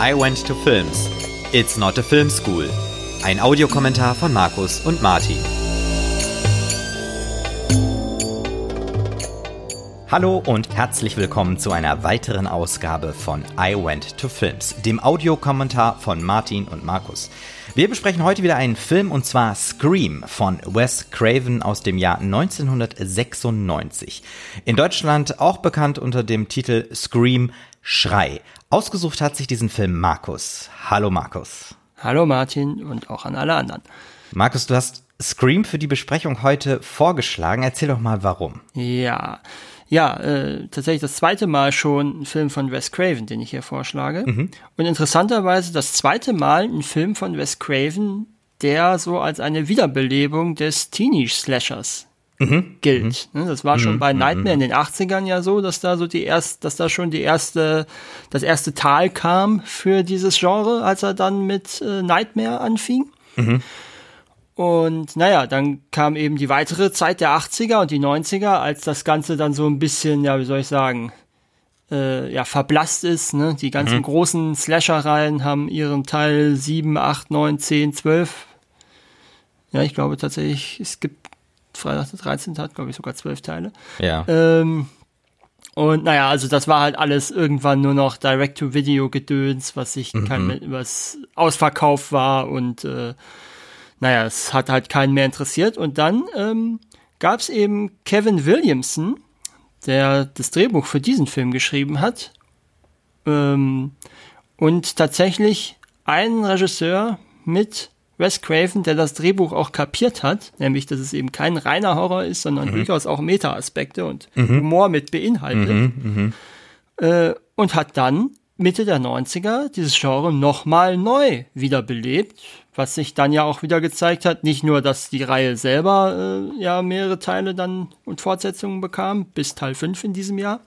I Went to Films. It's not a film school. Ein Audiokommentar von Markus und Martin. Hallo und herzlich willkommen zu einer weiteren Ausgabe von I Went to Films, dem Audiokommentar von Martin und Markus. Wir besprechen heute wieder einen Film und zwar Scream von Wes Craven aus dem Jahr 1996. In Deutschland auch bekannt unter dem Titel Scream Schrei. Ausgesucht hat sich diesen Film Markus. Hallo Markus. Hallo Martin und auch an alle anderen. Markus, du hast Scream für die Besprechung heute vorgeschlagen. Erzähl doch mal warum. Ja, ja, äh, tatsächlich das zweite Mal schon ein Film von Wes Craven, den ich hier vorschlage. Mhm. Und interessanterweise das zweite Mal ein Film von Wes Craven, der so als eine Wiederbelebung des Teenie-Slashers mhm. gilt. Mhm. Ne, das war schon mhm. bei mhm. Nightmare in den 80ern ja so, dass da so die erst, dass da schon die erste, das erste Tal kam für dieses Genre, als er dann mit äh, Nightmare anfing. Mhm. Und naja, dann kam eben die weitere Zeit der 80er und die 90er, als das Ganze dann so ein bisschen, ja, wie soll ich sagen, äh, ja, verblasst ist. Ne? Die ganzen mhm. großen Slasher-Reihen haben ihren Teil 7, 8, 9, 10, 12. Ja, ich glaube tatsächlich, es gibt Freitag der 13. hat, glaube ich, sogar zwölf Teile. Ja. Ähm, und naja, also das war halt alles irgendwann nur noch Direct-to-Video-Gedöns, was sich mhm. kein, was ausverkauft war und äh, naja, es hat halt keinen mehr interessiert. Und dann ähm, gab es eben Kevin Williamson, der das Drehbuch für diesen Film geschrieben hat. Ähm, und tatsächlich einen Regisseur mit Wes Craven, der das Drehbuch auch kapiert hat, nämlich dass es eben kein reiner Horror ist, sondern mhm. durchaus auch Meta-Aspekte und mhm. Humor mit beinhaltet. Mhm, mhm. äh, und hat dann Mitte der 90er dieses Genre nochmal neu wiederbelebt, was sich dann ja auch wieder gezeigt hat, nicht nur, dass die Reihe selber äh, ja mehrere Teile dann und Fortsetzungen bekam, bis Teil 5 in diesem Jahr,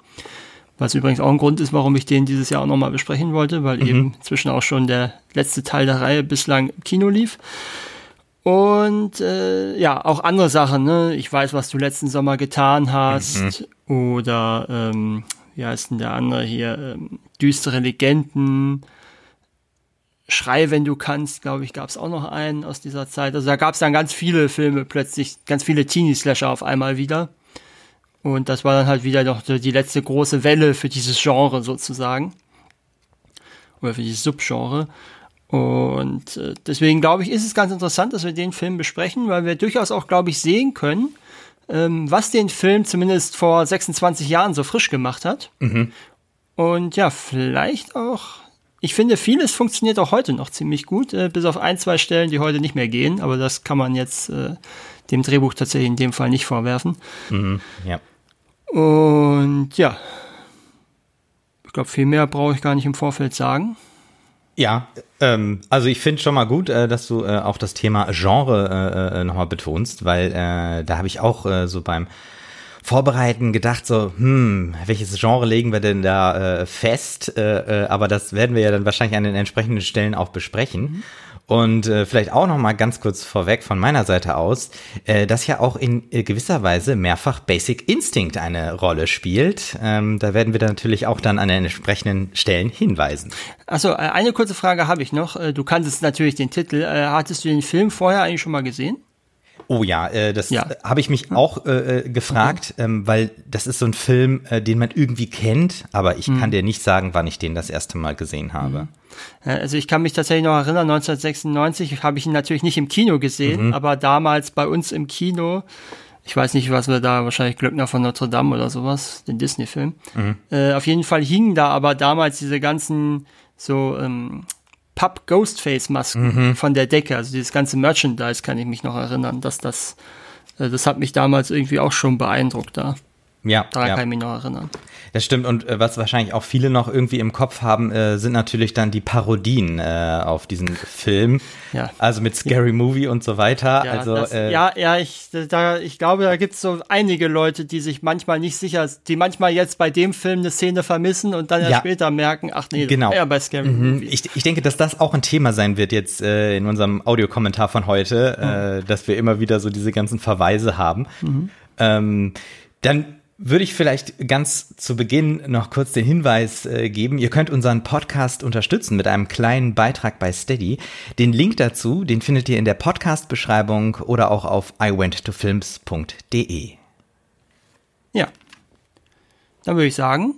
was übrigens auch ein Grund ist, warum ich den dieses Jahr auch nochmal besprechen wollte, weil mhm. eben inzwischen auch schon der letzte Teil der Reihe bislang im Kino lief. Und äh, ja, auch andere Sachen, ne? Ich weiß, was du letzten Sommer getan hast. Mhm. Oder ähm, wie heißt denn der andere hier, ähm, düstere Legenden, Schrei, wenn du kannst, glaube ich, gab es auch noch einen aus dieser Zeit. Also da gab es dann ganz viele Filme plötzlich, ganz viele Teenie-Slasher auf einmal wieder. Und das war dann halt wieder noch die letzte große Welle für dieses Genre sozusagen. Oder für dieses Subgenre. Und äh, deswegen glaube ich, ist es ganz interessant, dass wir den Film besprechen, weil wir durchaus auch, glaube ich, sehen können, ähm, was den Film zumindest vor 26 Jahren so frisch gemacht hat. Mhm. Und ja, vielleicht auch. Ich finde, vieles funktioniert auch heute noch ziemlich gut, äh, bis auf ein, zwei Stellen, die heute nicht mehr gehen. Aber das kann man jetzt äh, dem Drehbuch tatsächlich in dem Fall nicht vorwerfen. Mhm, ja. Und ja, ich glaube, viel mehr brauche ich gar nicht im Vorfeld sagen. Ja, ähm, also ich finde schon mal gut, äh, dass du äh, auch das Thema Genre äh, äh, nochmal betonst, weil äh, da habe ich auch äh, so beim Vorbereiten gedacht, so, hm, welches Genre legen wir denn da äh, fest? Äh, äh, aber das werden wir ja dann wahrscheinlich an den entsprechenden Stellen auch besprechen. Mhm. Und äh, vielleicht auch noch mal ganz kurz vorweg von meiner Seite aus, äh, dass ja auch in äh, gewisser Weise mehrfach Basic Instinct eine Rolle spielt. Ähm, da werden wir dann natürlich auch dann an den entsprechenden Stellen hinweisen. Also eine kurze Frage habe ich noch. Äh, du kanntest natürlich den Titel. Äh, hattest du den Film vorher eigentlich schon mal gesehen? Oh ja, äh, das ja. habe ich mich auch äh, äh, gefragt, okay. ähm, weil das ist so ein Film, äh, den man irgendwie kennt, aber ich mhm. kann dir nicht sagen, wann ich den das erste Mal gesehen habe. Mhm. Also ich kann mich tatsächlich noch erinnern, 1996 habe ich ihn natürlich nicht im Kino gesehen, mhm. aber damals bei uns im Kino, ich weiß nicht, was wir da, wahrscheinlich Glöckner von Notre Dame oder sowas, den Disney-Film. Mhm. Äh, auf jeden Fall hingen da aber damals diese ganzen so ähm, Pub Ghostface Masken mhm. von der Decke, also dieses ganze Merchandise kann ich mich noch erinnern, dass das, äh, das hat mich damals irgendwie auch schon beeindruckt da. Ja, daran ja. kann ich mich noch erinnern. Das stimmt. Und äh, was wahrscheinlich auch viele noch irgendwie im Kopf haben, äh, sind natürlich dann die Parodien äh, auf diesen Film. Ja. Also mit Scary. Movie und so weiter. Ja, also, das, äh, ja, ja, ich, da, ich glaube, da gibt's so einige Leute, die sich manchmal nicht sicher, die manchmal jetzt bei dem Film eine Szene vermissen und dann ja, ja später merken, ach nee, genau. ja bei Scary mhm. Movie. Ich, ich denke, dass das auch ein Thema sein wird jetzt äh, in unserem Audiokommentar von heute, mhm. äh, dass wir immer wieder so diese ganzen Verweise haben. Mhm. Ähm, dann würde ich vielleicht ganz zu Beginn noch kurz den Hinweis äh, geben. Ihr könnt unseren Podcast unterstützen mit einem kleinen Beitrag bei Steady. Den Link dazu, den findet ihr in der Podcast-Beschreibung oder auch auf iwenttofilms.de. Ja. Dann würde ich sagen,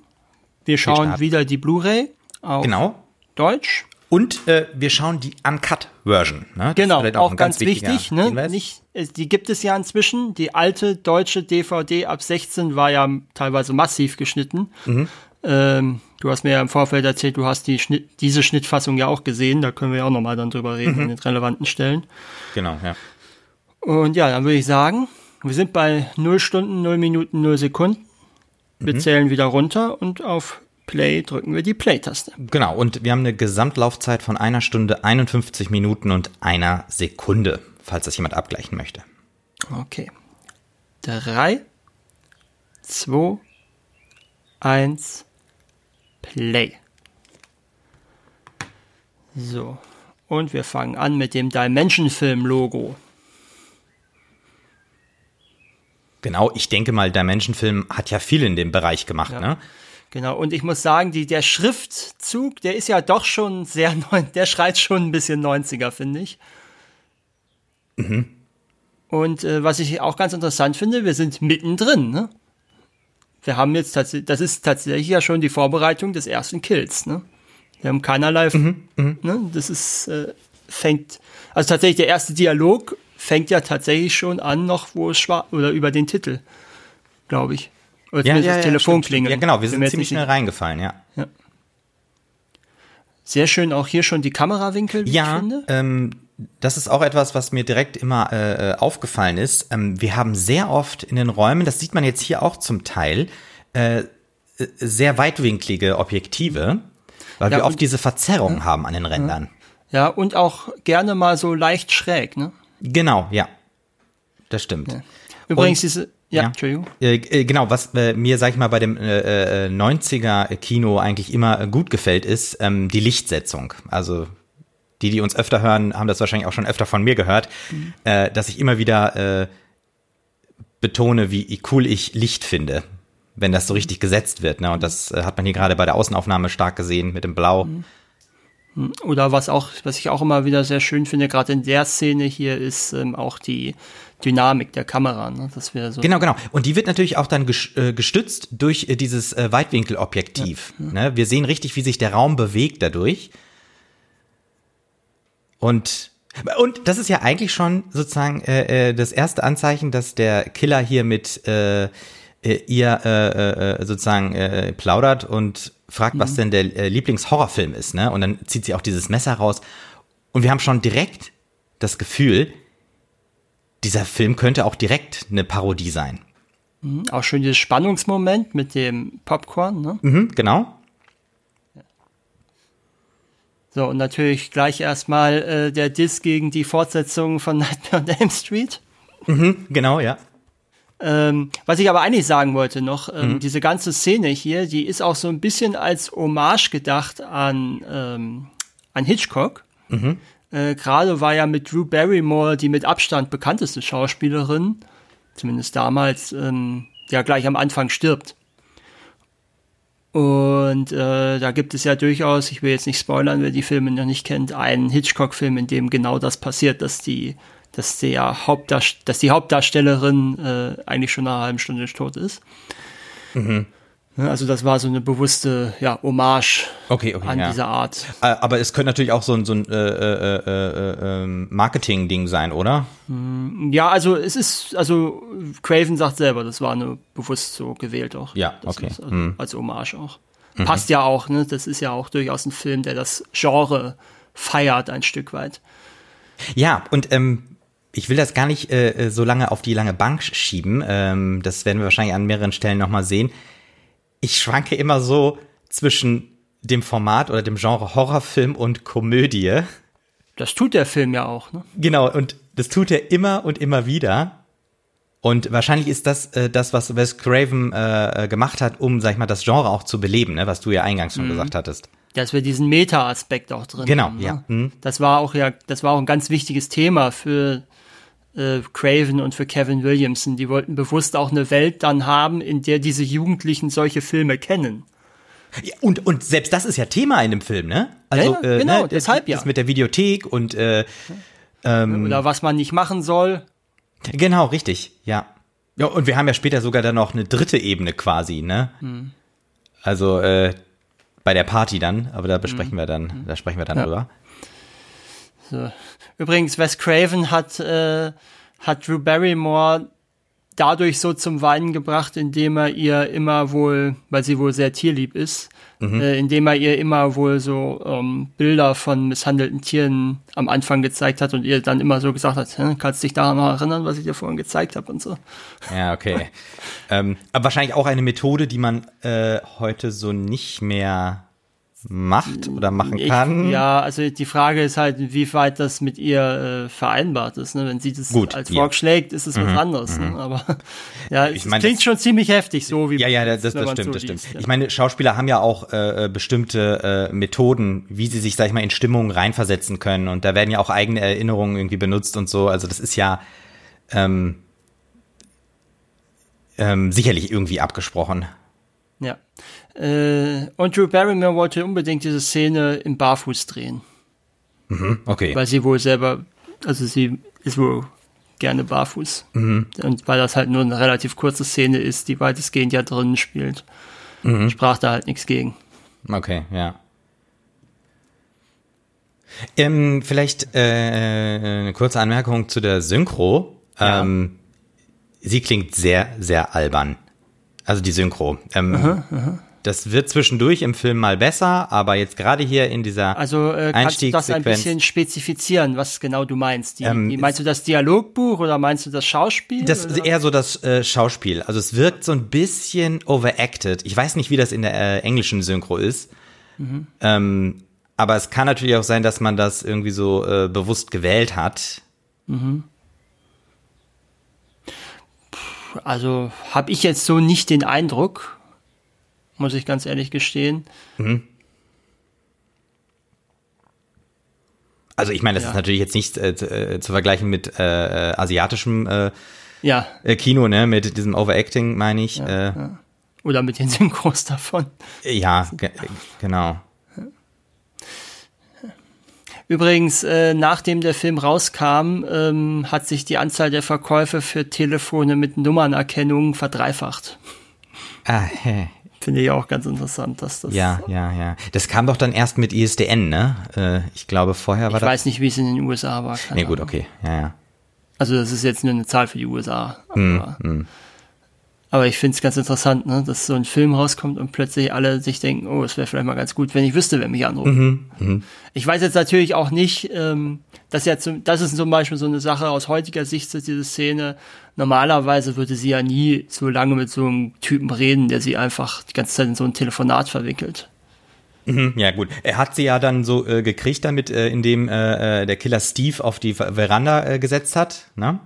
wir schauen wieder die Blu-ray auf genau. Deutsch. Und äh, wir schauen die Uncut-Version. Ne? Genau, auch, auch ganz, ganz wichtig. Ne? Nicht, die gibt es ja inzwischen. Die alte deutsche DVD ab 16 war ja teilweise massiv geschnitten. Mhm. Ähm, du hast mir ja im Vorfeld erzählt, du hast die Schnitt, diese Schnittfassung ja auch gesehen. Da können wir ja auch nochmal dann drüber reden mhm. an den relevanten Stellen. Genau, ja. Und ja, dann würde ich sagen, wir sind bei 0 Stunden, 0 Minuten, 0 Sekunden. Wir mhm. zählen wieder runter und auf Play drücken wir die Play-Taste. Genau, und wir haben eine Gesamtlaufzeit von einer Stunde 51 Minuten und einer Sekunde, falls das jemand abgleichen möchte. Okay. Drei, zwei, eins, Play. So. Und wir fangen an mit dem Dimension Film Logo. Genau, ich denke mal, Dimension Film hat ja viel in dem Bereich gemacht, ja. ne? Genau, und ich muss sagen, die, der Schriftzug, der ist ja doch schon sehr, der schreit schon ein bisschen 90er, finde ich. Mhm. Und äh, was ich auch ganz interessant finde, wir sind mittendrin, ne? Wir haben jetzt tatsächlich, das ist tatsächlich ja schon die Vorbereitung des ersten Kills, ne? Wir haben keinerlei, mhm, mhm. ne? Das ist, äh, fängt, also tatsächlich der erste Dialog fängt ja tatsächlich schon an, noch wo es schwarz, oder über den Titel, glaube ich. Oder ja, ja, das Telefon klingelt. Ja, genau, wir sind ziemlich schnell reingefallen, ja. ja. Sehr schön auch hier schon die Kamerawinkel, wie ja, ich finde. Ähm, das ist auch etwas, was mir direkt immer äh, aufgefallen ist. Ähm, wir haben sehr oft in den Räumen, das sieht man jetzt hier auch zum Teil, äh, sehr weitwinklige Objektive, weil ja, wir oft diese Verzerrung ja, haben an den Rändern. Ja, und auch gerne mal so leicht schräg, ne? Genau, ja. Das stimmt. Übrigens, und, diese, ja, ja. Entschuldigung. Äh, äh, genau, was äh, mir, sag ich mal, bei dem äh, 90er äh, Kino eigentlich immer gut gefällt, ist ähm, die Lichtsetzung. Also die, die uns öfter hören, haben das wahrscheinlich auch schon öfter von mir gehört, mhm. äh, dass ich immer wieder äh, betone, wie cool ich Licht finde, wenn das so richtig gesetzt wird. Ne? Und das hat man hier gerade bei der Außenaufnahme stark gesehen mit dem Blau. Mhm. Oder was auch, was ich auch immer wieder sehr schön finde, gerade in der Szene hier, ist ähm, auch die Dynamik der Kamera. Ne? Das wäre so. Genau, genau. Und die wird natürlich auch dann äh, gestützt durch äh, dieses äh, Weitwinkelobjektiv. Ja. Ne? Wir sehen richtig, wie sich der Raum bewegt dadurch. Und und das ist ja eigentlich schon sozusagen äh, das erste Anzeichen, dass der Killer hier mit äh, äh ihr äh, äh, sozusagen äh, plaudert und fragt, mhm. was denn der äh, Lieblingshorrorfilm ist, ne? Und dann zieht sie auch dieses Messer raus. Und wir haben schon direkt das Gefühl, dieser Film könnte auch direkt eine Parodie sein. Mhm, auch schön dieses Spannungsmoment mit dem Popcorn, ne? Mhm, genau. So, und natürlich gleich erstmal äh, der Diss gegen die Fortsetzung von Nightmare on Elm Street. Mhm, genau, ja. Ähm, was ich aber eigentlich sagen wollte noch, ähm, mhm. diese ganze Szene hier, die ist auch so ein bisschen als Hommage gedacht an, ähm, an Hitchcock. Mhm. Äh, Gerade war ja mit Drew Barrymore die mit Abstand bekannteste Schauspielerin, zumindest damals, ähm, ja gleich am Anfang stirbt. Und äh, da gibt es ja durchaus, ich will jetzt nicht spoilern, wer die Filme noch nicht kennt, einen Hitchcock-Film, in dem genau das passiert, dass die, dass der Hauptdarst dass die Hauptdarstellerin äh, eigentlich schon nach einer halben Stunde tot ist. Mhm. Ne, also das war so eine bewusste ja, Hommage okay, okay, an ja. dieser Art. Äh, aber es könnte natürlich auch so ein, so ein äh, äh, äh, ähm, Marketing-Ding sein, oder? Mm, ja, also es ist, also Craven sagt selber, das war eine bewusst so gewählt auch. Ja, okay. Ist, also, mhm. Als Hommage auch. Mhm. Passt ja auch, ne? Das ist ja auch durchaus ein Film, der das Genre feiert ein Stück weit. Ja, und ähm, ich will das gar nicht äh, so lange auf die lange Bank schieben. Ähm, das werden wir wahrscheinlich an mehreren Stellen nochmal sehen ich schwanke immer so zwischen dem Format oder dem Genre Horrorfilm und Komödie. Das tut der Film ja auch, ne? Genau, und das tut er immer und immer wieder. Und wahrscheinlich ist das äh, das, was Wes Craven äh, gemacht hat, um, sag ich mal, das Genre auch zu beleben, ne? was du ja eingangs schon mhm. gesagt hattest. Dass wir diesen Meta-Aspekt auch drin genau, haben. Genau, ja. Ne? Das war auch ja, das war auch ein ganz wichtiges Thema für äh, Craven und für Kevin Williamson. Die wollten bewusst auch eine Welt dann haben, in der diese Jugendlichen solche Filme kennen. Ja, und, und selbst das ist ja Thema in dem Film, ne? Also, Ja, ja, äh, genau, ne, deshalb das ja. mit der Videothek und äh, ähm, Oder was man nicht machen soll. genau, richtig, ja. Ja, und wir haben ja später sogar dann noch eine dritte Ebene quasi, ne? Hm. Also äh, bei der Party dann, aber da besprechen wir dann, da sprechen wir dann. Ja. drüber. So. Übrigens, Wes Craven hat, äh, hat Drew Barrymore dadurch so zum Weinen gebracht, indem er ihr immer wohl, weil sie wohl sehr tierlieb ist, äh, indem er ihr immer wohl so ähm, Bilder von misshandelten Tieren am Anfang gezeigt hat und ihr dann immer so gesagt hat, "Hä, kannst dich daran noch erinnern, was ich dir vorhin gezeigt habe und so. Ja, okay. ähm, aber wahrscheinlich auch eine Methode, die man äh, heute so nicht mehr macht oder machen Ich, kann. ja, also die Frage ist halt, inwieweit das mit ihr äh, vereinbart ist. Ne? Wenn sie das Gut, als ja. Mhm. vorschlägt, ist es was anderes. Ne? Aber ja, es mein, klingt schon ziemlich heftig, so wie Ja, ja, das, das, das stimmt, so das stimmt. liest, ja. Ich meine, Schauspieler haben ja auch äh, äh, bestimmte äh, Methoden, wie sie sich, sag ich mal, in Stimmungen reinversetzen können. Und da werden ja auch eigene Erinnerungen irgendwie benutzt und so. Also das ist ja ähm, ähm, sicherlich irgendwie abgesprochen. Ja. Äh, und Drew Barrymore wollte unbedingt diese Szene im Barfuß drehen, Okay. weil sie wohl selber, also sie ist wohl gerne barfuß. Mhm. Und weil das halt nur eine relativ kurze Szene ist, die weitestgehend ja drinnen spielt, Mhm. sprach da halt nichts gegen. Okay, ja. Ähm, vielleicht äh, eine kurze Anmerkung zu der Synchro. Ja. Ähm, sie klingt sehr, sehr albern. Also die Synchro. Ähm, Das wird zwischendurch im Film mal besser, aber jetzt gerade hier in dieser Also äh, kannst du das ein bisschen spezifizieren, was genau du meinst? Die, Ähm, die, meinst du das Dialogbuch oder meinst du das Schauspiel? Das ist oder? eher so das äh, Schauspiel. Also es wirkt so ein bisschen overacted. Ich weiß nicht, wie das in der äh, englischen Synchro ist. Ähm, aber es kann natürlich auch sein, dass man das irgendwie so äh, bewusst gewählt hat. Also habe ich jetzt so nicht den Eindruck, muss ich ganz ehrlich gestehen. Also ich meine, das Ja. ist natürlich jetzt nicht äh, zu, äh, zu vergleichen mit äh, äh, asiatischem äh, Ja, äh, Kino, ne, mit diesem Overacting, meine ich. Ja, oder mit den Synchros davon. ja ge genau. Übrigens, nachdem der Film rauskam, ähm, hat sich die Anzahl der Verkäufe für Telefone mit Nummernerkennung verdreifacht. Ah, hä. Finde ich auch ganz interessant, dass das. ja, ja, ja. Das kam doch dann erst mit ISDN, ne? Äh, ich glaube, vorher war Ich das. weiß nicht, wie es in den USA war. keine Nee, gut, Ahnung. okay. Ja, ja. Also das ist jetzt nur eine Zahl für die USA. Aber, Hm, aber ich finde es ganz interessant, ne, dass so ein Film rauskommt und plötzlich alle sich denken, oh, es wäre vielleicht mal ganz gut, wenn ich wüsste, wer mich anruft. Mhm, Ich weiß jetzt natürlich auch nicht, ähm, dass ja zum, das ist zum Beispiel so eine Sache aus heutiger Sicht, diese Szene. Normalerweise würde sie ja nie so lange mit so einem Typen reden, der sie einfach die ganze Zeit in so ein Telefonat verwickelt. Hm, Ja, gut. Er hat sie ja dann so äh, gekriegt damit, äh, indem äh, äh, der Killer Steve auf die Ver Veranda äh, gesetzt hat, ne?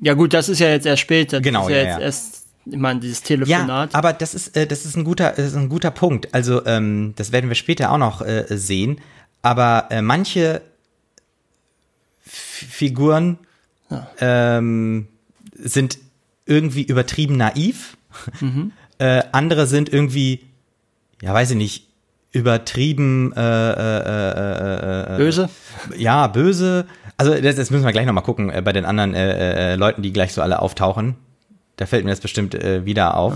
Ja gut, das ist ja jetzt erst später. Das Genau, ist ja, ja, jetzt ja. erst, ich meine, dieses Ja, Telefonat. aber das ist, äh, das ist ein guter, das ist ein guter Punkt. Also, ähm, das werden wir später auch noch äh, sehen. Aber äh, manche F Figuren ähm, sind irgendwie übertrieben naiv. äh, andere sind irgendwie, ja, weiß ich nicht, übertrieben äh, äh, äh, äh, äh, Böse. ja, böse. Also das, das müssen wir gleich nochmal gucken äh, bei den anderen äh, äh, Leuten, die gleich so alle auftauchen. Da fällt mir das bestimmt äh, wieder auf.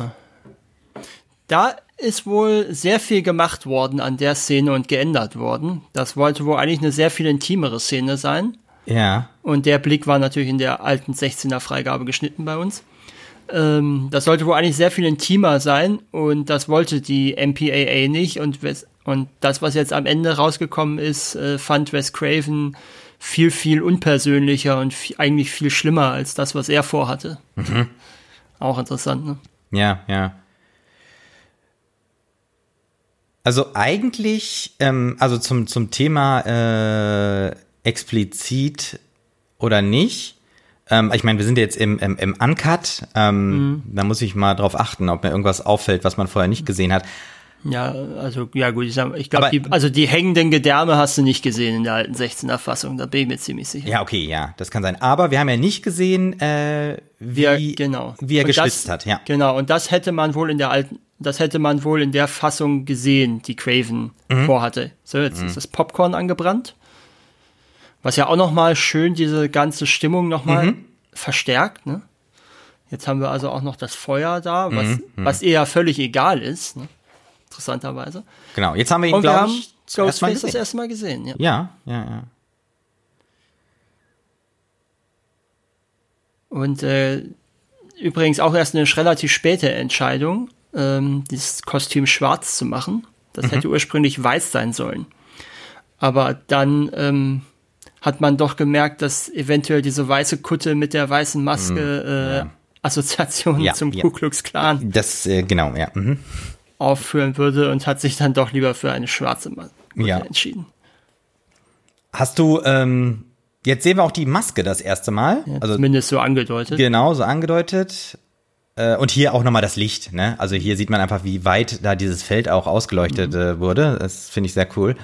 Da ist wohl sehr viel gemacht worden an der Szene und geändert worden. Das wollte wohl eigentlich eine sehr viel intimere Szene sein. Ja. Und der Blick war natürlich in der alten 16er Freigabe geschnitten bei uns. Ähm, das sollte wohl eigentlich sehr viel intimer sein und das wollte die MPAA nicht. Und, und das, was jetzt am Ende rausgekommen ist, äh, fand Wes Craven viel, viel unpersönlicher und eigentlich viel schlimmer als das, was er vorhatte. Auch interessant, ne? Ja, ja. Also eigentlich, ähm, also zum, zum Thema äh, explizit oder nicht. Ähm, ich meine, wir sind jetzt im, im, im Uncut. Ähm, Da muss ich mal drauf achten, ob mir irgendwas auffällt, was man vorher nicht gesehen hat. Ja, also, ja gut, ich, ich glaube, also die hängenden Gedärme hast du nicht gesehen in der alten 16er Fassung, da bin ich mir ziemlich sicher. Ja, okay, ja, das kann sein. Aber wir haben ja nicht gesehen, äh, wie, Wie, genau. wie er Und geschwitzt das, hat, ja. Genau, und das hätte man wohl in der alten, das hätte man wohl in der Fassung gesehen, die Craven Mhm. vorhatte. So, jetzt ist das Popcorn angebrannt. Was ja auch nochmal schön diese ganze Stimmung nochmal Mhm. verstärkt, ne? Jetzt haben wir also auch noch das Feuer da, was, Mhm, was ihr ja völlig egal ist, ne? Interessanterweise. Genau, jetzt haben wir ihn, Und wir glaube haben ich, Ghostface das gesehen. erste Mal gesehen, ja. Ja, ja, ja. Und äh, übrigens auch erst eine relativ späte Entscheidung, ähm, dieses Kostüm schwarz zu machen. Das hätte ursprünglich weiß sein sollen. Aber dann ähm, hat man doch gemerkt, dass eventuell diese weiße Kutte mit der weißen Maske äh, Assoziationen Ja, zum ja. Ku Klux Klan Das, äh, genau, ja. Mhm. Aufführen würde und hat sich dann doch lieber für eine schwarze Maske Ja. entschieden. Hast du, ähm, jetzt sehen wir auch die Maske das erste Mal. Ja, also zumindest so angedeutet. genau, so angedeutet. Äh, und hier auch nochmal das Licht, ne? Also hier sieht man einfach, wie weit da dieses Feld auch ausgeleuchtet äh, wurde. Das finde ich sehr cool.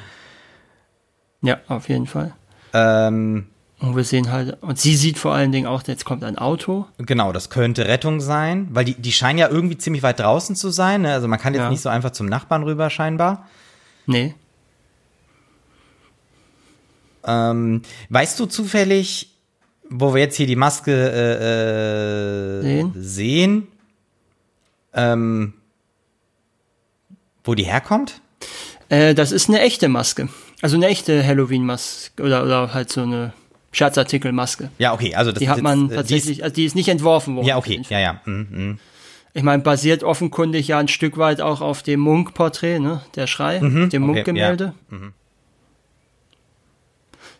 ja, auf jeden Fall. Ähm, Und wir sehen halt, und sie sieht vor allen Dingen auch, jetzt kommt ein Auto. Genau, das könnte Rettung sein, weil die, die scheinen ja irgendwie ziemlich weit draußen zu sein. Ne? Also man kann jetzt Ja. nicht so einfach zum Nachbarn rüber scheinbar. Nee. Ähm, weißt du zufällig, wo wir jetzt hier die Maske äh, äh, Sehen? sehen ähm, wo die herkommt? Äh, das ist eine echte Maske. Also eine echte Halloween-Maske oder, oder halt so eine Scherzartikel-Maske. Ja, okay, also das Die ist hat man äh, die tatsächlich, also die ist nicht entworfen worden. Ist, ja, okay, ja, ja. Mhm, mhm. Ich meine, basiert offenkundig ja ein Stück weit auch auf dem Munk-Porträt, ne? Der Schrei, dem Mhm, okay, Munk-Gemälde.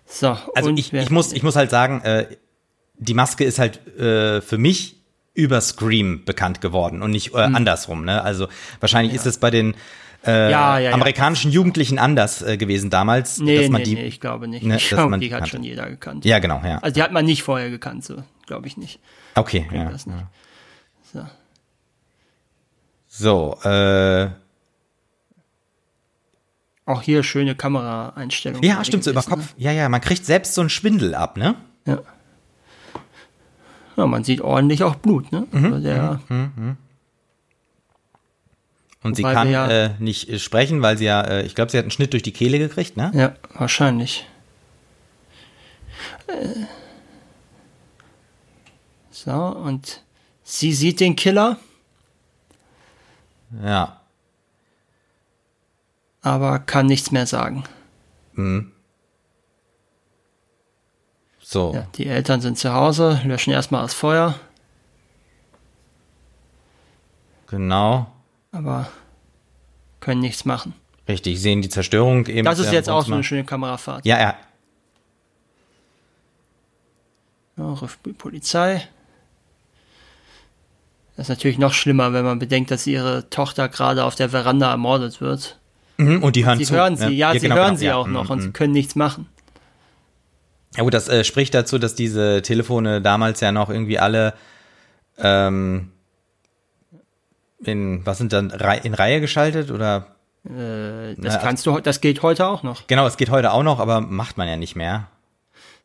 So, Also ich, ich, muss, ich muss halt sagen, äh, die Maske ist halt äh, für mich über Scream bekannt geworden und nicht äh, Hm. andersrum. Ne? Also wahrscheinlich ist es bei den äh, Ja, ja, ja. amerikanischen Jugendlichen anders äh, gewesen damals, Nee, dass man nee, die. nee, ich glaube nicht. ne, ich glaube, die hat schon jeder gekannt. Ja, genau, ja. Also die hat man nicht vorher gekannt, so glaube ich nicht. Okay, ja. das nicht. So. So, äh, Auch hier schöne Kameraeinstellungen. ja, stimmt so über Kopf. Ja, ja, man kriegt selbst so einen Schwindel ab, ne? Ne? Ja. ja, man sieht ordentlich auch Blut, ne? Mhm, Also der, Und sie kann ja- äh, nicht äh, sprechen, weil sie ja, äh, ich glaube, sie hat einen Schnitt durch die Kehle gekriegt, ne? Ja, wahrscheinlich. Äh. So, und sie sieht den Killer, Ja. aber kann nichts mehr sagen. So. Ja, die Eltern sind zu Hause, löschen erstmal das Feuer, Genau. Aber können nichts machen. Richtig, sehen die Zerstörung eben. Das ist jetzt auch so eine schöne Kamerafahrt. Ja, ja. Ja, ruft die Polizei. Das ist natürlich noch schlimmer, wenn man bedenkt, dass ihre Tochter gerade auf der Veranda ermordet wird. Mhm, Und die hören Sie zu. hören sie, ja, sie genau, hören genau, sie ja. auch Mhm, noch und mhm. sie können nichts machen. Ja gut, das äh, spricht dazu, dass diese Telefone damals ja noch irgendwie alle ähm, in, was sind dann, in Reihe geschaltet oder? Äh, das Na, also- kannst du, das geht heute auch noch. Genau, es geht heute auch noch, aber macht man ja nicht mehr.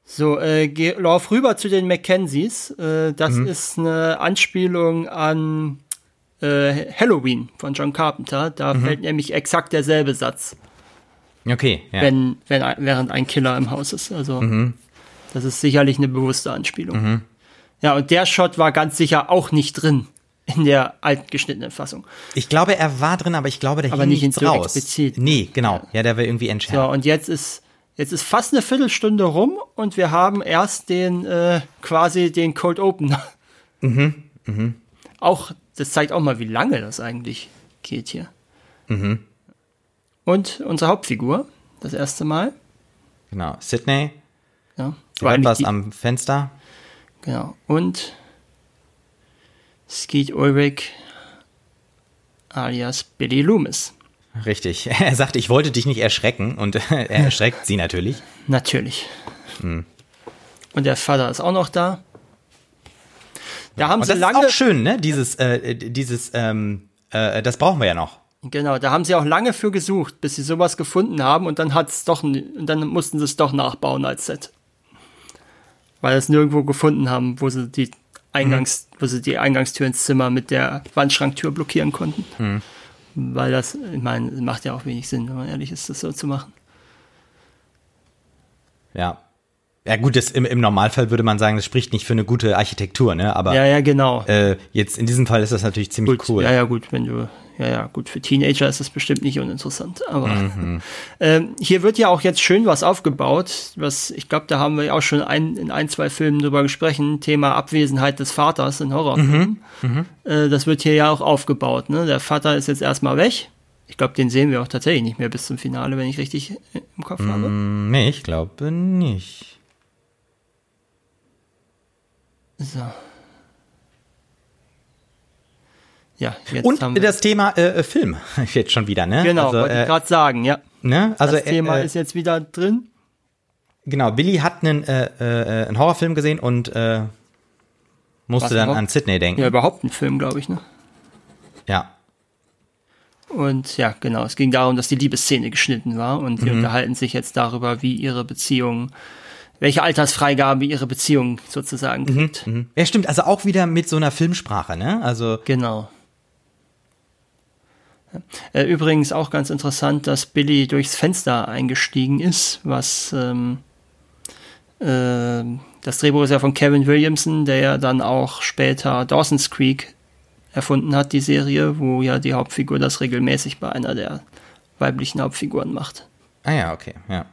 So, äh, geh, lauf rüber zu den Mackenzies. Äh, das Mhm. ist eine Anspielung an äh, Halloween von John Carpenter. Da Mhm. fällt nämlich exakt derselbe Satz, Okay, ja. wenn, wenn, während ein Killer im Haus ist. Also, Mhm. das ist sicherlich eine bewusste Anspielung. Ja, und der Shot war ganz sicher auch nicht drin in der alten geschnittenen Fassung. Ich glaube, er war drin, aber ich glaube, der Aber hing nicht so raus. explizit. Nee, genau. Ja, der war irgendwie So, entschärft. und jetzt ist, jetzt ist fast eine Viertelstunde rum und wir haben erst den, äh, quasi den Cold Opener. Mhm, Auch, das zeigt auch mal, wie lange das eigentlich geht hier. Mhm. Und unsere Hauptfigur, das erste Mal. Genau. Sydney, Ja, sie eigentlich was am Fenster. Genau. Und Skeet Ulrich alias Billy Loomis. Richtig. Er sagte, ich wollte dich nicht erschrecken und er erschreckt sie natürlich. Natürlich. Hm. Und der Vater ist auch noch da. Da haben Und sie das lange. ist auch schön, ne? Dieses, äh, dieses, ähm, äh, das brauchen wir ja noch. Genau, da haben sie auch lange für gesucht, bis sie sowas gefunden haben und dann hat's doch, und dann mussten sie es doch nachbauen als Set. Weil sie es nirgendwo gefunden haben, wo sie die Eingangs, mhm. wo sie die Eingangstür ins Zimmer mit der Wandschranktür blockieren konnten. Mhm. Weil das, ich meine, macht ja auch wenig Sinn, wenn man ehrlich ist, das so zu machen. Ja. Ja gut, das, im, im Normalfall würde man sagen, das spricht nicht für eine gute Architektur, ne? Aber ja, ja, genau. Äh, jetzt in diesem Fall ist das natürlich ziemlich gut, cool. Ja, ja, gut, wenn du ja, ja, gut, für Teenager ist das bestimmt nicht uninteressant. Aber mhm. ähm, hier wird ja auch jetzt schön was aufgebaut, was ich glaube, da haben wir auch schon ein, in ein, zwei Filmen drüber gesprochen, Thema Abwesenheit des Vaters in Horrorfilmen. Mhm. Mhm. Äh, das wird hier ja auch aufgebaut. Ne? Der Vater ist jetzt erstmal weg. Ich glaube, den sehen wir auch tatsächlich nicht mehr bis zum Finale, wenn ich richtig im Kopf habe. Mm, nee, ich glaube nicht. So. Ja, jetzt Und haben wir das Thema äh, äh Film jetzt schon wieder, ne? Genau, also, wollte äh, ich gerade sagen, ja. Ne? Also, das Thema äh, ist jetzt wieder drin. Genau, Billy hat einen, äh, äh, einen Horrorfilm gesehen und äh, musste Was, dann an Sydney denken. Ja, überhaupt ein Film, glaube ich, ne? Ja. Und ja, genau, es ging darum, dass die Liebesszene geschnitten war und die mhm. unterhalten sich jetzt darüber, wie ihre Beziehung welche Altersfreigabe ihre Beziehung sozusagen mhm, kriegt. Mhm, Ja, stimmt, also auch wieder mit so einer Filmsprache, ne? Also genau. Äh, übrigens auch ganz interessant, dass Billy durchs Fenster eingestiegen ist, was ähm, äh, das Drehbuch ist ja von Kevin Williamson, der ja dann auch später Dawson's Creek erfunden hat, die Serie, wo ja die Hauptfigur das regelmäßig bei einer der weiblichen Hauptfiguren macht. Ah ja, okay, ja.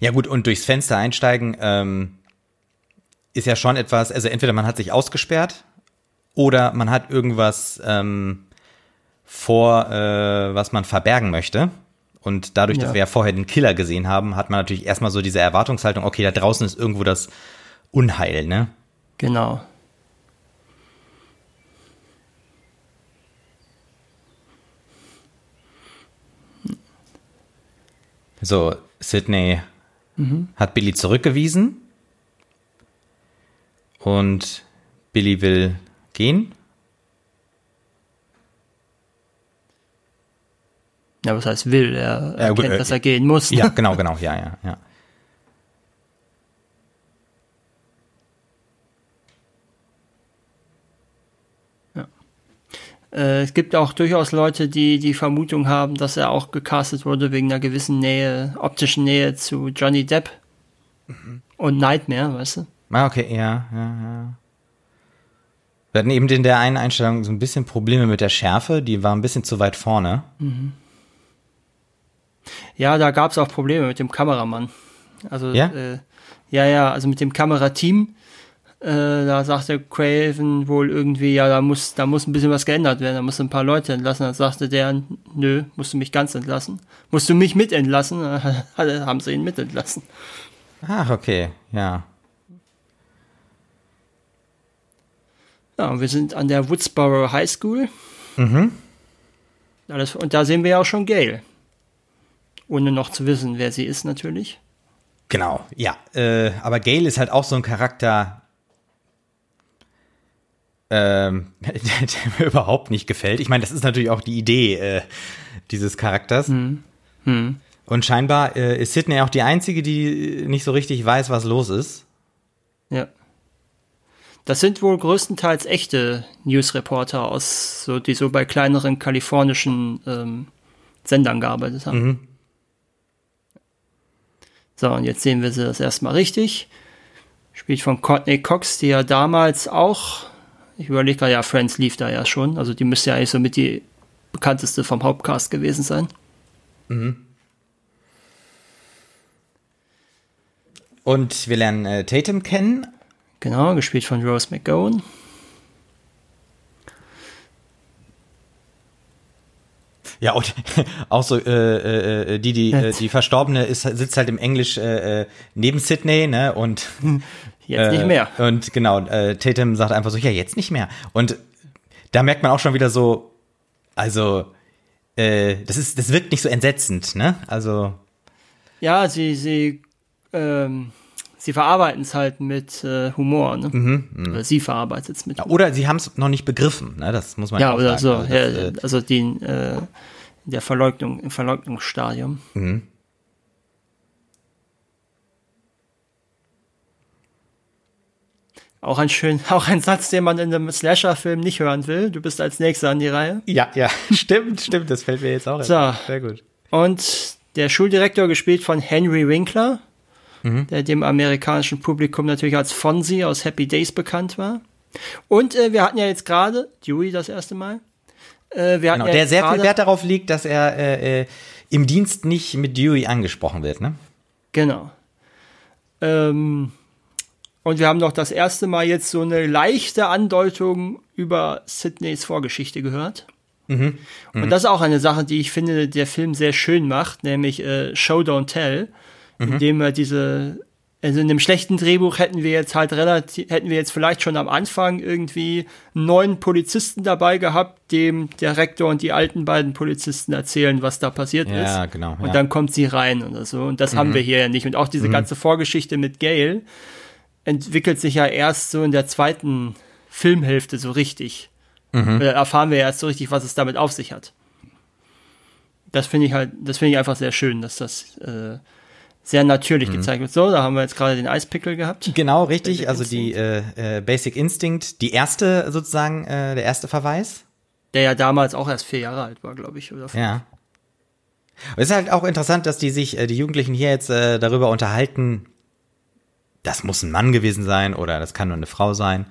Ja gut, und durchs Fenster einsteigen ähm, ist ja schon etwas, also entweder man hat sich ausgesperrt oder man hat irgendwas ähm, vor, äh, was man verbergen möchte. Und dadurch, ja. dass wir ja vorher den Killer gesehen haben, hat man natürlich erstmal so diese Erwartungshaltung, okay, da draußen ist irgendwo das Unheil, ne? Genau. So, Sydney mhm. hat Billy zurückgewiesen und Billy will gehen. Ja, was heißt will? Er erkennt, äh, dass er gehen muss. Ja, genau, genau, ja, ja, ja. Äh, es gibt auch durchaus Leute, die die Vermutung haben, dass er auch gecastet wurde wegen einer gewissen Nähe, optischen Nähe zu Johnny Depp mhm. und Nightmare, weißt du? Ah, okay, ja, ja, ja. Wir hatten eben in der einen Einstellung so ein bisschen Probleme mit der Schärfe, die war ein bisschen zu weit vorne. Mhm. Ja, da gab es auch Probleme mit dem Kameramann. Also, ja, äh, ja, ja, also mit dem Kamerateam äh, da sagte Craven wohl irgendwie, ja, da muss, da muss ein bisschen was geändert werden, da muss ein paar Leute entlassen. Dann sagte der, nö, musst du mich ganz entlassen. Musst du mich mit entlassen? Haben sie ihn mit entlassen. Ach, okay, ja. Ja, wir sind an der Woodsboro High School. Mhm. und da sehen wir ja auch schon Gail. Ohne noch zu wissen, wer sie ist, natürlich. Genau, ja. Äh, aber Gail ist halt auch so ein Charakter, ähm, der, der, mir überhaupt nicht gefällt. Ich meine, das ist natürlich auch die Idee äh, dieses Charakters. Hm. Hm. Und scheinbar äh, ist Sydney auch die Einzige, die nicht so richtig weiß, was los ist. Ja. Das sind wohl größtenteils echte Newsreporter aus, so, die so bei kleineren kalifornischen ähm, Sendern gearbeitet haben. Mhm. So, und jetzt sehen wir sie das erstmal richtig. Spielt von Courtney Cox, die ja damals auch ich überlege gerade, ja, Friends lief da ja schon. Also die müsste ja eigentlich so mit die bekannteste vom Hauptcast gewesen sein. Mhm. Und wir lernen äh, Tatum kennen. Genau, gespielt von Rose McGowan. Ja, und auch so, äh, äh, äh die, die, äh, die Verstorbene ist, sitzt halt im Englisch äh, äh neben Sydney, ne? Und Jetzt nicht mehr. Äh, und genau, äh, Tatum sagt einfach so, ja, jetzt nicht mehr. Und da merkt man auch schon wieder so, also, äh, das ist, das wirkt nicht so entsetzend, ne? Also. Ja, sie, sie, ähm, sie verarbeiten es halt mit äh, Humor. Ne? Mhm, oder sie verarbeitet es mit Humor. Oder sie haben es noch nicht begriffen, ne? das muss man ja auch oder sagen. so. Also, ja, das, äh, also die, äh, der Verleugnung, im Verleugnungsstadium. Mhm. Auch ein schön, auch ein Satz, den man in einem Slasher-Film nicht hören will. Du bist als Nächster an die Reihe. Ja, ja, stimmt, stimmt. Das fällt mir jetzt auch. So. Sehr gut. Und der Schuldirektor gespielt von Henry Winkler, mhm. der dem amerikanischen Publikum natürlich als Fonzie aus Happy Days bekannt war. Und äh, wir hatten ja jetzt gerade Dewey das erste Mal. Äh, wir genau, ja der sehr viel Wert darauf liegt, dass er äh, äh, im Dienst nicht mit Dewey angesprochen wird, ne? Genau. Ähm, und wir haben noch das erste Mal jetzt so eine leichte Andeutung über Sydneys Vorgeschichte gehört. Mhm. Mhm. Und das ist auch eine Sache, die ich finde, der Film sehr schön macht, nämlich äh, Show Don't Tell, mhm. indem er diese, also in dem schlechten Drehbuch hätten wir jetzt halt relativ, hätten wir jetzt vielleicht schon am Anfang irgendwie einen neuen Polizisten dabei gehabt, dem der Rektor und die alten beiden Polizisten erzählen, was da passiert ja, ist. Ja, genau. Und dann kommt sie rein oder so. Und das haben mhm. wir hier ja nicht. Und auch diese mhm. ganze Vorgeschichte mit Gail entwickelt sich ja erst so in der zweiten Filmhälfte so richtig. Mhm. Oder erfahren wir ja erst so richtig, was es damit auf sich hat. Das finde ich halt, das finde ich einfach sehr schön, dass das äh, sehr natürlich mhm. gezeigt wird. So, da haben wir jetzt gerade den Eispickel gehabt. Genau, richtig. Basic also die äh, äh, Basic Instinct, die erste sozusagen, äh, der erste Verweis. Der ja damals auch erst vier Jahre alt war, glaube ich, oder? Ja. es ist halt auch interessant, dass die sich, äh, die Jugendlichen hier jetzt äh, darüber unterhalten, das muss ein Mann gewesen sein oder das kann nur eine Frau sein.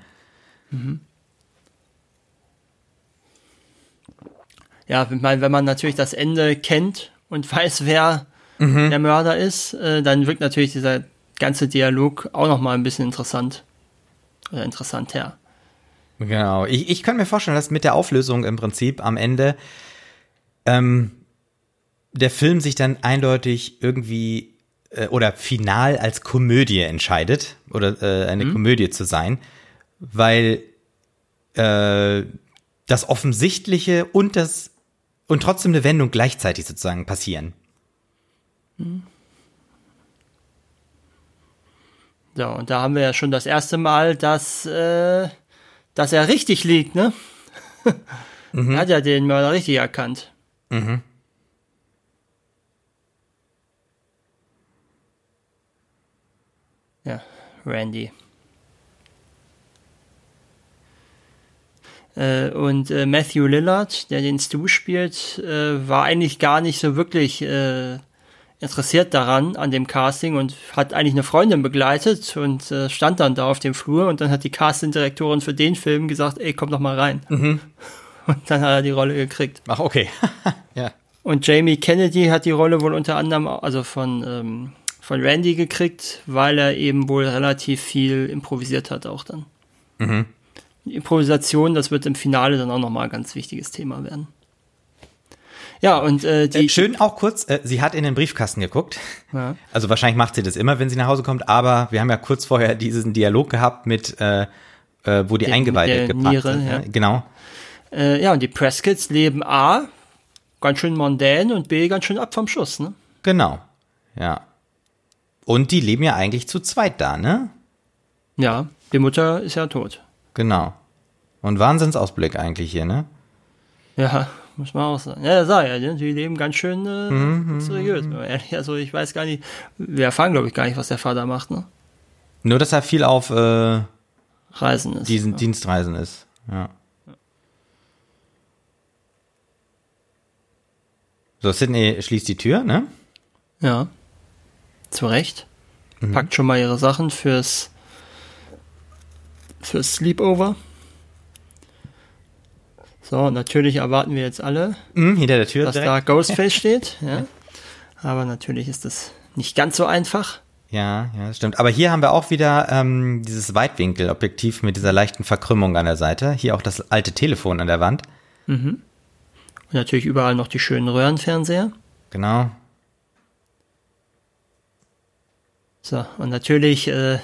Mhm. Ja, wenn man natürlich das Ende kennt und weiß, wer mhm. der Mörder ist, äh, dann wirkt natürlich dieser ganze Dialog auch noch mal ein bisschen interessant oder interessant her. Genau. Ich, ich kann mir vorstellen, dass mit der Auflösung im Prinzip am Ende ähm, der Film sich dann eindeutig irgendwie äh, oder final als Komödie entscheidet oder äh, eine mhm. Komödie zu sein, weil äh, das Offensichtliche und das und trotzdem eine Wendung gleichzeitig sozusagen passieren. So, und da haben wir ja schon das erste Mal, dass, äh, dass er richtig liegt, ne? mhm. Er hat ja den Mörder richtig erkannt. Mhm. Ja, Randy. Äh, und äh, Matthew Lillard, der den Stu spielt, äh, war eigentlich gar nicht so wirklich äh, interessiert daran, an dem Casting und hat eigentlich eine Freundin begleitet und äh, stand dann da auf dem Flur und dann hat die Casting-Direktorin für den Film gesagt, ey, komm doch mal rein. Mhm. Und dann hat er die Rolle gekriegt. Ach, okay. ja. Und Jamie Kennedy hat die Rolle wohl unter anderem, also von ähm, von Randy gekriegt, weil er eben wohl relativ viel improvisiert hat auch dann. Mhm. Improvisation, das wird im Finale dann auch nochmal ein ganz wichtiges Thema werden. Ja, und äh, die. Äh, schön auch kurz, äh, sie hat in den Briefkasten geguckt. Ja. Also wahrscheinlich macht sie das immer, wenn sie nach Hause kommt, aber wir haben ja kurz vorher diesen Dialog gehabt mit, äh, äh, wo die der, Eingeweide gebracht sind. Ja. Genau. Äh, ja, und die Prescotts leben A, ganz schön mondän und B, ganz schön ab vom Schuss, ne? Genau. Ja. Und die leben ja eigentlich zu zweit da, ne? Ja, die Mutter ist ja tot. Genau. Und Wahnsinnsausblick eigentlich hier, ne? Ja, muss man auch sagen. Ja, sag ja, die leben ganz schön äh, mhm, seriös. Mhm. Also ich weiß gar nicht, wir erfahren glaube ich gar nicht, was der Vater macht, ne? Nur, dass er viel auf äh, Reisen ist. Diesen ja. Dienstreisen ist, ja. So, Sydney schließt die Tür, ne? Ja zurecht. Mhm. Packt schon mal ihre Sachen fürs, fürs Sleepover. So, natürlich erwarten wir jetzt alle, mhm, hinter der Tür dass direkt. da Ghostface steht. Ja. Aber natürlich ist das nicht ganz so einfach. Ja, ja, das stimmt. Aber hier haben wir auch wieder ähm, dieses Weitwinkelobjektiv mit dieser leichten Verkrümmung an der Seite. Hier auch das alte Telefon an der Wand. Mhm. Und natürlich überall noch die schönen Röhrenfernseher. Genau. So, und natürlich äh,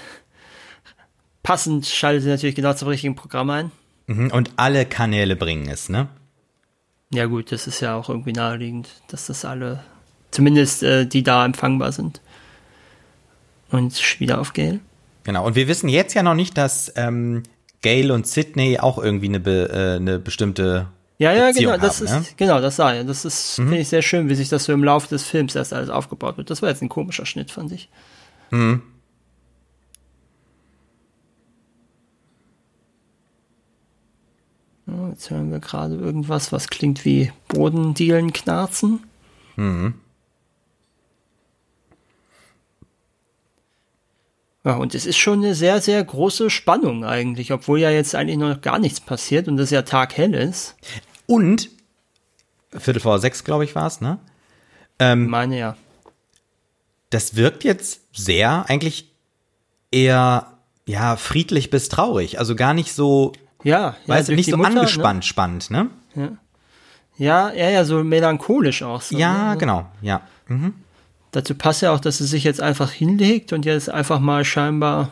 passend schaltet sie natürlich genau zum richtigen Programm ein. Mhm, und alle Kanäle bringen es, ne? Ja gut, das ist ja auch irgendwie naheliegend, dass das alle, zumindest äh, die da empfangbar sind. Und wieder auf Gail. Genau. Und wir wissen jetzt ja noch nicht, dass ähm, Gail und Sydney auch irgendwie eine, be, äh, eine bestimmte ja, ja, Beziehung genau, das haben, ist, genau, das sah ja. Das ist, Mhm. finde ich sehr schön, wie sich das so im Laufe des Films erst alles aufgebaut wird. Das war jetzt ein komischer Schnitt, fand ich. Mhm. Jetzt hören wir gerade irgendwas, was klingt wie Bodendielen knarzen. Mhm. Ja, und es ist schon eine sehr, sehr große Spannung eigentlich, obwohl ja jetzt eigentlich noch gar nichts passiert und es ja taghell ist. Und Viertel vor sechs, glaube ich, war es, ne? Ich meine ja. Das wirkt jetzt sehr eigentlich eher ja friedlich bis traurig, also gar nicht so, Ja, ja weißt du, durch nicht so Mutter, angespannt spannend, ne? Ne? Ja, ja, ja, so melancholisch auch. So, Ja, ne? genau, ja. Mhm. Dazu passt ja auch, dass sie sich jetzt einfach hinlegt und jetzt einfach mal scheinbar,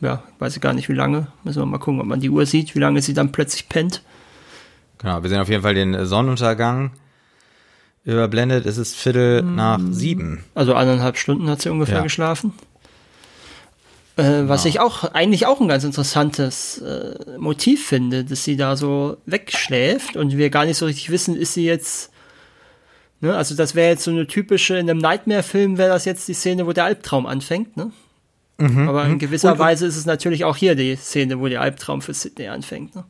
ja, weiß ich gar nicht wie lange, müssen wir mal gucken, ob man die Uhr sieht, wie lange sie dann plötzlich pennt. Genau, wir sehen auf jeden Fall den Sonnenuntergang überblendet. Es ist Viertel nach sieben. Also eineinhalb Stunden hat sie ungefähr Ja. geschlafen. Äh, was ich auch eigentlich auch ein ganz interessantes äh, Motiv finde, dass sie da so wegschläft und wir gar nicht so richtig wissen, ist sie jetzt. Ne, also das wäre jetzt so eine typische, in einem Nightmare-Film wäre das jetzt die Szene, wo der Albtraum anfängt, ne? Aber in gewisser Und- Weise ist es natürlich auch hier die Szene, wo der Albtraum für Sydney anfängt. Ne?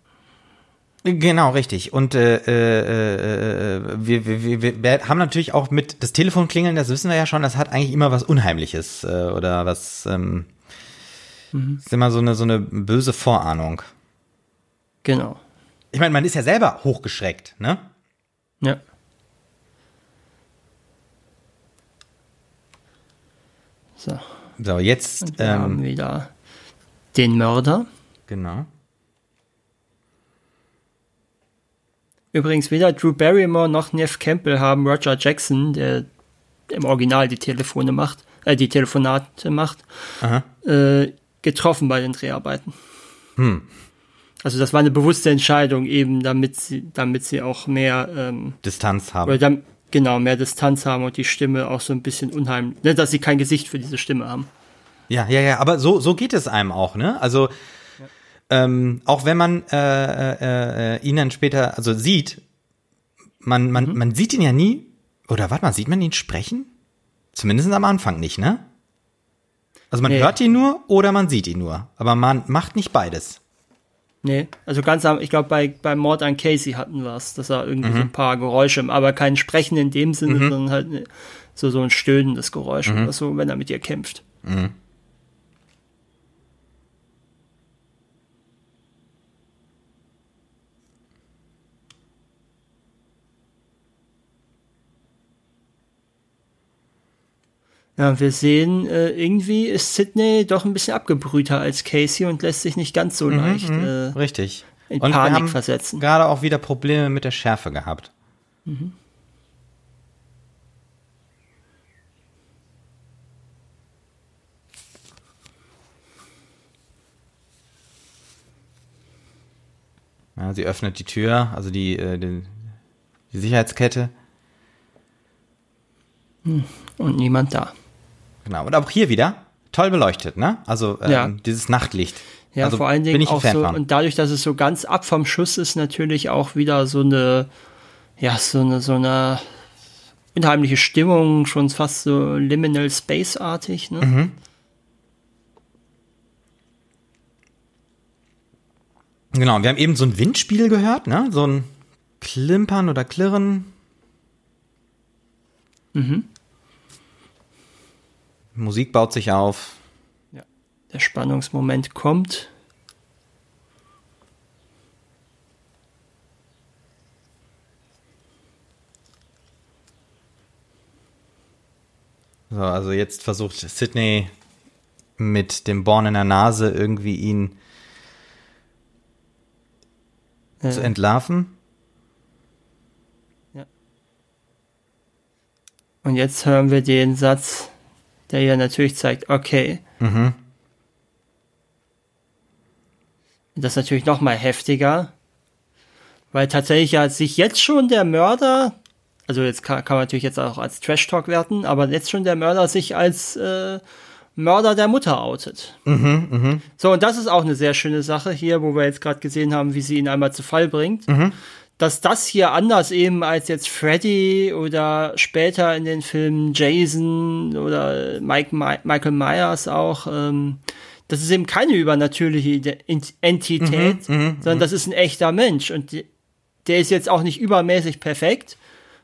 Genau, richtig. Und äh, äh, äh, wir, wir, wir, wir haben natürlich auch mit das Telefon klingeln, das wissen wir ja schon, das hat eigentlich immer was Unheimliches äh, oder was ähm, ist immer so eine so eine böse Vorahnung. Genau. Ich meine, man ist ja selber hochgeschreckt, ne? Ja. So, So, jetzt wir haben ähm, wieder den Mörder. genau. Übrigens weder Drew Barrymore noch Neff Campbell haben Roger Jackson, der im Original die Telefone macht, äh, die Telefonate macht, äh, getroffen bei den Dreharbeiten. Also das war eine bewusste Entscheidung, eben damit sie, damit sie auch mehr, ähm, Distanz oder haben. dann, genau, mehr Distanz haben und die Stimme auch so ein bisschen unheimlich, ne, dass sie kein Gesicht für diese Stimme haben. Ja, ja, ja, aber so, so geht es einem auch, ne? Also, ähm, auch wenn man äh, äh, äh, ihn dann später, also sieht, man, man, man sieht ihn ja nie, oder warte mal, sieht man ihn sprechen? Zumindest am Anfang nicht, ne? Also man Nee. hört ihn nur oder man sieht ihn nur, aber man macht nicht beides. Nee, also ganz am, ich glaube, bei, beim Mord an Casey hatten wir es, dass er irgendwie so ein paar Geräusche, aber kein Sprechen in dem Sinne, sondern halt ne, so, so ein stöhnendes Geräusch oder so, wenn er mit ihr kämpft. Ja, wir sehen, äh, irgendwie ist Sydney doch ein bisschen abgebrühter als Casey und lässt sich nicht ganz so leicht äh, Richtig. in Und wir Panik haben versetzen. gerade auch wieder Probleme mit der Schärfe gehabt. Ja, sie öffnet die Tür, also die, äh, die, die Sicherheitskette. Und niemand da. Genau. Und auch hier wieder toll beleuchtet, ne? Also ähm, Ja. dieses Nachtlicht. Ja, also vor allen Dingen auch so, und dadurch, dass es so ganz ab vom Schuss ist, natürlich auch wieder so eine, ja, so eine, so eine unheimliche Stimmung, schon fast so Liminal Space-artig, ne? Mhm. Genau, wir haben eben so ein Windspiel gehört, ne? So ein Klimpern oder Klirren. Mhm. Musik baut sich auf. Der Spannungsmoment kommt. So, also jetzt versucht Sydney mit dem Born in der Nase irgendwie ihn Äh, zu entlarven. Und jetzt hören wir den Satz, der ja natürlich zeigt, okay. Mhm. Das ist natürlich noch mal heftiger, weil tatsächlich ja sich jetzt schon der Mörder, also jetzt kann, kann man natürlich jetzt auch als Trash Talk werten, aber jetzt schon der Mörder sich als äh, Mörder der Mutter outet. Mhm, mh. So, und das ist auch eine sehr schöne Sache hier, wo wir jetzt gerade gesehen haben, wie sie ihn einmal zu Fall bringt. Mhm. Dass das hier anders eben als jetzt Freddy oder später in den Filmen Jason oder Mike, My Michael Myers auch, ähm, das ist eben keine übernatürliche Entität, mhm, mhm, sondern das ist ein echter Mensch und der ist jetzt auch nicht übermäßig perfekt,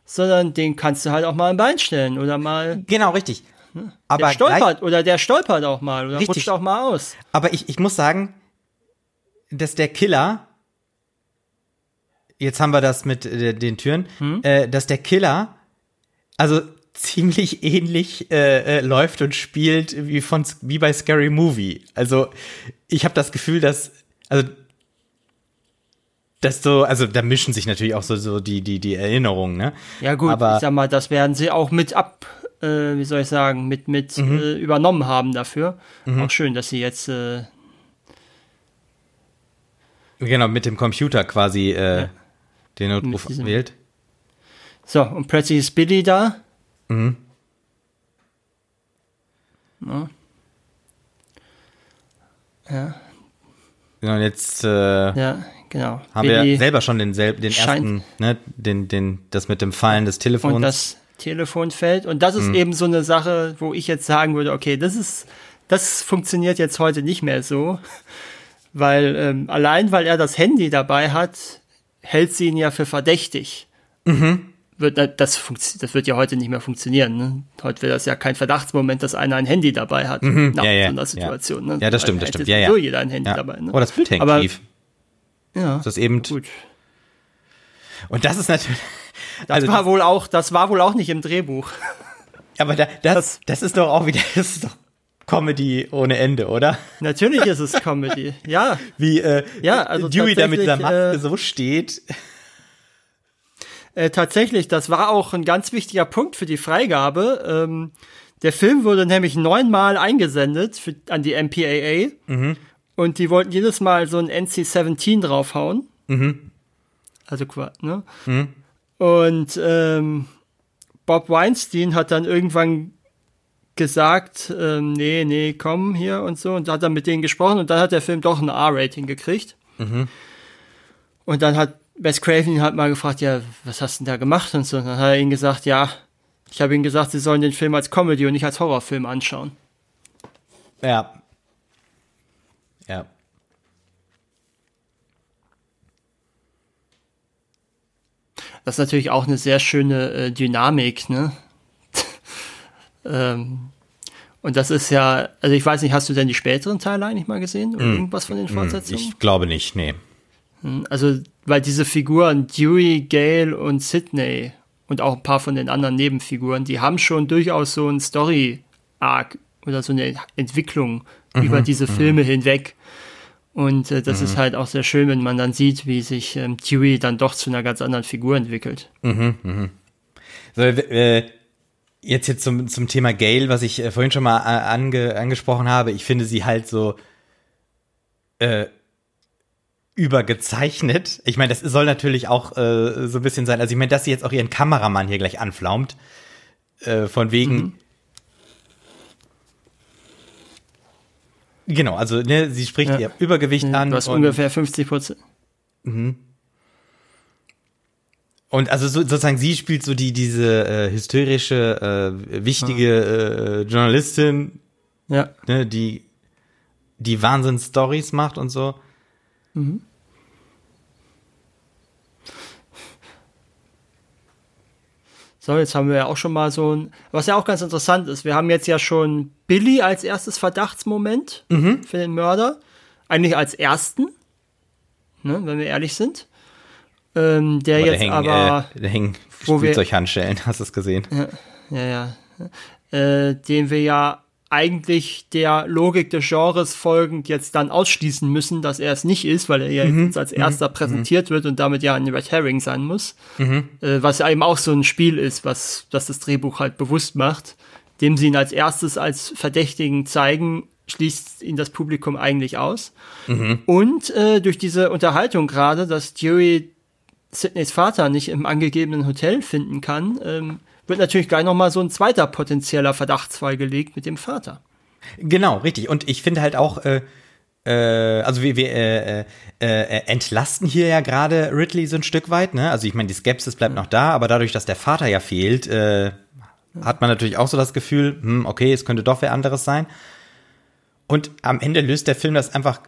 sondern den kannst du halt auch mal ein Bein stellen oder mal. Genau, richtig. Ne? Aber der stolpert oder der stolpert auch mal oder richtig. rutscht auch mal aus. Aber ich, ich muss sagen, dass der Killer, jetzt haben wir das mit äh, den Türen, hm? äh, dass der Killer, also ziemlich ähnlich äh, äh, läuft und spielt wie von wie bei Scary Movie. Also ich habe das Gefühl, dass also das so, also da mischen sich natürlich auch so, so die, die, die Erinnerungen, ne? Ja, gut, Aber, ich sag mal, das werden sie auch mit ab, äh, wie soll ich sagen, mit, mit mhm. äh, übernommen haben dafür. Mhm. Auch schön, dass sie jetzt äh, Genau, mit dem Computer quasi äh, ja. Den Notruf wählt. So, und plötzlich ist Billy da. Mhm. Ja. Ja. Genau, jetzt äh, ja. Genau. Haben Billy wir selber schon den, den ersten, ne, den, den, das mit dem Fallen des Telefons. Und das Telefon fällt. Und das ist mhm. eben so eine Sache, wo ich jetzt sagen würde, okay, das ist, das funktioniert jetzt heute nicht mehr so. Weil, ähm, allein weil er das Handy dabei hat, hält sie ihn ja für verdächtig. Mhm. Wird, das, das wird ja heute nicht mehr funktionieren. Ne? Heute wäre das ja kein Verdachtsmoment, dass einer ein Handy dabei hat. Mhm. Nach ja, ja, so einer Situation. Ja, ne? ja das stimmt, das stimmt. Ja, ja. jeder ein Handy dabei. Ne? Oh, das Bild hängt Aber, tief. Ja. Das ist eben. Gut. Und das ist natürlich. Das also war wohl auch, das war wohl auch nicht im Drehbuch. Aber da, das, das, das ist doch auch wieder, das ist doch Comedy ohne Ende, oder? Natürlich ist es Comedy, ja. Wie äh, ja, also Dewey da mit dieser Maske äh, so steht. Äh, tatsächlich, das war auch ein ganz wichtiger Punkt für die Freigabe. Ähm, der Film wurde nämlich neunmal eingesendet für, an die MPAA. Mhm. Und die wollten jedes Mal so ein NC-17 draufhauen. Mhm. Also, ne? Mhm. Und ähm, Bob Weinstein hat dann irgendwann gesagt, ähm, nee, nee, komm hier und so. Und hat dann mit denen gesprochen und dann hat der Film doch ein R-Rating gekriegt. Mhm. Und dann hat Wes Craven ihn halt mal gefragt, ja, was hast du denn da gemacht und so. Und dann hat er ihnen gesagt, ja, ich habe ihnen gesagt, sie sollen den Film als Comedy und nicht als Horrorfilm anschauen. Ja, ja. Das ist natürlich auch eine sehr schöne äh, Dynamik, ne? Ähm, und das ist ja, also ich weiß nicht, hast du denn die späteren Teile eigentlich mal gesehen? Oder mm. irgendwas von den hm, Fortsetzungen? Ich glaube nicht, nee. Hm, also, weil diese Figuren, Dewey, Gale und Sidney und auch ein paar von den anderen Nebenfiguren, die haben schon durchaus so ein Story-Arc oder so eine Entwicklung mhm, über diese mhm. Filme hinweg. Und äh, das mhm. ist halt auch sehr schön, wenn man dann sieht, wie sich ähm, Dewey dann doch zu einer ganz anderen Figur entwickelt. Mhm, mhm. So, äh, jetzt jetzt zum, zum Thema Gail, was ich äh, vorhin schon mal äh, ange, angesprochen habe. Ich finde sie halt so äh, übergezeichnet. Ich meine, das soll natürlich auch äh, so ein bisschen sein. Also ich meine, dass sie jetzt auch ihren Kameramann hier gleich anflaumt. Äh, von wegen, mhm. Genau, also ne, sie spricht ja. ihr Übergewicht ja, an. Du hast ungefähr 50 Prozent. Mhm. Und also so, sozusagen sie spielt so die diese äh, hysterische äh, wichtige äh, Journalistin, ja. ne, die die Wahnsinns Stories macht und so. Mhm. So, jetzt haben wir ja auch schon mal so ein, was ja auch ganz interessant ist, wir haben jetzt ja schon Billy als erstes Verdachtsmoment mhm. für den Mörder. aber als ersten, ne, wenn wir ehrlich sind. Ähm, der aber jetzt hängen, aber. Äh, da hängen Spielzeughandschellen, hast du es gesehen? Ja, ja. ja. Äh, den wir ja eigentlich der Logik des Genres folgend jetzt dann ausschließen müssen, dass er es nicht ist, weil er ja mhm. jetzt als erster mhm. präsentiert wird und damit ja ein Red Herring sein muss. Mhm. Äh, was ja eben auch so ein Spiel ist, was, was das Drehbuch halt bewusst macht, dem sie ihn als erstes als Verdächtigen zeigen, schließt ihn das Publikum eigentlich aus. Mhm. Und äh, durch diese Unterhaltung gerade, dass Dewey Sidneys Vater nicht im angegebenen Hotel finden kann, ähm, wird natürlich gleich nochmal so ein zweiter potenzieller Verdachtsfall gelegt mit dem Vater. Genau, richtig. Und ich finde halt auch, äh, äh, also wir, wir äh, äh, äh, entlasten hier ja gerade Ridley so ein Stück weit, ne? Also ich meine, die Skepsis bleibt noch da, aber dadurch, dass der Vater ja fehlt, äh, hat man natürlich auch so das Gefühl, hm, okay, es könnte doch wer anderes sein. Und am Ende löst der Film das einfach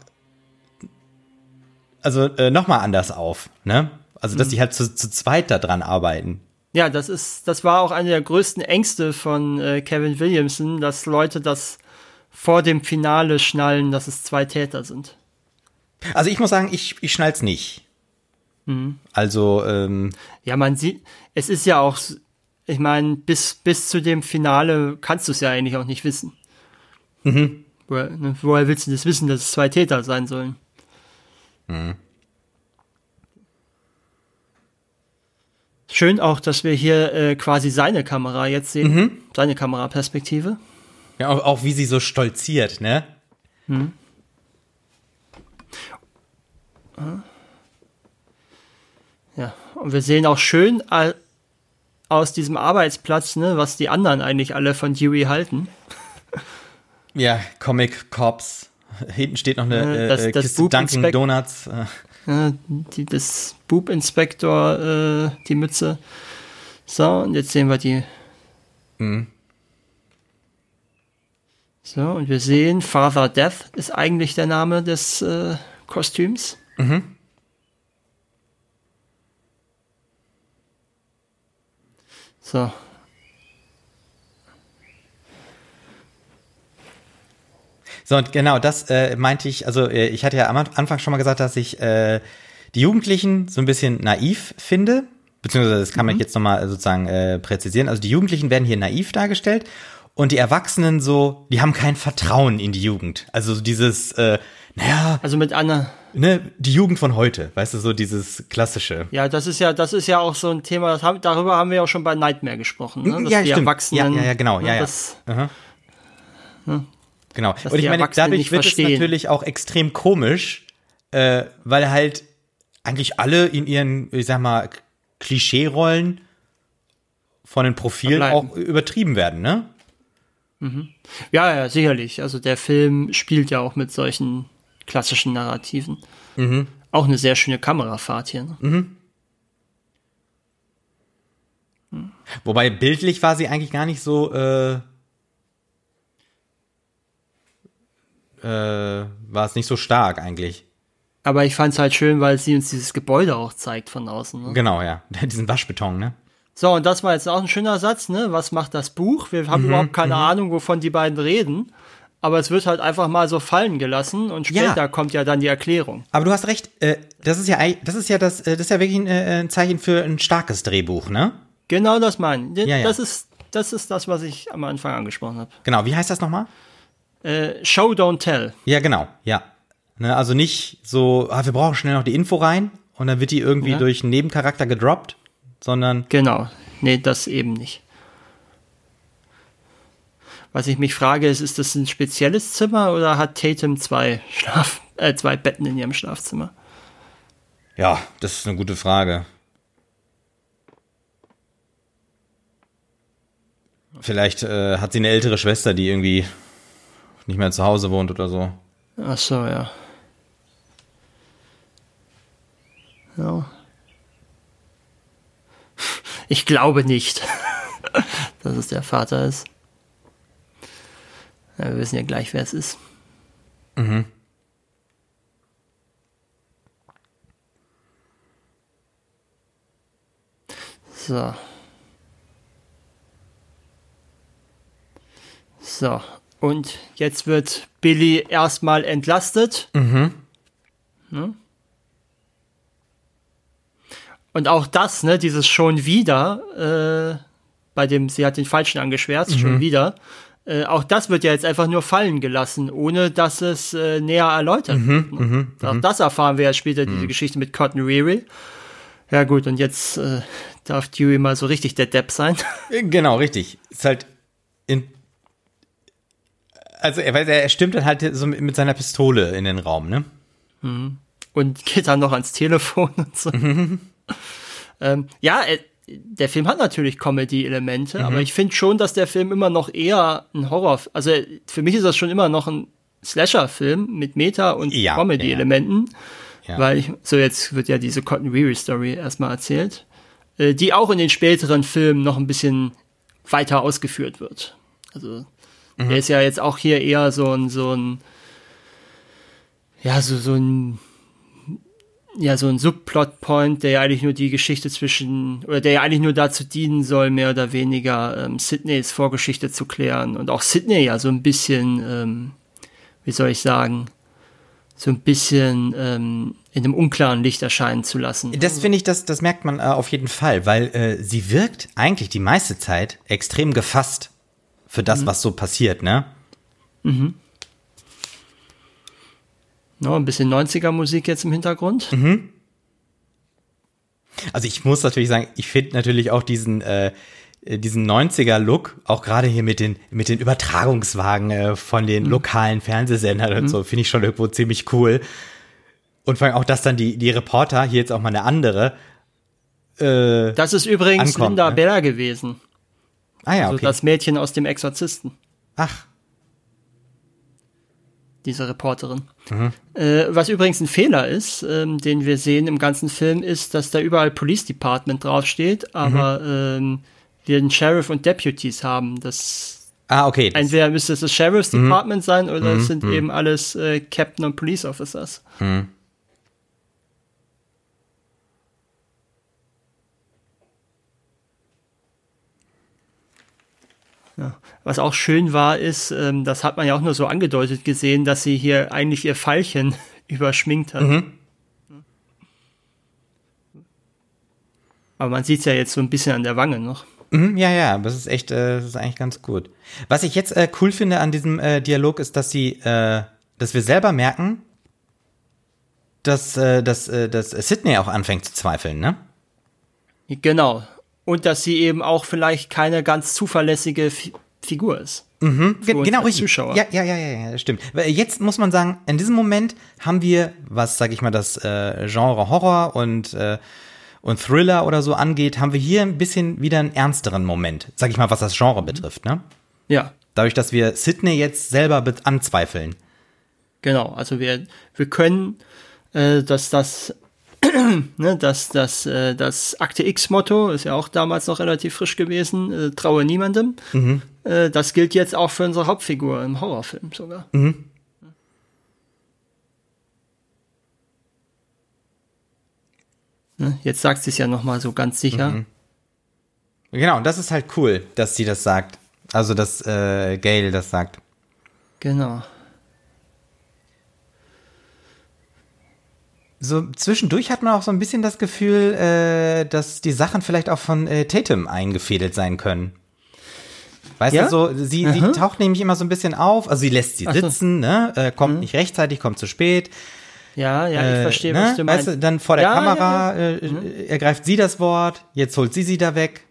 also äh, nochmal anders auf, ne? Also, dass die halt zu, zu zweit da dran arbeiten. Ja, das ist, das war auch eine der größten Ängste von äh, Kevin Williamson, dass Leute das vor dem Finale schnallen, dass es zwei Täter sind. Also ich muss sagen, ich, ich schnall's nicht. Mhm. Also, ähm, Ja, man sieht, es ist ja auch, ich meine, bis, bis zu dem Finale kannst du es ja eigentlich auch nicht wissen. mhm. Woher, ne, woher willst du das wissen, dass es zwei Täter sein sollen? Schön auch, dass wir hier äh, quasi seine Kamera jetzt sehen, seine Kameraperspektive. ja, auch, auch wie sie so stolziert, ne? Ja, und wir sehen auch schön aus diesem Arbeitsplatz, ne, was die anderen eigentlich alle von Dewey halten. Ja, Comic Cops. Hinten steht noch eine Äh, das- äh, das Kiste Dunkin' Donuts. Ja, die, das Boob-Inspektor, äh, die Mütze. So, und jetzt sehen wir die. So, und wir sehen, Father Death ist eigentlich der Name des äh, Kostüms. So. So, und genau, das äh, meinte ich, also äh, ich hatte ja am Anfang schon mal gesagt, dass ich äh, die Jugendlichen so ein bisschen naiv finde, beziehungsweise das kann man jetzt nochmal sozusagen äh, präzisieren. Also die Jugendlichen werden hier naiv dargestellt und die Erwachsenen so, die haben kein Vertrauen in die Jugend. Also so dieses, äh, naja, Also mit einer, ne, die Jugend von heute, weißt du, so dieses klassische. ja, das ist ja, das ist ja auch so ein Thema, das haben, darüber haben wir auch schon bei Nightmare gesprochen, ne? Mhm, ja, die stimmt. Erwachsenen, Ja, ja, ja, genau, ne, ja, ja. Das, Genau. Dass Und ich meine, dadurch wird verstehen. es natürlich auch extrem komisch, äh, weil halt eigentlich alle in ihren, ich sag mal, Klischee-Rollen von den Profilen Verbleiben. auch übertrieben werden, ne? Ja, ja, sicherlich. Also der Film spielt ja auch mit solchen klassischen Narrativen. Mhm. Auch eine sehr schöne Kamerafahrt hier. Ne? Wobei bildlich war sie eigentlich gar nicht so, äh, äh, war es nicht so stark eigentlich. Aber ich fand es halt schön, weil sie uns dieses Gebäude auch zeigt von außen. Ne? Genau, ja. Diesen Waschbeton, ne? So, und das war jetzt auch ein schöner Satz, ne? Was macht das Buch? Wir Mhm, haben überhaupt keine Ahnung, wovon die beiden reden. Aber es wird halt einfach mal so fallen gelassen und Ja. später kommt ja dann die Erklärung. Aber du hast recht, äh, das ist ja, das ist ja das, äh, das ist ja wirklich ein, äh, ein Zeichen für ein starkes Drehbuch, ne? Genau das meine ich. Ja, ja. Das, ist, das ist das, was ich am Anfang angesprochen habe. Genau, wie heißt das nochmal? Äh, Show, don't tell. Ja, genau, ja. Ne, also nicht so, ah, wir brauchen schnell noch die Info rein und dann wird die irgendwie Ja. durch einen Nebencharakter gedroppt, sondern Genau. Nee, das eben nicht. Was ich mich frage, ist, ist das ein spezielles Zimmer oder hat Tatum zwei Schlaf, äh, zwei Betten in ihrem Schlafzimmer? ja, das ist eine gute Frage. Vielleicht äh, hat sie eine ältere Schwester, die irgendwie nicht mehr zu Hause wohnt oder so. Ach so, ja. Ja. Ich glaube nicht, dass es der Vater ist. Ja, wir wissen ja gleich, wer es ist. So. So. Und jetzt wird Billy erstmal entlastet. Ne? Und auch das, ne, dieses schon wieder, äh, bei dem sie hat den Falschen angeschwärzt, schon wieder. Äh, auch das wird ja jetzt einfach nur fallen gelassen, ohne dass es äh, näher erläutert wird. Ne? auch das erfahren wir ja später, diese Geschichte mit Cotton Reary. Ja gut, und jetzt äh, darf Dewey mal so richtig der Depp sein. Äh, Genau, richtig. Ist halt in also er, weiß, er stimmt dann halt so mit seiner Pistole in den Raum, ne? und geht dann noch ans Telefon und so. ähm, ja, äh, der Film hat natürlich Comedy-Elemente, mhm. aber ich finde schon, dass der Film immer noch eher ein Horror, also für mich ist das schon immer noch ein Slasher-Film mit Meta- und ja, Comedy-Elementen, ja. weil ich, so jetzt wird ja diese Cotton Weary-Story erstmal erzählt, äh, die auch in den späteren Filmen noch ein bisschen weiter ausgeführt wird. Also mhm. der ist ja jetzt auch hier eher so ein, so ein, ja, so, so ein ja so ein Subplot-Point, der ja eigentlich nur die Geschichte zwischen, oder der ja eigentlich nur dazu dienen soll, mehr oder weniger ähm, Sydneys Vorgeschichte zu klären und auch Sydney ja so ein bisschen, ähm, wie soll ich sagen, so ein bisschen ähm, in einem unklaren Licht erscheinen zu lassen. Das finde ich, das, das merkt man äh, auf jeden Fall, weil äh, sie wirkt eigentlich die meiste Zeit extrem gefasst für das, mhm. was so passiert, ne? Mhm. No, ein bisschen 90er Musik jetzt im Hintergrund. Mhm. Also ich muss natürlich sagen, ich finde natürlich auch diesen, äh, diesen 90er-Look, auch gerade hier mit den, mit den Übertragungswagen äh, von den mhm. lokalen Fernsehsendern mhm. und so, finde ich schon irgendwo ziemlich cool. Und vor allem auch, dass dann die, die Reporter, hier jetzt auch mal eine andere, äh, Das ist übrigens ankommt, Linda ne? Bär gewesen. Ah ja, also okay. das Mädchen aus dem Exorzisten. Ach, diese Reporterin. Mhm. Äh, was übrigens ein Fehler ist, ähm, den wir sehen im ganzen Film, ist, dass da überall Police Department draufsteht, aber mhm. ähm, wir einen Sheriff und Deputies haben. Das ah, okay. Entweder müsste es das Sheriff's mhm. Department sein oder mhm. es sind mhm. eben alles äh, Captain und Police Officers. Mhm. Ja. Was auch schön war, ist, ähm, das hat man ja auch nur so angedeutet gesehen, dass sie hier eigentlich ihr Pfeilchen überschminkt hat. Mhm. Aber man sieht es ja jetzt so ein bisschen an der Wange noch. Mhm, ja, ja, das ist echt, äh, das ist eigentlich ganz gut. Was ich jetzt äh, cool finde an diesem äh, Dialog ist, dass sie, äh, dass wir selber merken, dass, äh, dass, äh, dass Sydney auch anfängt zu zweifeln, ne? Genau. Und dass sie eben auch vielleicht keine ganz zuverlässige F Figur ist. Mhm, genau, richtig. Zuschauer. Ja, ja, ja, ja, stimmt. Jetzt muss man sagen, in diesem Moment haben wir, was, sag ich mal, das äh, Genre Horror und, äh, und Thriller oder so angeht, haben wir hier ein bisschen wieder einen ernsteren Moment, sag ich mal, was das Genre betrifft, ne? Ja. Dadurch, dass wir Sydney jetzt selber anzweifeln. Genau, also wir, wir können, äh, dass das ne, das, das, äh, das Akte X-Motto ist ja auch damals noch relativ frisch gewesen, äh, traue niemandem. Mhm. Äh, das gilt jetzt auch für unsere Hauptfigur im Horrorfilm sogar. Mhm. Ne, jetzt sagt sie es ja noch mal so ganz sicher. Mhm. Genau, und das ist halt cool, dass sie das sagt. Also, dass äh, Gail das sagt. Genau. So zwischendurch hat man auch so ein bisschen das Gefühl, äh, dass die Sachen vielleicht auch von äh, Tatum eingefädelt sein können. Weißt ja? du, so, sie, sie taucht nämlich immer so ein bisschen auf, also sie lässt sie sitzen, ne, äh, kommt mhm. nicht rechtzeitig, kommt zu spät. Ja, ja, ich äh, verstehe, ne? was du meinst. Weißt du, dann vor der ja, Kamera ja, äh, mhm. ergreift sie das Wort, jetzt holt sie sie da weg.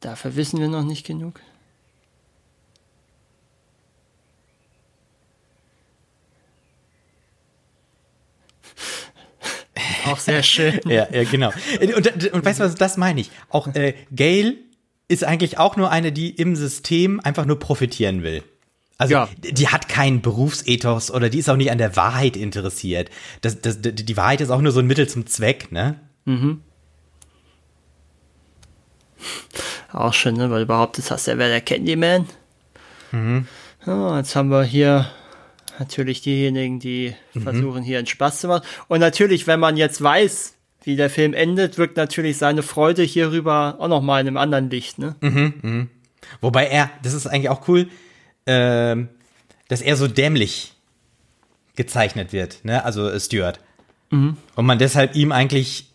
Dafür wissen wir noch nicht genug. Auch sehr schön. ja, ja, genau. Und, und weißt du was, das meine ich. Auch äh, Gail ist eigentlich auch nur eine, die im System einfach nur profitieren will. Also ja. die hat keinen Berufsethos oder die ist auch nicht an der Wahrheit interessiert. Das, das, die Wahrheit ist auch nur so ein Mittel zum Zweck, ne? Mhm. Auch schön, ne? weil du behauptest hast, er wäre der Candyman. Mhm. Oh, jetzt haben wir hier natürlich diejenigen, die mhm. versuchen, hier einen Spaß zu machen. Und natürlich, wenn man jetzt weiß, wie der Film endet, wirkt natürlich seine Freude hierüber auch noch mal in einem anderen Licht. Ne? Mhm, mh. Wobei er, das ist eigentlich auch cool, äh, dass er so dämlich gezeichnet wird, ne? Also äh, Stuart. Mhm. Und man deshalb ihm eigentlich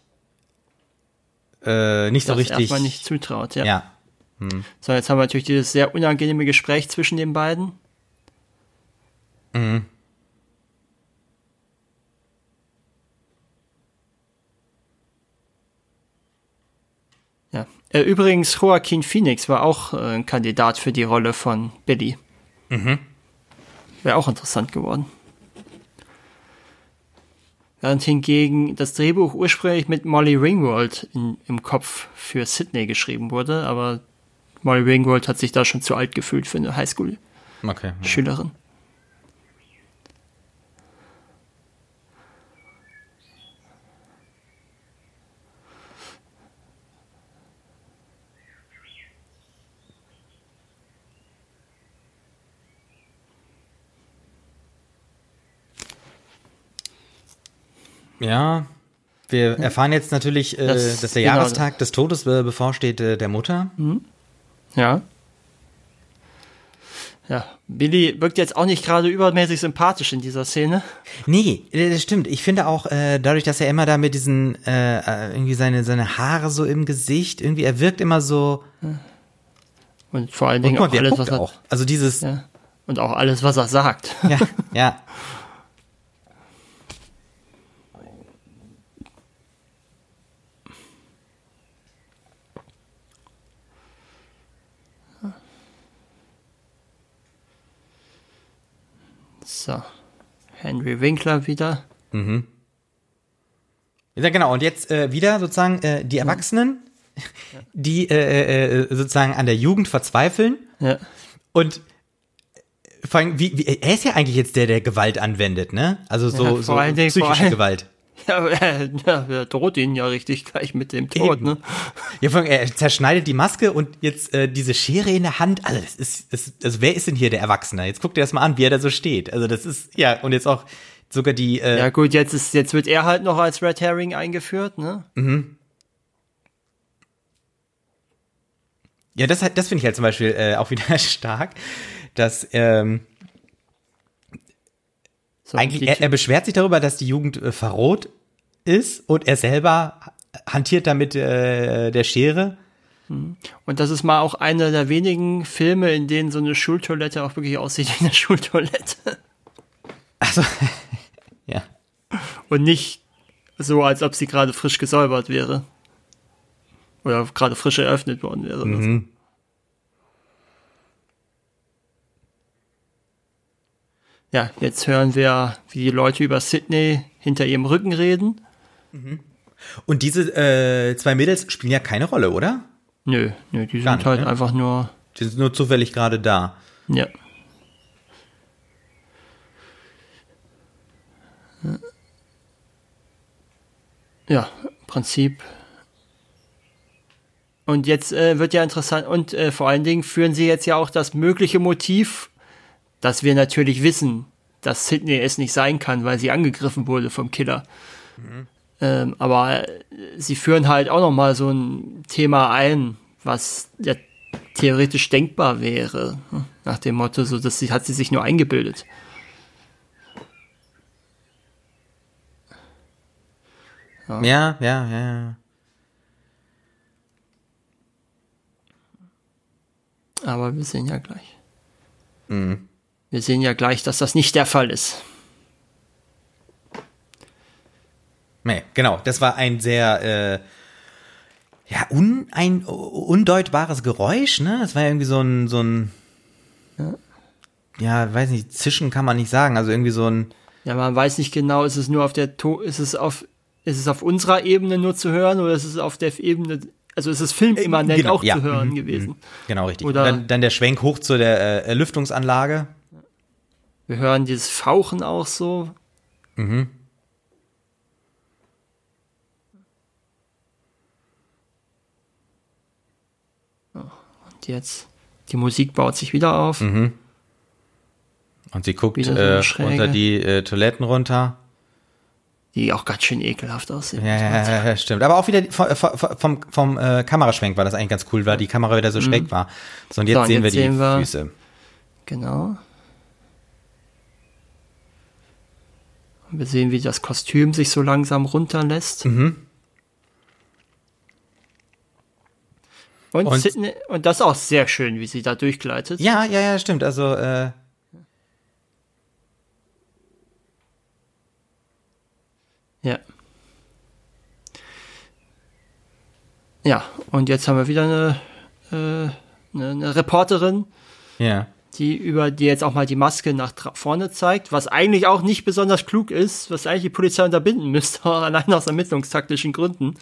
äh, nicht das so richtig. erstmal nicht zutraut, ja. ja. Hm. So, jetzt haben wir natürlich dieses sehr unangenehme Gespräch zwischen den beiden. Mhm. Ja. Äh, übrigens, Joaquin Phoenix war auch äh, ein Kandidat für die Rolle von Billy. Mhm. Wäre auch interessant geworden. während hingegen das Drehbuch ursprünglich mit Molly Ringwald in, im Kopf für Sydney geschrieben wurde, aber Molly Ringwald hat sich da schon zu alt gefühlt für eine Highschool-Schülerin. Okay. Ja, wir erfahren jetzt natürlich, äh, Das- dass der genau. Jahrestag des Todes äh, bevorsteht äh, der Mutter. Ja. Ja, Billy wirkt jetzt auch nicht gerade übermäßig sympathisch in dieser Szene. Nee, äh, das stimmt. Ich finde auch, äh, dadurch, dass er immer da mit diesen, äh, irgendwie seine, seine Haare so im Gesicht, irgendwie, er wirkt immer so, Und vor allen guck Dingen mal, auch wie er alles, was er, auch. Also dieses, ja, ja, und auch alles, was er sagt. ja. So. Henry Winkler wieder. Ja, genau. Und jetzt äh, wieder sozusagen äh, die Erwachsenen, die äh, äh, sozusagen an der Jugend verzweifeln Ja. und vor allem, wie, wie, er ist ja eigentlich jetzt der, der Gewalt anwendet, ne? Also so, Ja, so psychische Gewalt. Ja, er, er droht ihn ja richtig gleich mit dem Tod, Eben. ne? Ja, vor allem, er zerschneidet die Maske und jetzt äh, diese Schere in der Hand. Also das ist, das, also wer ist denn hier der Erwachsene? Jetzt guck dir das mal an, wie er da so steht. Also das ist, ja, und jetzt auch sogar die, äh, Ja gut, jetzt ist, jetzt wird er halt noch als Red Herring eingeführt, ne? Ja, das, hat- das finde ich halt zum Beispiel äh, auch wieder stark, dass ähm, So, eigentlich er, er beschwert sich darüber, dass die Jugend äh, verroht ist und er selber hantiert damit äh, der Schere. Und das ist mal auch einer der wenigen Filme, in denen so eine Schultoilette auch wirklich aussieht wie eine Schultoilette. Also ja, Und nicht so, als ob sie gerade frisch gesäubert wäre. Oder gerade frisch eröffnet worden wäre. oder Ja, jetzt hören wir, wie die Leute über Sydney hinter ihrem Rücken reden. und diese äh, zwei Mädels spielen ja keine Rolle, oder? Nö, nö, die sind nicht, halt ne? einfach nur, Die sind nur zufällig gerade da. ja. Ja, im Prinzip. Und jetzt äh, wird ja interessant, und äh, vor allen Dingen führen sie jetzt ja auch das mögliche Motiv, dass wir natürlich wissen, dass Sydney es nicht sein kann, weil sie angegriffen wurde vom Killer. Ähm, aber sie führen halt auch noch mal so ein Thema ein, was ja theoretisch denkbar wäre, hm, nach dem Motto, so dass sie hat sie sich nur eingebildet. Ja, ja, ja, ja. Aber wir sehen ja gleich. Wir sehen ja gleich, dass das nicht der Fall ist. Nee, genau. Das war ein sehr äh, ja un, ein undeutbares Geräusch, ne? Das war irgendwie so ein so ein ja, weiß nicht, zischen kann man nicht sagen, also irgendwie so ein Ja, man weiß nicht genau, ist es nur auf der to ist es auf ist es auf unserer Ebene nur zu hören oder ist es auf der Ebene also ist es filmimmanent Genau, auch ja. zu hören Mhm, gewesen. genau richtig. Oder- dann, dann der Schwenk hoch zu der äh, Lüftungsanlage. Wir hören dieses Fauchen auch so. So, Und jetzt die Musik baut sich wieder auf. Und sie guckt äh, unter die äh, Toiletten runter. die auch ganz schön ekelhaft aussehen. Ja, ja, ja, stimmt. Aber auch wieder vom, vom, vom äh, Kameraschwenk war das eigentlich ganz cool, weil die Kamera wieder so schräg war. So, und jetzt So, und sehen jetzt wir die sehen wir- Füße. Genau. Wir sehen, wie das Kostüm sich so langsam runterlässt. Mhm. Und, Und- Sydney, und das ist auch sehr schön, wie sie da durchgleitet. Ja, ja, ja, stimmt. Also, äh, Ja. Ja, und jetzt haben wir wieder eine, äh, eine, eine Reporterin, ja. Die über die jetzt auch mal die Maske nach vorne zeigt, was eigentlich auch nicht besonders klug ist, was eigentlich die Polizei unterbinden müsste, allein aus ermittlungstaktischen Gründen.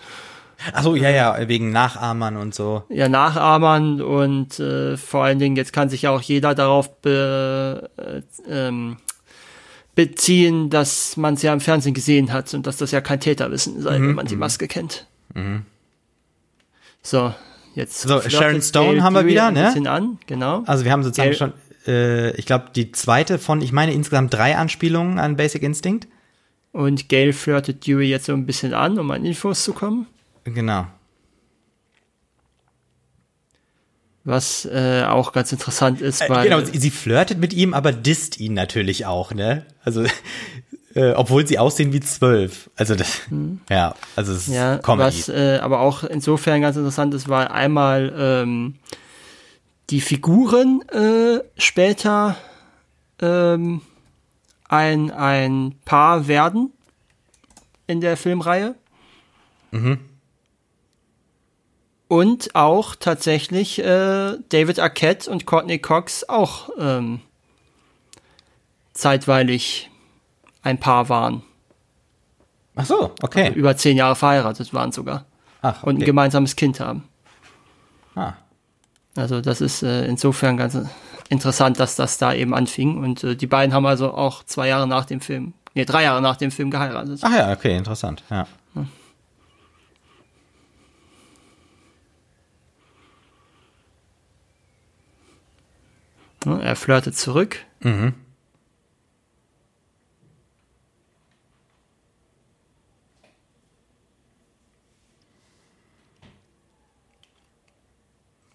Achso, ja, ja, wegen Nachahmern und so. Ja, Nachahmern und äh, vor allen Dingen, jetzt kann sich ja auch jeder darauf be, äh, ähm, beziehen, dass man sie ja im Fernsehen gesehen hat und dass das ja kein Täterwissen sei, mhm. wenn man die mhm. Maske kennt. Mhm. So, jetzt. So, Sharon Stone haben wir wieder, ne? An, genau. Also wir haben sozusagen Gail schon, äh, ich glaube, die zweite von, ich meine insgesamt drei Anspielungen an Basic Instinct. Und Gail flirtet Dewey jetzt so ein bisschen an, um an Infos zu kommen. Genau. Was äh, auch ganz interessant ist, äh, weil. Äh, genau, sie, sie, flirtet mit ihm, aber disst ihn natürlich auch, ne? Also, äh, obwohl sie aussehen wie zwölf. Also, das, hm. ja, also es ja, ist Comedy. Was äh, aber auch insofern ganz interessant ist, weil einmal ähm, die Figuren äh, später ähm, ein, ein Paar werden in der Filmreihe. Mhm und auch tatsächlich äh, David Arquette und Courtney Cox auch ähm, zeitweilig ein Paar waren. Ach so, okay. Also über zehn Jahre verheiratet waren sogar. Ach, okay. Und ein gemeinsames Kind haben. Ah. Also das ist äh, insofern ganz interessant, dass das da eben anfing. Und äh, die beiden haben also auch zwei Jahre nach dem Film, nee, drei Jahre nach dem Film geheiratet. Ach ja, okay, interessant, ja. ja. Er flirtet zurück. Mhm.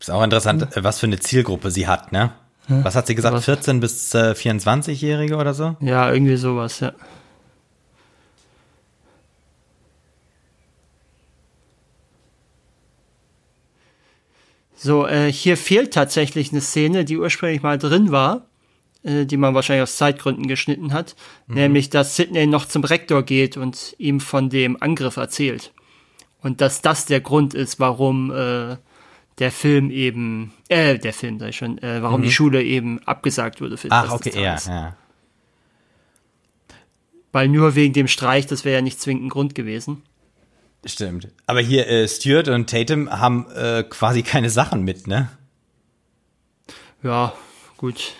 Ist auch interessant, hm. was für eine Zielgruppe sie hat, ne? Was hat sie gesagt? 14 bis äh, 24-Jährige oder so? Ja, irgendwie sowas, ja. So, äh, hier fehlt tatsächlich eine Szene, die ursprünglich mal drin war, äh, die man wahrscheinlich aus Zeitgründen geschnitten hat, mhm. nämlich, dass Sidney noch zum Rektor geht und ihm von dem Angriff erzählt. Und dass das der Grund ist, warum äh, der Film eben, äh, der Film, sag ich schon, äh, warum mhm. die Schule eben abgesagt wurde für Ach, okay, ja, ja. Weil nur wegen dem Streich, das wäre ja nicht zwingend ein Grund gewesen. Stimmt. Aber hier äh, Stewart und Tatum haben äh, quasi keine Sachen mit, ne? Ja, gut.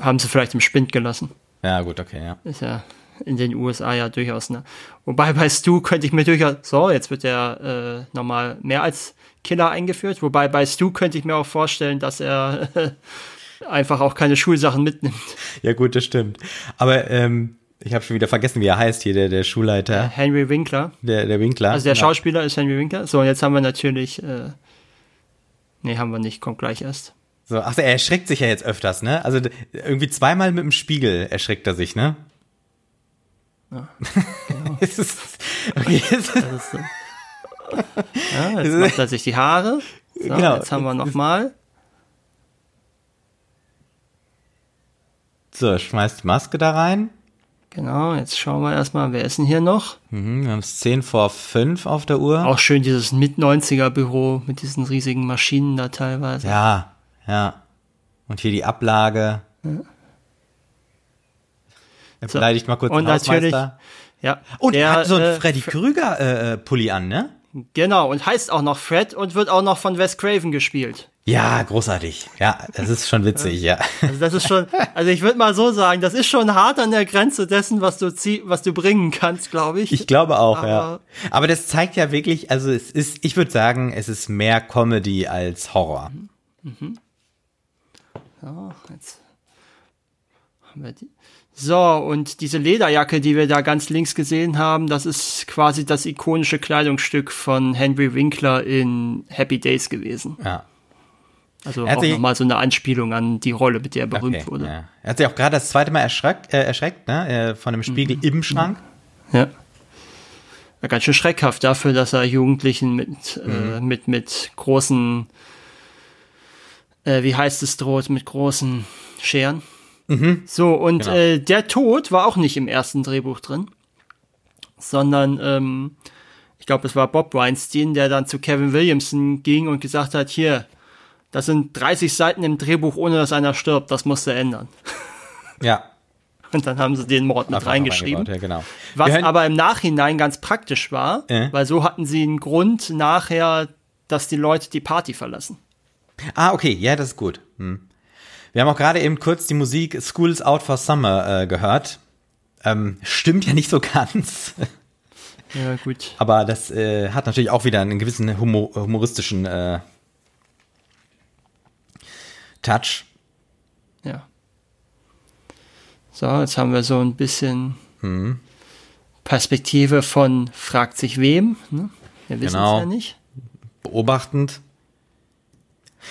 Haben sie vielleicht im Spind gelassen. Ja, gut, okay, ja. Ist ja in den USA ja durchaus, ne? Wobei bei Stu könnte ich mir durchaus, so, jetzt wird er äh, nochmal mehr als Killer eingeführt. Wobei bei Stu könnte ich mir auch vorstellen, dass er einfach auch keine Schulsachen mitnimmt. Ja, gut, das stimmt. Aber ähm, ich habe schon wieder vergessen, wie er heißt hier, der, der Schulleiter. Henry Winkler. Der, der Winkler. Also der genau. Schauspieler ist Henry Winkler. So, und jetzt haben wir natürlich, äh, nee, haben wir nicht, kommt gleich erst. So, ach, er erschreckt sich ja jetzt öfters, ne? Also irgendwie zweimal mit dem Spiegel erschreckt er sich, ne? Ja, genau. ist, okay, ist, so. ja, jetzt macht er sich die Haare. So, genau. Jetzt haben wir nochmal. So, schmeißt die Maske da rein. Genau, jetzt schauen wir erstmal, wer ist denn hier noch? Mhm, wir haben es 10 vor 5 auf der Uhr. Auch schön dieses Mit-90er-Büro mit diesen riesigen Maschinen da teilweise. Ja, ja. Und hier die Ablage. Ja. Er beleidigt mal kurz Und den natürlich, ja. Und der, hat so ein äh, Freddy Krüger-Pulli äh, an, ne? Genau, und heißt auch noch Fred und wird auch noch von Wes Craven gespielt. Ja, großartig. Ja, das ist schon witzig, ja. Also das ist schon, also ich würde mal so sagen, das ist schon hart an der Grenze dessen, was du zieh, was du bringen kannst, glaube ich. Ich glaube auch, Aber, ja. Aber das zeigt ja wirklich, also es ist, ich würde sagen, es ist mehr Comedy als Horror. Mhm. mhm. So, jetzt haben wir die. So, und diese Lederjacke, die wir da ganz links gesehen haben, das ist quasi das ikonische Kleidungsstück von Henry Winkler in Happy Days gewesen. Ja. Also er auch nochmal so eine Anspielung an die Rolle, mit der er berühmt okay, wurde. Ja. Er hat sich auch gerade das zweite Mal erschreckt, äh, erschreckt ne? Äh, von einem Spiegel mhm. im Schrank. Ja. ja. Ganz schön schreckhaft dafür, dass er Jugendlichen mit, äh, mhm. äh, mit, mit großen, äh, wie heißt es, droht, mit großen Scheren. Mhm. So, und genau. äh, der Tod war auch nicht im ersten Drehbuch drin, sondern ähm, ich glaube, es war Bob Weinstein, der dann zu Kevin Williamson ging und gesagt hat, hier, das sind 30 Seiten im Drehbuch, ohne dass einer stirbt, das musste ändern. Ja. Und dann haben sie den Mord mit Einfach reingeschrieben. Ja, genau. Was aber im Nachhinein ganz praktisch war, Äh? weil so hatten sie einen Grund nachher, dass die Leute die Party verlassen. Ah, okay, ja, das ist gut. Hm. Wir haben auch gerade eben kurz die Musik School's Out for Summer äh, gehört. Ähm, stimmt ja nicht so ganz, Ja, gut. aber das äh, hat natürlich auch wieder einen gewissen humo humoristischen äh, Touch. Ja. So, jetzt haben wir so ein bisschen Mhm. Perspektive von fragt sich wem. Ne? Wir wissen Genau. es ja nicht. beobachtend.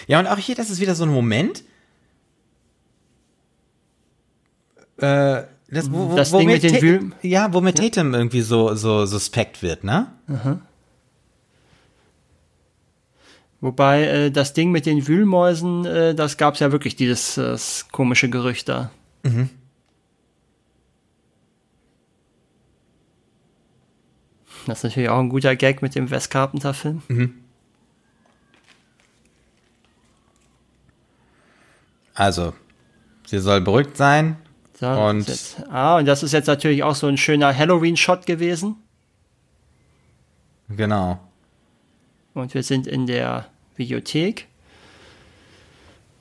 Ja, und auch hier, das ist wieder so ein Moment. Äh, das, wo, wo, Das wo Ding mit den Ta- Wühl- Ja, wo mir Tatum irgendwie so, so suspekt wird, ne? Wobei äh, das Ding mit den Wühlmäusen, äh, das gab es ja wirklich, dieses äh, das komische Gerücht da. Das ist natürlich auch ein guter Gag mit dem Wes Carpenter-Film. Also, sie soll beruhigt sein. So, Und- das ist jetzt, ah, und das ist jetzt natürlich auch so ein schöner Halloween-Shot gewesen. Genau. Und wir sind in der Videothek.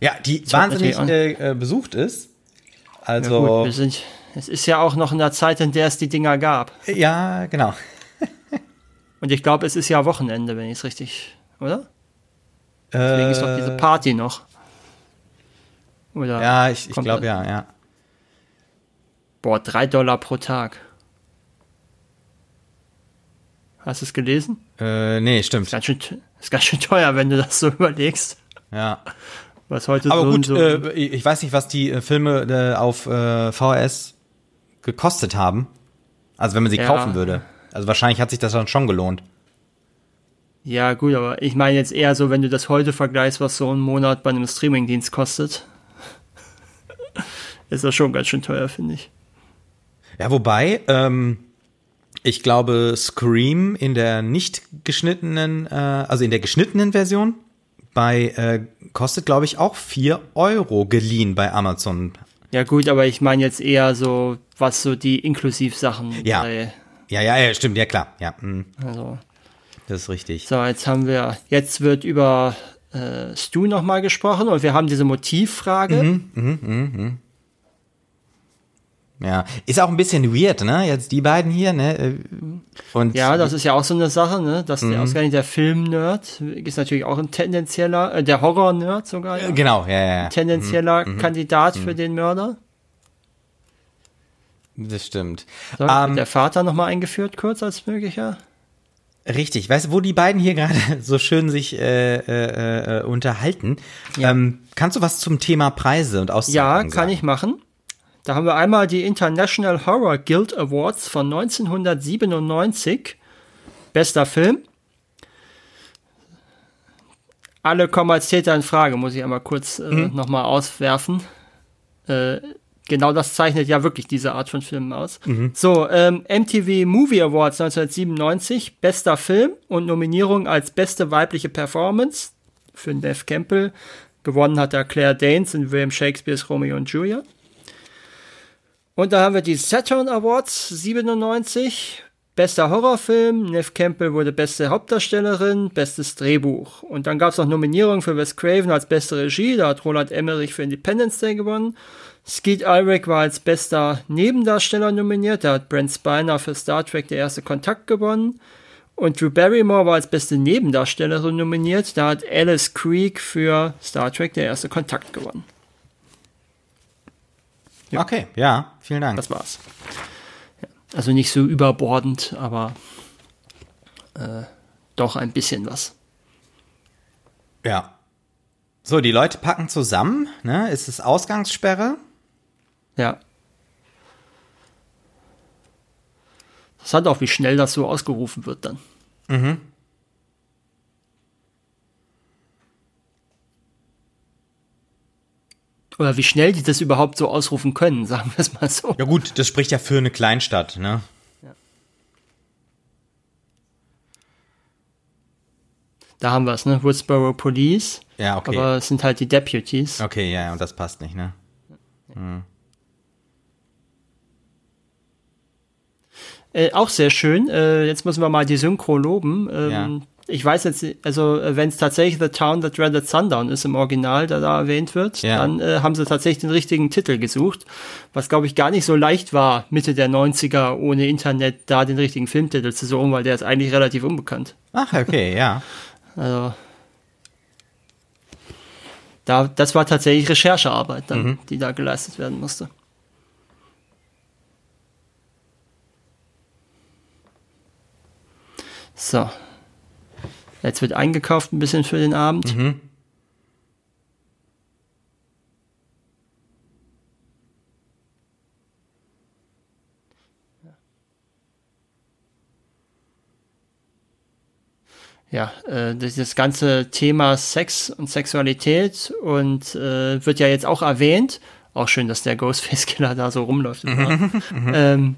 Ja, die hat wahnsinnig äh, äh, besucht ist. Ja, Also, gut, wir sind, es ist ja auch noch in der Zeit, in der es die Dinger gab. ja, genau. Und ich glaube, es ist ja Wochenende, wenn ich es richtig, oder? Deswegen ist doch diese Äh, Party noch. Oder ja, ich, ich glaube ja, ja. Boah, drei Dollar pro Tag. Hast du es gelesen? Äh, nee, stimmt. Ist ganz, schön, ist ganz schön teuer, wenn du das so überlegst. Ja. Was heute Aber so, gut, so äh, ich weiß nicht, was die äh, Filme äh, auf äh, VHS gekostet haben. Also wenn man sie Ja. kaufen würde. Also wahrscheinlich hat sich das dann schon gelohnt. Ja, gut, aber ich meine jetzt eher so, wenn du das heute vergleichst, was so ein Monat bei einem Streamingdienst kostet. ist das schon ganz schön teuer, finde ich. Ja, wobei, ähm, ich glaube, Scream in der nicht geschnittenen, äh, also in der geschnittenen Version, bei äh, kostet, glaube ich, auch 4 Euro geliehen bei Amazon. Ja, gut, aber ich meine jetzt eher so, was so die Inklusivsachen Ja. bei, Ja, ja, ja, stimmt, ja klar. Ja, mh, also. das ist richtig. So, jetzt haben wir, jetzt wird über äh, Stu nochmal gesprochen und wir haben diese Motivfrage. Mhm. Ja, ist auch ein bisschen weird, ne? Jetzt die beiden hier, ne? äh, Und Ja, das ist ja auch so eine Sache, ne? Dass Mhm. der ausgerechnet der Film-Nerd ist natürlich auch ein tendenzieller, äh, der Horror-Nerd sogar, ja. genau, ja, ja, ja. tendenzieller Mhm. Kandidat für den Mörder. Das stimmt. So, Ähm, der Vater nochmal eingeführt, kurz als möglicher. Richtig, weißt du, wo die beiden hier gerade so schön sich äh, äh, äh, unterhalten? Ja. Ähm, kannst du was zum Thema Preise und Ja, Auszeichnungen kann sagen? ich machen. Da haben wir einmal die International Horror Guild Awards von 1997. Bester Film. Alle kommen als Täter in Frage, muss ich einmal kurz äh, Mhm. nochmal auswerfen. Äh, genau das zeichnet ja wirklich diese Art von Filmen aus. Mhm. So, ähm, MTV Movie Awards 1997, bester Film und Nominierung als beste weibliche Performance für Nev Campbell. Gewonnen hat er Claire Danes in William Shakespeares Romeo und Julia. Und da haben wir die Saturn Awards 97. Bester Horrorfilm, Nev Campbell wurde beste Hauptdarstellerin, bestes Drehbuch. Und dann gab es noch Nominierungen für Wes Craven als beste Regie, da hat Roland Emmerich für Independence Day gewonnen. Skeet Ulrich war als bester Nebendarsteller nominiert, da hat Brent Spiner für Star Trek Der erste Kontakt gewonnen. Und Drew Barrymore war als beste Nebendarstellerin nominiert, da hat Alice Creek für Star Trek Der erste Kontakt gewonnen. Okay, ja, vielen Dank. Das war's. Ja, Also nicht so überbordend, aber äh, doch ein bisschen was. Ja. So, die Leute packen zusammen, ne? Es ist Ausgangssperre. Ja. Das hat auch, wie schnell das so ausgerufen wird dann. Oder wie schnell die das überhaupt so ausrufen können, sagen wir es mal so. Ja gut, das spricht ja für eine Kleinstadt, ne? Da haben wir es, ne? Woodsboro Police. Ja, okay. Aber es sind halt die Deputies. Okay, ja, und das passt nicht, ne? Äh, auch sehr schön. Äh, jetzt müssen wir mal die Synchro loben. Ähm, Ja. Ich weiß jetzt, also äh, wenn es tatsächlich The Town That Dreaded Sundown ist im Original, der da erwähnt wird, Ja. dann äh, haben sie tatsächlich den richtigen Titel gesucht, was glaube ich gar nicht so leicht war, Mitte der 90er ohne Internet da den richtigen Filmtitel zu suchen, weil der ist eigentlich relativ unbekannt. Ach, okay, ja. Also da, das war tatsächlich Recherchearbeit, dann, die da geleistet werden musste. So. Jetzt wird eingekauft ein bisschen für den Abend. ja, äh, das, ganze Thema Sex und Sexualität und äh, wird ja jetzt auch erwähnt. Auch schön, dass der Ghostface Killer da so rumläuft. ähm,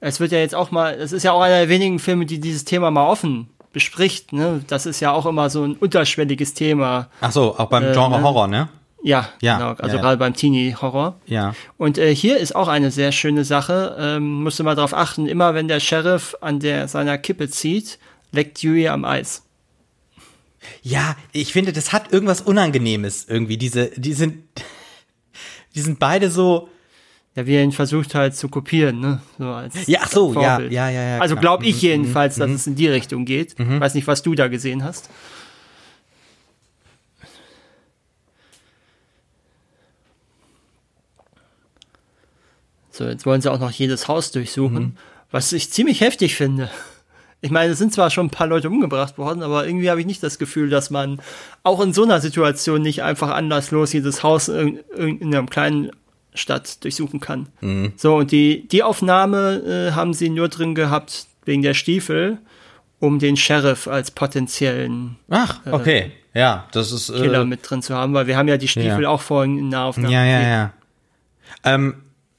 es wird ja jetzt auch mal, es ist ja auch einer der wenigen Filme, die dieses Thema mal offen bespricht. Ne? Das ist ja auch immer so ein unterschwelliges Thema. Ach so, auch beim Äh, Genre ne? Horror, ne? Ja, Ja, genau. Also ja, ja. gerade beim Teenie-Horror. Ja. Und äh, hier ist auch eine sehr schöne Sache. Ähm, musst du mal drauf achten, immer wenn der Sheriff an der seiner Kippe zieht, leckt Dewey am Eis. Ja, ich finde, das hat irgendwas Unangenehmes irgendwie. Diese, die sind, die sind beide so. Ja, wie er ihn versucht halt zu kopieren, ne? So als Ja, ach so, ja, Vorbild. ja, ja, ja. Also glaube ich jedenfalls, dass es in die Richtung geht. Weiß nicht, was du da gesehen hast. So, jetzt wollen sie auch noch jedes Haus durchsuchen, was ich ziemlich heftig finde. Ich meine, es sind zwar schon ein paar Leute umgebracht worden, aber irgendwie habe ich nicht das Gefühl, dass man auch in so einer Situation nicht einfach anlasslos jedes Haus in, in, in einer kleinen Stadt durchsuchen kann. So, und die, die Aufnahme äh, haben sie nur drin gehabt wegen der Stiefel, um den Sheriff als potenziellen Ach, okay. Ja, das ist. Killer Äh, mit drin zu haben, weil wir haben ja die Stiefel Ja. auch vorhin in der Aufnahme. ja, ja, ja. Ähm,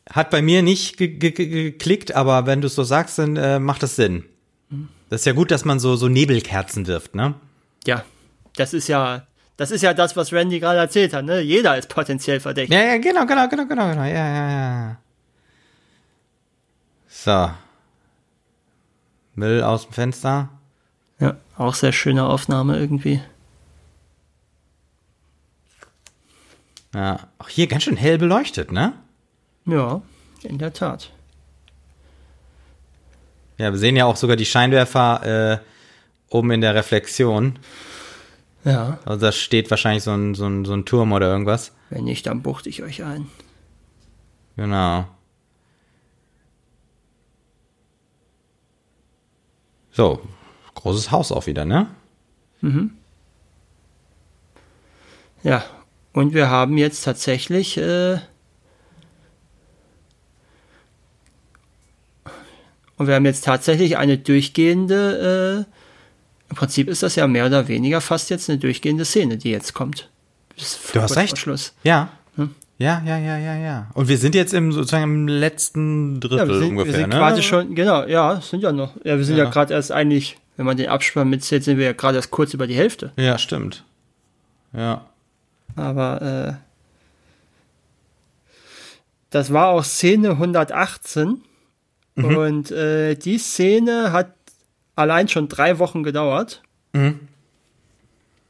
hat bei mir nicht ge ge ge geklickt, aber wenn du es so sagst, dann äh, macht das Sinn. Das ist ja gut, dass man so, so Nebelkerzen wirft, ne? Ja, das ist ja, das ist ja das, was Randy gerade erzählt hat, ne? Jeder ist potenziell verdächtig. Ja, ja, genau, genau, genau, genau, genau. Ja, ja, ja. So. Müll aus dem Fenster. Ja, auch sehr schöne Aufnahme irgendwie. Ja. Auch hier ganz schön hell beleuchtet, ne? Ja, in der Tat. Ja, wir sehen ja auch sogar die Scheinwerfer äh, oben in der Reflexion. Ja, Also da steht wahrscheinlich so ein, so ein, so ein Turm oder irgendwas. wenn nicht, dann buchte ich euch ein. Genau. So, großes Haus auch wieder, ne? Ja, und wir haben jetzt tatsächlich äh, und wir haben jetzt tatsächlich eine durchgehende äh, im Prinzip ist das ja mehr oder weniger fast jetzt eine durchgehende Szene, die jetzt kommt. Du hast recht. Schluss. Ja. Hm? Ja, ja, ja, ja, ja. Und wir sind jetzt im sozusagen im letzten Drittel Ja, wir sind, ungefähr, wir sind ne? quasi schon, genau, ja, sind ja noch, ja, wir sind ja, Ja. gerade erst eigentlich, wenn man den Abspann mitzählt, sind wir ja gerade erst kurz über die Hälfte. Ja, stimmt. Ja. Aber äh, das war auch Szene 118 Mhm. und äh, die Szene hat allein schon drei Wochen gedauert. Mhm.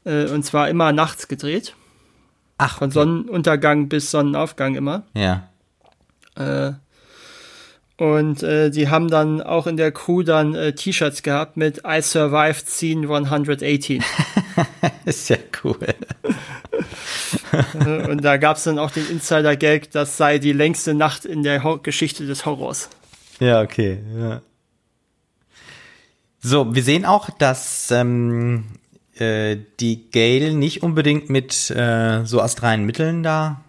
Äh, und zwar immer nachts gedreht. Ach, Von Sonnenuntergang bis Sonnenaufgang immer. Ja. Äh, und äh, die haben dann auch in der Crew dann äh, T-Shirts gehabt mit I survived scene 118. Ist ja cool. Äh, und da gab es dann auch den Insider-Gag, das sei die längste Nacht in der Ho Geschichte des Horrors. Ja, okay. Ja. So, wir sehen auch, dass ähm, äh, die Gale nicht unbedingt mit äh, so astralen Mitteln da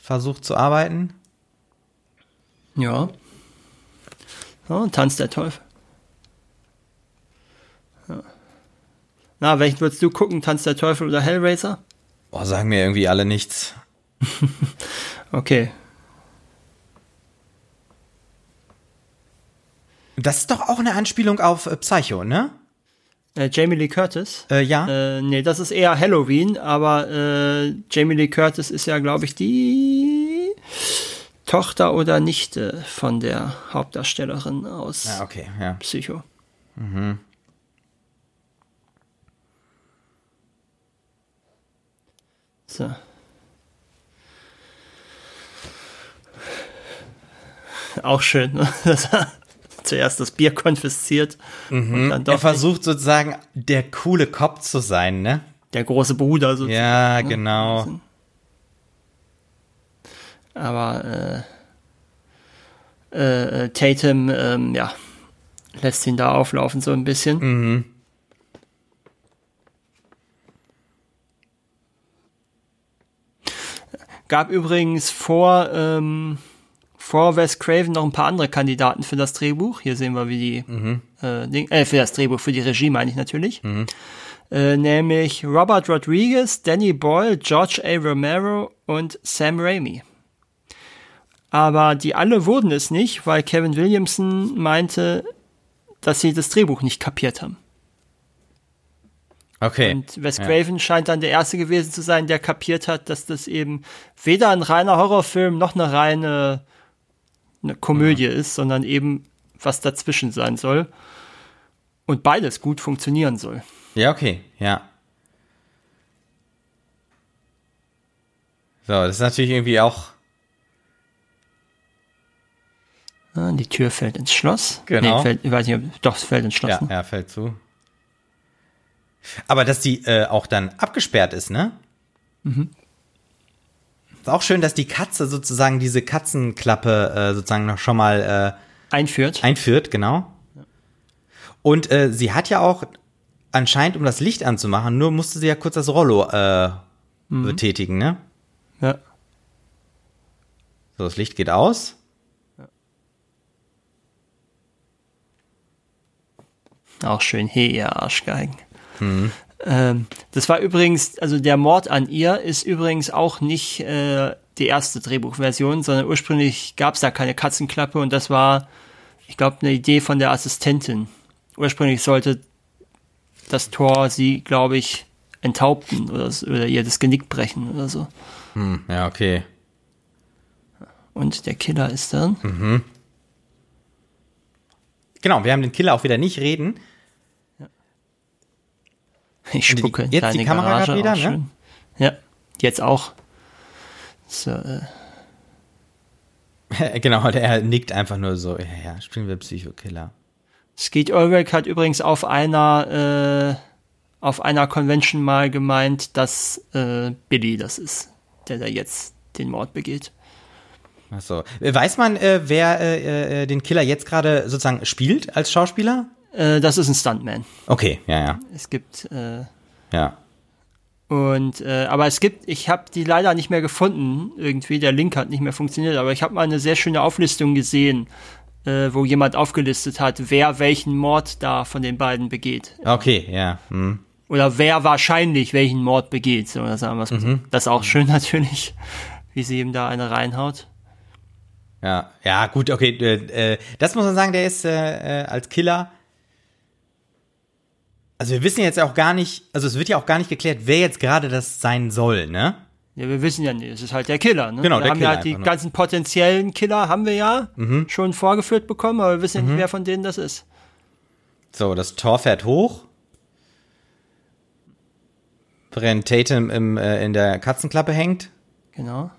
versucht zu arbeiten. Ja. und Tanz der Teufel. Ja. Na, welchen würdest du gucken? Tanz der Teufel oder Hellraiser? Boah, sagen mir irgendwie alle nichts. Okay. Das ist doch auch eine Anspielung auf äh, Psycho, ne? Äh, Jamie Lee Curtis? Äh, ja. Äh, nee, das ist eher Halloween, aber äh, Jamie Lee Curtis ist ja, glaube ich, die Tochter oder Nichte von der Hauptdarstellerin aus ja, okay, ja. Psycho. Mhm. So. Auch schön, ne? er zuerst das Bier konfisziert Mhm. und dann doch Er versucht sozusagen der coole Cop zu sein, ne? der große Bruder sozusagen. Ja, genau. Aber äh, äh, Tatum, ähm, ja, lässt ihn da auflaufen so ein bisschen. Mhm. Gab übrigens vor, ähm, vor Wes Craven noch ein paar andere Kandidaten für das Drehbuch. Hier sehen wir, wie die, äh, Ding, äh, für das Drehbuch, für die Regie meine ich natürlich. Äh, nämlich Robert Rodriguez, Danny Boyle, George A. Romero und Sam Raimi. Aber die alle wurden es nicht, weil Kevin Williamson meinte, dass sie das Drehbuch nicht kapiert haben. Okay. Und Wes Ja. Craven scheint dann der Erste gewesen zu sein, der kapiert hat, dass das eben weder ein reiner Horrorfilm noch eine reine eine Komödie ist, sondern eben was dazwischen sein soll. Und beides gut funktionieren soll. Ja, okay, ja. So, das ist natürlich irgendwie auch. Ja, die Tür fällt ins Schloss. Genau. Nee, fällt, ich weiß nicht, ob, doch, es fällt ins Schloss. Ja, ne? ja, fällt zu. Aber dass die äh, auch dann abgesperrt ist, ne? Mhm. Ist auch schön, dass die Katze sozusagen diese Katzenklappe äh, sozusagen noch schon mal Einführt. äh, einführt, genau. Und äh, sie hat ja auch anscheinend, um das Licht anzumachen, nur musste sie ja kurz das Rollo äh, betätigen, ne? ja. So, das Licht geht aus. Auch schön, hey, ihr Arschgeigen. Ähm, das war übrigens, also der Mord an ihr ist übrigens auch nicht äh, die erste Drehbuchversion, sondern ursprünglich gab es da keine Katzenklappe und das war, ich glaube, eine Idee von der Assistentin. Ursprünglich sollte das Tor sie, glaube ich, enthaupten oder, oder ihr das Genick brechen oder so. Hm, ja, okay. Und der Killer ist dann. Genau, wir haben den Killer auch wieder nicht reden. Ich die- spucke in jetzt die Kamera Garage. wieder, ne? schön. Ja, jetzt auch. So, äh, genau, der nickt einfach nur so, ja, ja, spielen wir Psycho-Killer. Skeet Ulrich hat übrigens auf einer äh, auf einer Convention mal gemeint, dass äh, Billy das ist, der da jetzt den Mord begeht. Achso. Weiß man, äh, wer äh, äh, den Killer jetzt gerade sozusagen spielt als Schauspieler? Äh, das ist ein Stuntman. Okay, ja, ja, Es gibt äh, ja. und äh, aber es gibt, ich habe die leider nicht mehr gefunden. Irgendwie der Link hat nicht mehr funktioniert, aber ich habe mal eine sehr schöne Auflistung gesehen, äh, wo jemand aufgelistet hat, wer welchen Mord da von den beiden begeht. Okay, ja. Hm. oder wer wahrscheinlich welchen Mord begeht. So, oder sagen wir so. Das ist auch schön natürlich, wie sie ihm da eine reinhaut. Ja, ja, gut, okay. Äh, äh, das muss man sagen, der ist äh, als Killer. Also wir wissen jetzt auch gar nicht, also es wird ja auch gar nicht geklärt, wer jetzt gerade das sein soll, ne? Ja, wir wissen ja nicht, es ist halt der Killer. Ne? Genau, wir der haben Killer ja die nur. ganzen potenziellen Killer haben wir ja schon vorgeführt bekommen, aber wir wissen ja nicht, wer von denen das ist. So, das Tor fährt hoch. Während Tatum im, äh, in der Katzenklappe hängt. Genau.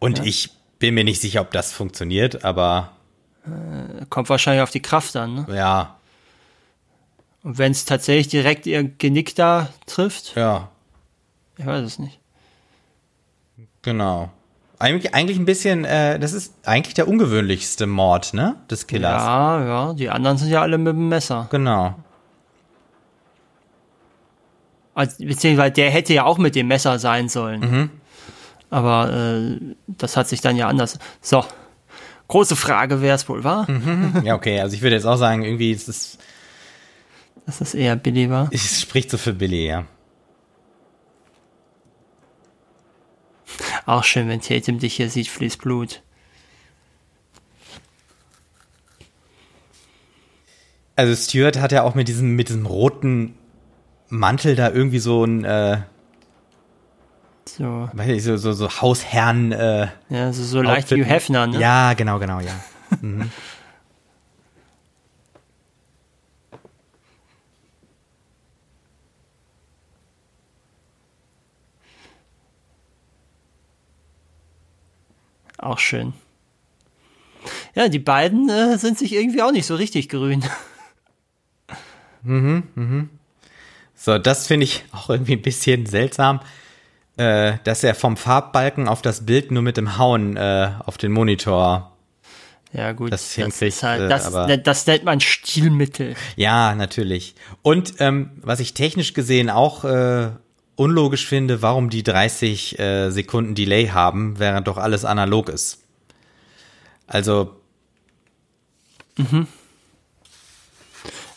Und ich bin mir nicht sicher, ob das funktioniert, aber Kommt wahrscheinlich auf die Kraft an. Ne? ja, Und wenn es tatsächlich direkt ihr Genick da trifft, ja, ich weiß es nicht. genau. Eigentlich, eigentlich ein bisschen, äh, das ist eigentlich der ungewöhnlichste Mord, ne? Des Killers. Ja, ja, die anderen sind ja alle mit dem Messer. Genau. Also, beziehungsweise der hätte ja auch mit dem Messer sein sollen. Mhm. Aber äh, das hat sich dann ja anders. So. Große Frage, wer es wohl war. Ja, okay, also ich würde jetzt auch sagen, irgendwie ist es, Dass es eher Billy war. es spricht so für Billy, ja. Auch schön, wenn Tatum dich hier sieht, fließt Blut. Also Stuart hat ja auch mit diesem, mit diesem roten Mantel da irgendwie so ein, äh, So, weiß nicht, so, so, so Hausherrn, äh, ja, so, so leicht Outfit. Hugh Hefner, ne? Ja, genau, genau, ja. Auch schön. Ja, die beiden äh, sind sich irgendwie auch nicht so richtig grün. So, das finde ich auch irgendwie ein bisschen seltsam, äh, dass er vom Farbbalken auf das Bild nur mit dem Hauen äh, auf den Monitor. Ja, gut. Das hinkriegt, ist halt, äh, das, aber- das nennt man Stilmittel. Ja, natürlich. Und ähm, was ich technisch gesehen auch äh, unlogisch finde, warum die 30 äh, Sekunden Delay haben, während doch alles analog ist. Also,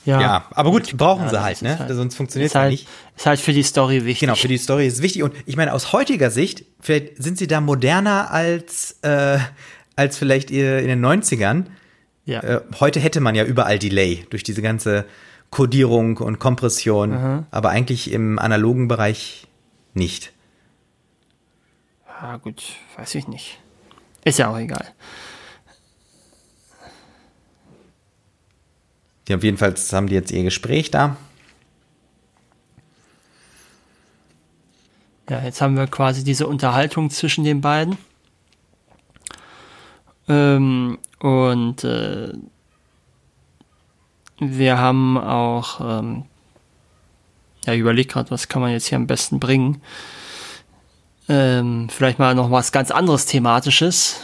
Ja, ja, aber gut, brauchen Ja, sie halt, ne? halt- Sonst funktioniert es ja halt, nicht. ist halt für die Story wichtig. Genau, für die Story ist es wichtig. Und ich meine, aus heutiger Sicht, vielleicht sind sie da moderner als, äh, als vielleicht in den 90ern. ja. Äh, heute hätte man ja überall Delay durch diese ganze Codierung und Kompression, aber eigentlich im analogen Bereich nicht. ja, gut, weiß ich nicht. Ist ja auch egal. Die auf jeden Fall haben die jetzt ihr Gespräch da. Ja, jetzt haben wir quasi diese Unterhaltung zwischen den beiden. Ähm, und äh, wir haben auch, ähm, ja, überlege gerade, was kann man jetzt hier am besten bringen. Ähm, vielleicht mal noch was ganz anderes thematisches,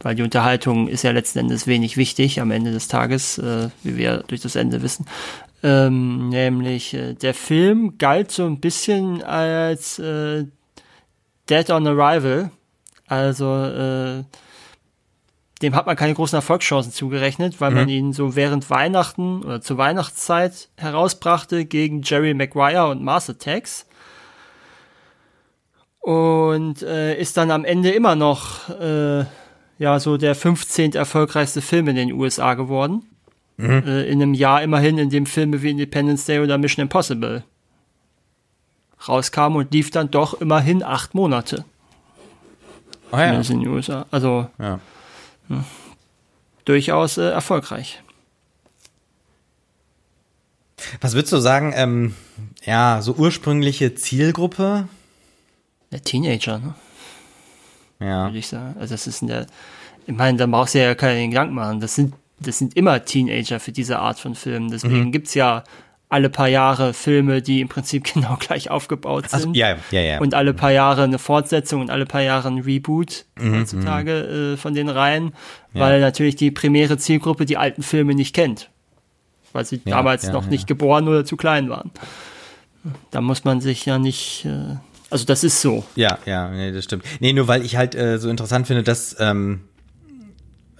weil die Unterhaltung ist ja letzten Endes wenig wichtig am Ende des Tages, äh, wie wir durch das Ende wissen. Ähm, nämlich äh, der Film galt so ein bisschen als äh, Dead on Arrival. Also äh, dem hat man keine großen Erfolgschancen zugerechnet, weil man ihn so während Weihnachten oder zur Weihnachtszeit herausbrachte gegen Jerry Maguire und Mars Attacks. Und äh, ist dann am Ende immer noch äh, ja so der 15. erfolgreichste Film in den USA geworden. Äh, in einem Jahr immerhin, in dem Filme wie Independence Day oder Mission Impossible rauskamen und lief dann doch immerhin acht Monate. Oh ja. In den USA. Also ja. Durchaus äh, erfolgreich. Was würdest du sagen, ähm, ja, so ursprüngliche Zielgruppe? Der Teenager, ne? Ja. würde ich sagen. Also das ist in der, ich meine, da brauchst du ja keine Gedanken machen. Das sind, das sind immer Teenager für diese Art von Filmen. Deswegen Mhm. gibt's ja alle paar Jahre Filme, die im Prinzip genau gleich aufgebaut sind. ja, ja, ja. Und alle paar Jahre eine Fortsetzung und alle paar Jahre ein Reboot Mhm, heutzutage äh, von den Reihen, weil natürlich die primäre Zielgruppe die alten Filme nicht kennt. Weil sie Ja, damals ja, noch ja. nicht geboren oder zu klein waren. Da muss man sich ja nicht, äh, also das ist so. Ja, ja, nee, das stimmt. Nee, nur weil ich halt äh, so interessant finde, dass ähm,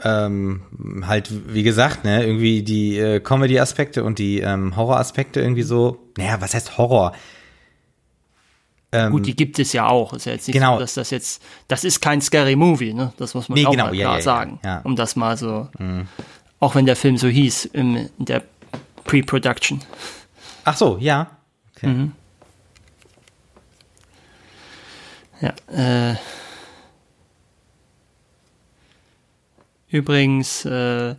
ähm, halt, wie gesagt, ne, irgendwie die äh, Comedy-Aspekte und die ähm, Horror-Aspekte irgendwie so, naja, was heißt Horror? Ähm, Gut, die gibt es ja auch. Ist ja jetzt nicht Genau. so, dass das jetzt, das ist kein Scary Movie, ne? Das muss man Nee, auch genau, mal klar ja, ja, sagen. ja. Mhm. Um das mal so, auch wenn der Film so hieß, in der Pre-Production. ach so, ja. Okay. Ja, äh, übrigens, äh,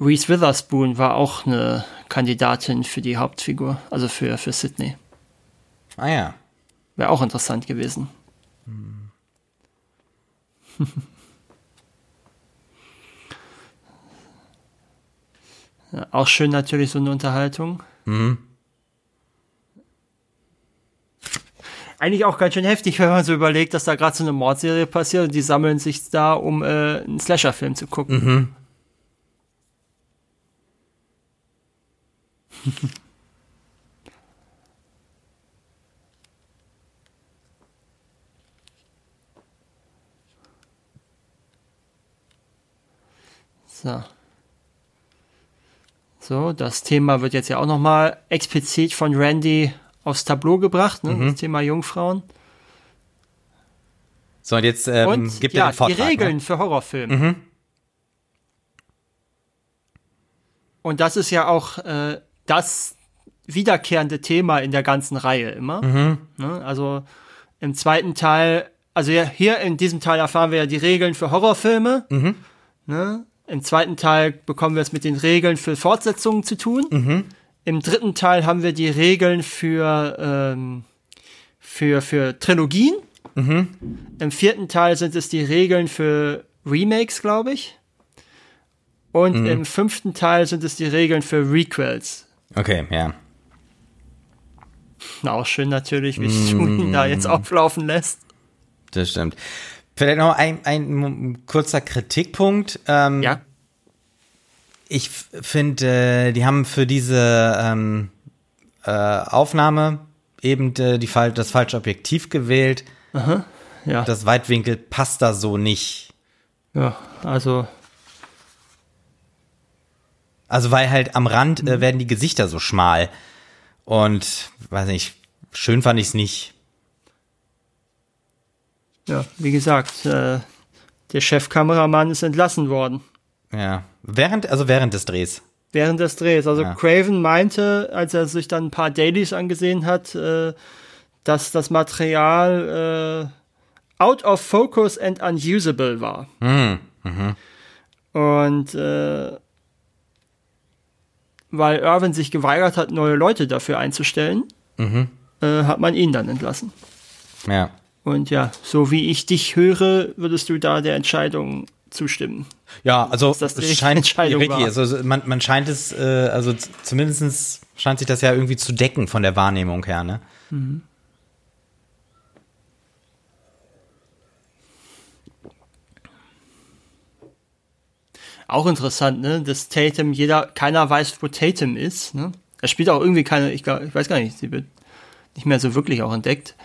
Reese Witherspoon war auch eine Kandidatin für die Hauptfigur, also für, für Sydney. Ah ja. Wäre auch interessant gewesen. ja, auch schön natürlich so eine Unterhaltung. Eigentlich auch ganz schön heftig, wenn man so überlegt, dass da gerade so eine Mordserie passiert und die sammeln sich da, um äh, einen Slasher-Film zu gucken. So. So, das Thema wird jetzt ja auch nochmal explizit von Randy aufs Tableau gebracht, ne? das Thema Jungfrauen. So, und jetzt ähm, Und gibt ja, er den Vortrag. die Regeln Ne? für Horrorfilme. Und das ist ja auch äh, das wiederkehrende Thema in der ganzen Reihe immer. Mhm. Ne? Also im zweiten Teil, also ja, hier in diesem Teil erfahren wir ja die Regeln für Horrorfilme. Mhm. Ne? Im zweiten Teil bekommen wir es mit den Regeln für Fortsetzungen zu tun. Mhm. Im dritten Teil haben wir die Regeln für, ähm, für, für Trilogien. Mhm. Im vierten Teil sind es die Regeln für Remakes, glaube ich. Und mhm. im fünften Teil sind es die Regeln für Requels. Okay, ja. Na, auch schön natürlich, wie du ihn da jetzt auflaufen lässt. Das stimmt. Vielleicht noch ein, ein kurzer Kritikpunkt. Ähm, ja. Ich finde, äh, die haben für diese ähm, äh, Aufnahme eben äh, die, das falsche Objektiv gewählt. Aha, ja. Das Weitwinkel passt da so nicht. Ja, also. Also, weil halt am Rand äh, mhm. werden die Gesichter so schmal. Und, weiß nicht, schön fand ich es nicht. Ja, wie gesagt, äh, der Chefkameramann ist entlassen worden. Ja, während, also während des Drehs. Während des Drehs. Also ja. Craven meinte, als er sich dann ein paar Dailies angesehen hat, äh, dass das Material äh, out of focus and unusable war. Mhm. Mhm. Und äh, weil Irvin sich geweigert hat, neue Leute dafür einzustellen, mhm. äh, hat man ihn dann entlassen. Ja. Und ja, so wie ich dich höre, würdest du da der Entscheidung zustimmen. Ja, also das scheint richtig, also man, man scheint es, äh, also zumindest scheint sich das ja irgendwie zu decken von der Wahrnehmung her, ne? Mhm. Auch interessant, ne? Dass Tatum, jeder, keiner weiß, wo Tatum ist, ne? Er spielt auch irgendwie keine, ich, glaub, ich weiß gar nicht, sie wird nicht mehr so wirklich auch entdeckt.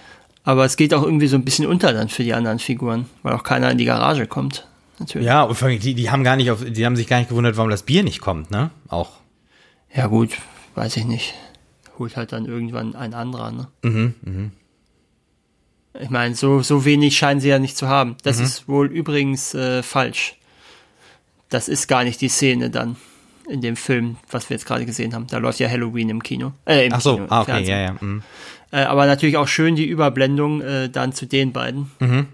Aber es geht auch irgendwie so ein bisschen unter dann für die anderen Figuren, weil auch keiner in die Garage kommt. Natürlich. Ja, und die, die haben gar nicht auf, die haben sich gar nicht gewundert, warum das Bier nicht kommt, ne? Auch. Ja, gut, weiß ich nicht. Holt halt dann irgendwann ein anderer, ne? Mhm, mhm. Ich meine, so, so wenig scheinen sie ja nicht zu haben. Das mhm. ist wohl übrigens äh, falsch. Das ist gar nicht die Szene dann in dem Film, was wir jetzt gerade gesehen haben. Da läuft ja Halloween im Kino. Äh, im Ach so, Kino, ah, okay, Fernsehen. ja, ja. Mhm. Äh, aber natürlich auch schön die Überblendung äh, dann zu den beiden. Mhm.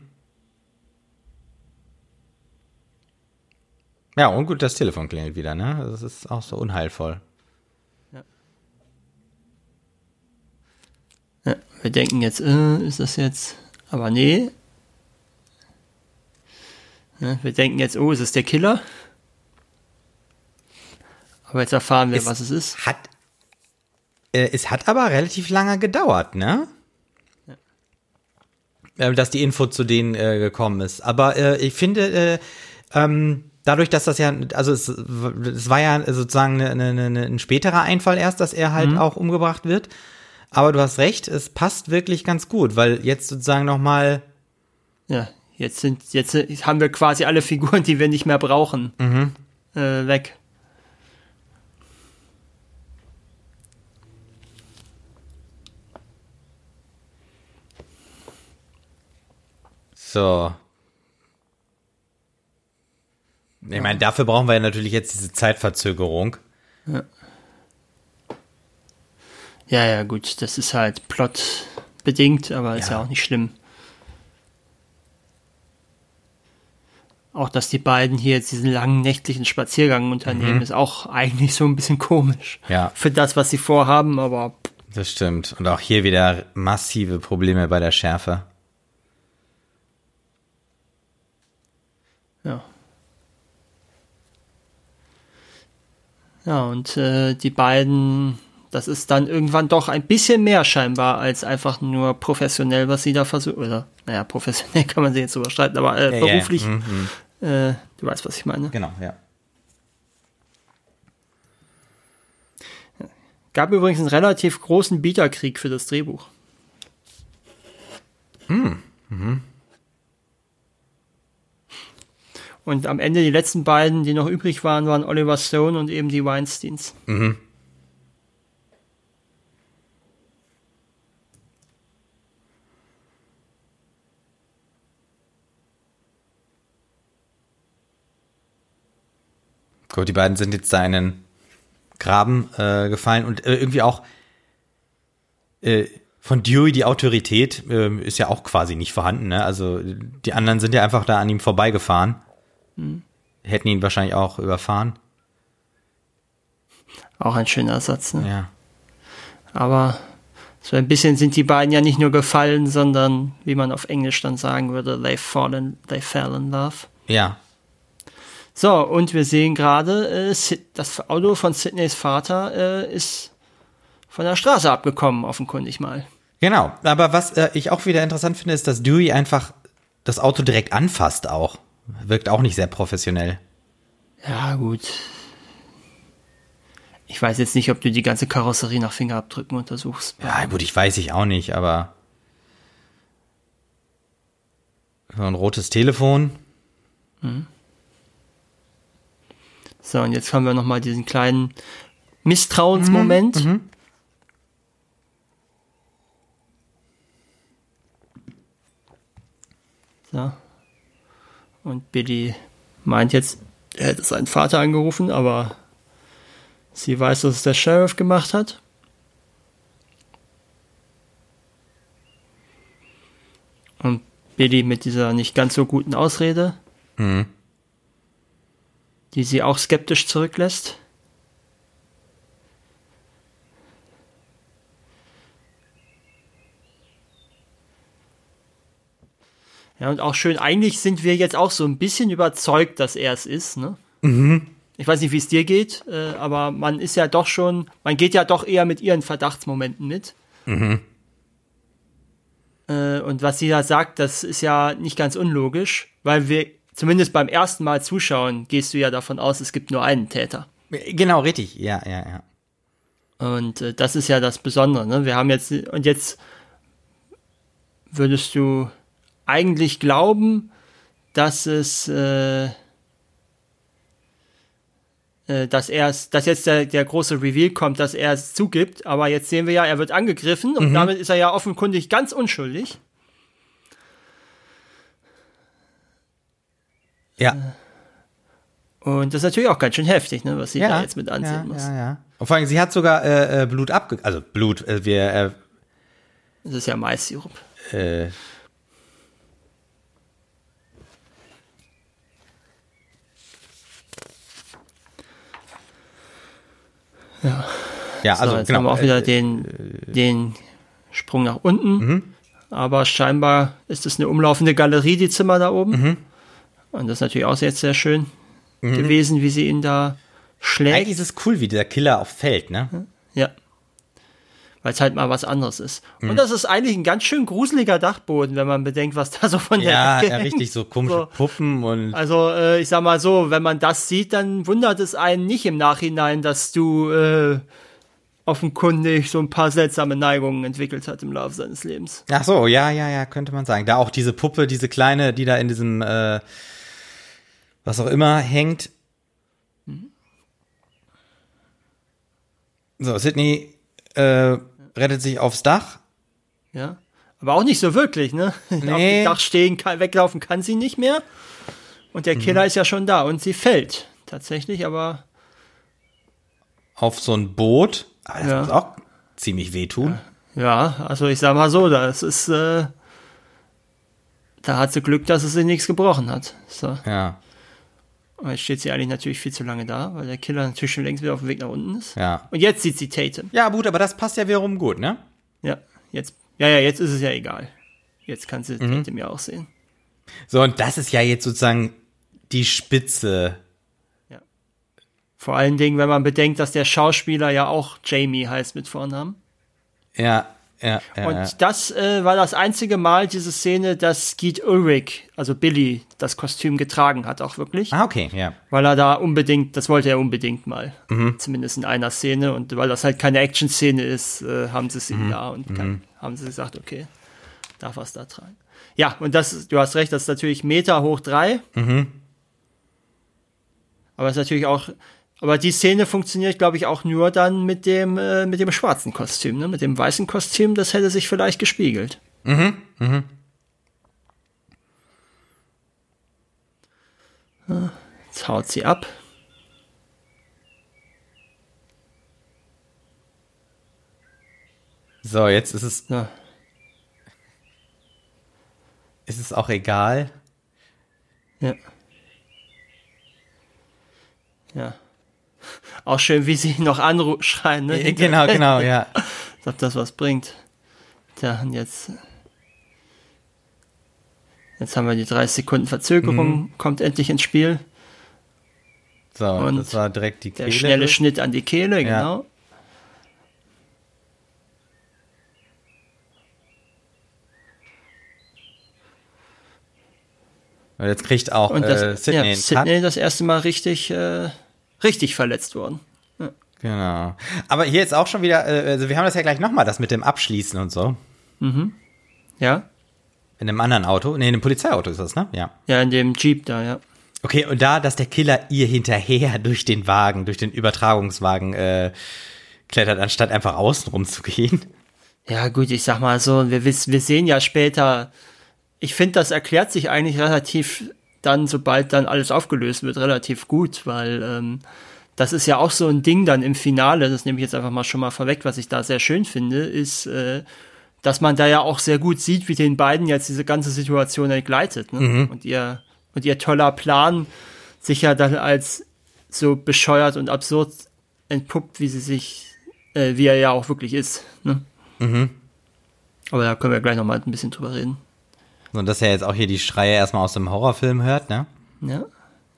Ja, und gut, das Telefon klingelt wieder, ne? Das ist auch so unheilvoll. Ja. ja wir denken jetzt, äh, ist das jetzt. Aber nee. Ja, wir denken jetzt, oh, ist es der Killer? Aber jetzt erfahren wir, es was es ist. Hat, äh, es hat aber relativ lange gedauert, ne? Ja. Äh, dass die Info zu denen äh, gekommen ist. Aber äh, ich finde, äh, ähm, dadurch, dass das ja, also es, es war ja sozusagen eine, eine, eine, ein späterer Einfall erst, dass er halt mhm. auch umgebracht wird. Aber du hast recht, es passt wirklich ganz gut, weil jetzt sozusagen noch mal ja, jetzt sind jetzt haben wir quasi alle Figuren, die wir nicht mehr brauchen, mhm. äh, weg. So. Ich meine, dafür brauchen wir ja natürlich jetzt diese Zeitverzögerung. Ja. Ja, ja, gut, das ist halt plotbedingt, aber ja. ist ja auch nicht schlimm. Auch, dass die beiden hier jetzt diesen langen nächtlichen Spaziergang unternehmen, mhm. ist auch eigentlich so ein bisschen komisch. Ja. Für das, was sie vorhaben, aber. Das stimmt. Und auch hier wieder massive Probleme bei der Schärfe. Ja. Ja, und äh, die beiden, das ist dann irgendwann doch ein bisschen mehr scheinbar als einfach nur professionell, was sie da versuchen. Oder, naja, professionell kann man sie jetzt überstreiten, aber äh, ja, beruflich, ja. Mhm. Äh, du weißt, was ich meine. Genau, ja. Gab übrigens einen relativ großen Bieterkrieg für das Drehbuch. Hm. Mhm. Und am Ende die letzten beiden, die noch übrig waren, waren Oliver Stone und eben die Weinsteins. Mhm. Gut, die beiden sind jetzt da in einen Graben äh, gefallen und äh, irgendwie auch äh, von Dewey die Autorität äh, ist ja auch quasi nicht vorhanden. Ne? Also die anderen sind ja einfach da an ihm vorbeigefahren. Hm. Hätten ihn wahrscheinlich auch überfahren. Auch ein schöner Satz, ne? Ja. Aber so ein bisschen sind die beiden ja nicht nur gefallen, sondern, wie man auf Englisch dann sagen würde, they fallen, they fell in love. Ja. So, und wir sehen gerade, äh, das Auto von Sidneys Vater äh, ist von der Straße abgekommen, offenkundig mal. Genau, aber was äh, ich auch wieder interessant finde, ist, dass Dewey einfach das Auto direkt anfasst auch. Wirkt auch nicht sehr professionell. Ja, gut. Ich weiß jetzt nicht, ob du die ganze Karosserie nach Fingerabdrücken untersuchst. Ja, gut, ich weiß ich auch nicht, aber ein rotes Telefon. Mhm. So, und jetzt haben wir noch mal diesen kleinen Misstrauensmoment. Mhm, mhm. So. Und Billy meint jetzt, er hätte seinen Vater angerufen, aber sie weiß, dass es der Sheriff gemacht hat. Und Billy mit dieser nicht ganz so guten Ausrede, mhm. die sie auch skeptisch zurücklässt. Ja, und auch schön, eigentlich sind wir jetzt auch so ein bisschen überzeugt, dass er es ist, ne? Mhm. Ich weiß nicht, wie es dir geht, äh, aber man ist ja doch schon, man geht ja doch eher mit ihren Verdachtsmomenten mit. Mhm. Äh, und was sie da sagt, das ist ja nicht ganz unlogisch, weil wir zumindest beim ersten Mal zuschauen, gehst du ja davon aus, es gibt nur einen Täter. Genau, richtig, ja, ja, ja. Und äh, das ist ja das Besondere, ne? Wir haben jetzt, und jetzt würdest du eigentlich glauben, dass es, äh, äh, dass er es, dass jetzt der, der große Reveal kommt, dass er es zugibt, aber jetzt sehen wir ja, er wird angegriffen und mhm. damit ist er ja offenkundig ganz unschuldig. Ja. Äh, und das ist natürlich auch ganz schön heftig, ne, was sie ja, da jetzt mit ansehen ja, muss. Ja, ja. Und vor allem, sie hat sogar äh, äh Blut abge... Also Blut, äh, wir... Äh, das ist ja Mais-Sirup. Äh, Ja. Ja, also so, jetzt genau. haben wir auch wieder äh, den, äh, den Sprung nach unten. Mhm. Aber scheinbar ist es eine umlaufende Galerie, die Zimmer da oben. Mhm. Und das ist natürlich auch jetzt sehr schön mhm. gewesen, wie sie ihn da schlägt. Eigentlich ist es cool, wie der Killer auch fällt, ne? Ja weil es halt mal was anderes ist. Mhm. Und das ist eigentlich ein ganz schön gruseliger Dachboden, wenn man bedenkt, was da so von der Ja, ja richtig, so komische so. Puppen und. Also, äh, ich sag mal so, wenn man das sieht, dann wundert es einen nicht im Nachhinein, dass du äh, offenkundig so ein paar seltsame Neigungen entwickelt hat im Laufe seines Lebens. Ach so, ja, ja, ja, könnte man sagen. Da auch diese Puppe, diese kleine, die da in diesem, äh, was auch immer, hängt. Mhm. So, Sydney äh, rettet sich aufs Dach. Ja. Aber auch nicht so wirklich, ne? Nee. Auf dem Dach stehen, kann, weglaufen kann sie nicht mehr. Und der Killer mhm. ist ja schon da und sie fällt tatsächlich, aber. Auf so ein Boot. Aber das ja. muss auch ziemlich wehtun. Ja, also ich sag mal so, das ist. Äh, da hat sie Glück, dass es sich nichts gebrochen hat. So. Ja. Und jetzt steht sie eigentlich natürlich viel zu lange da, weil der Killer natürlich schon längst wieder auf dem Weg nach unten ist. Ja. Und jetzt sieht sie Tatum. Ja, gut, aber das passt ja wiederum gut, ne? Ja, jetzt, ja, ja, jetzt ist es ja egal. Jetzt kann sie mhm. Tatum ja auch sehen. So, und das ist ja jetzt sozusagen die Spitze. Ja. Vor allen Dingen, wenn man bedenkt, dass der Schauspieler ja auch Jamie heißt mit Vornamen. Ja, ja, ja, und das äh, war das einzige Mal, diese Szene, dass Skeet Ulrich, also Billy, das Kostüm getragen hat, auch wirklich. Ah, okay, ja. Weil er da unbedingt, das wollte er unbedingt mal. Mhm. Zumindest in einer Szene. Und weil das halt keine Action-Szene ist, äh, haben sie es ihm mhm. da und kann, mhm. haben sie gesagt, okay, darf er es da tragen. Ja, und das, du hast recht, das ist natürlich Meter hoch drei. Mhm. Aber es ist natürlich auch aber die Szene funktioniert, glaube ich, auch nur dann mit dem, äh, mit dem schwarzen Kostüm, ne? Mit dem weißen Kostüm, das hätte sich vielleicht gespiegelt. Mhm, mhm. Ah, jetzt haut sie ab. So, jetzt ist es. Ja. Ist es auch egal? Ja. Ja. Auch schön, wie sie noch anschreien, ne? Genau, genau, ja. Ob das was bringt. Tja, und jetzt. Jetzt haben wir die 30 Sekunden Verzögerung, Mhm. kommt endlich ins Spiel. So, Und das war direkt die Der Kehle. schnelle Schnitt an die Kehle, Ja. genau. Und jetzt kriegt auch Und das, äh, Sydney ja, Sydney das erste Mal richtig, äh, richtig verletzt worden. Cut. Genau. Aber hier ist auch schon wieder, äh, also wir haben das ja gleich nochmal, das mit dem Abschließen und so. Ja? In einem anderen Auto. Nee, in einem Polizeiauto ist das, ne? Ja. Ja, in dem Jeep da, ja. Okay, und da, dass der Killer ihr hinterher durch den Wagen, durch den Übertragungswagen äh, klettert, anstatt einfach außenrum zu gehen. Ja, gut, ich sag mal so, wir, wir sehen ja später, ich finde, das erklärt sich eigentlich relativ dann, sobald dann alles aufgelöst wird, relativ gut, weil ähm, das ist ja auch so ein Ding dann im Finale, das nehme ich jetzt einfach mal schon mal vorweg, was ich da sehr schön finde, ist, äh, dass man da ja auch sehr gut sieht, wie den beiden jetzt diese ganze Situation entgleitet. Ne? Und ihr und ihr toller Plan sich ja dann als so bescheuert und absurd entpuppt, wie sie sich, äh, wie er ja auch wirklich ist. Ne? Aber da können wir gleich noch mal ein bisschen drüber reden. Und dass er jetzt auch hier die Schreie erstmal aus dem Horrorfilm hört, ne? Ja,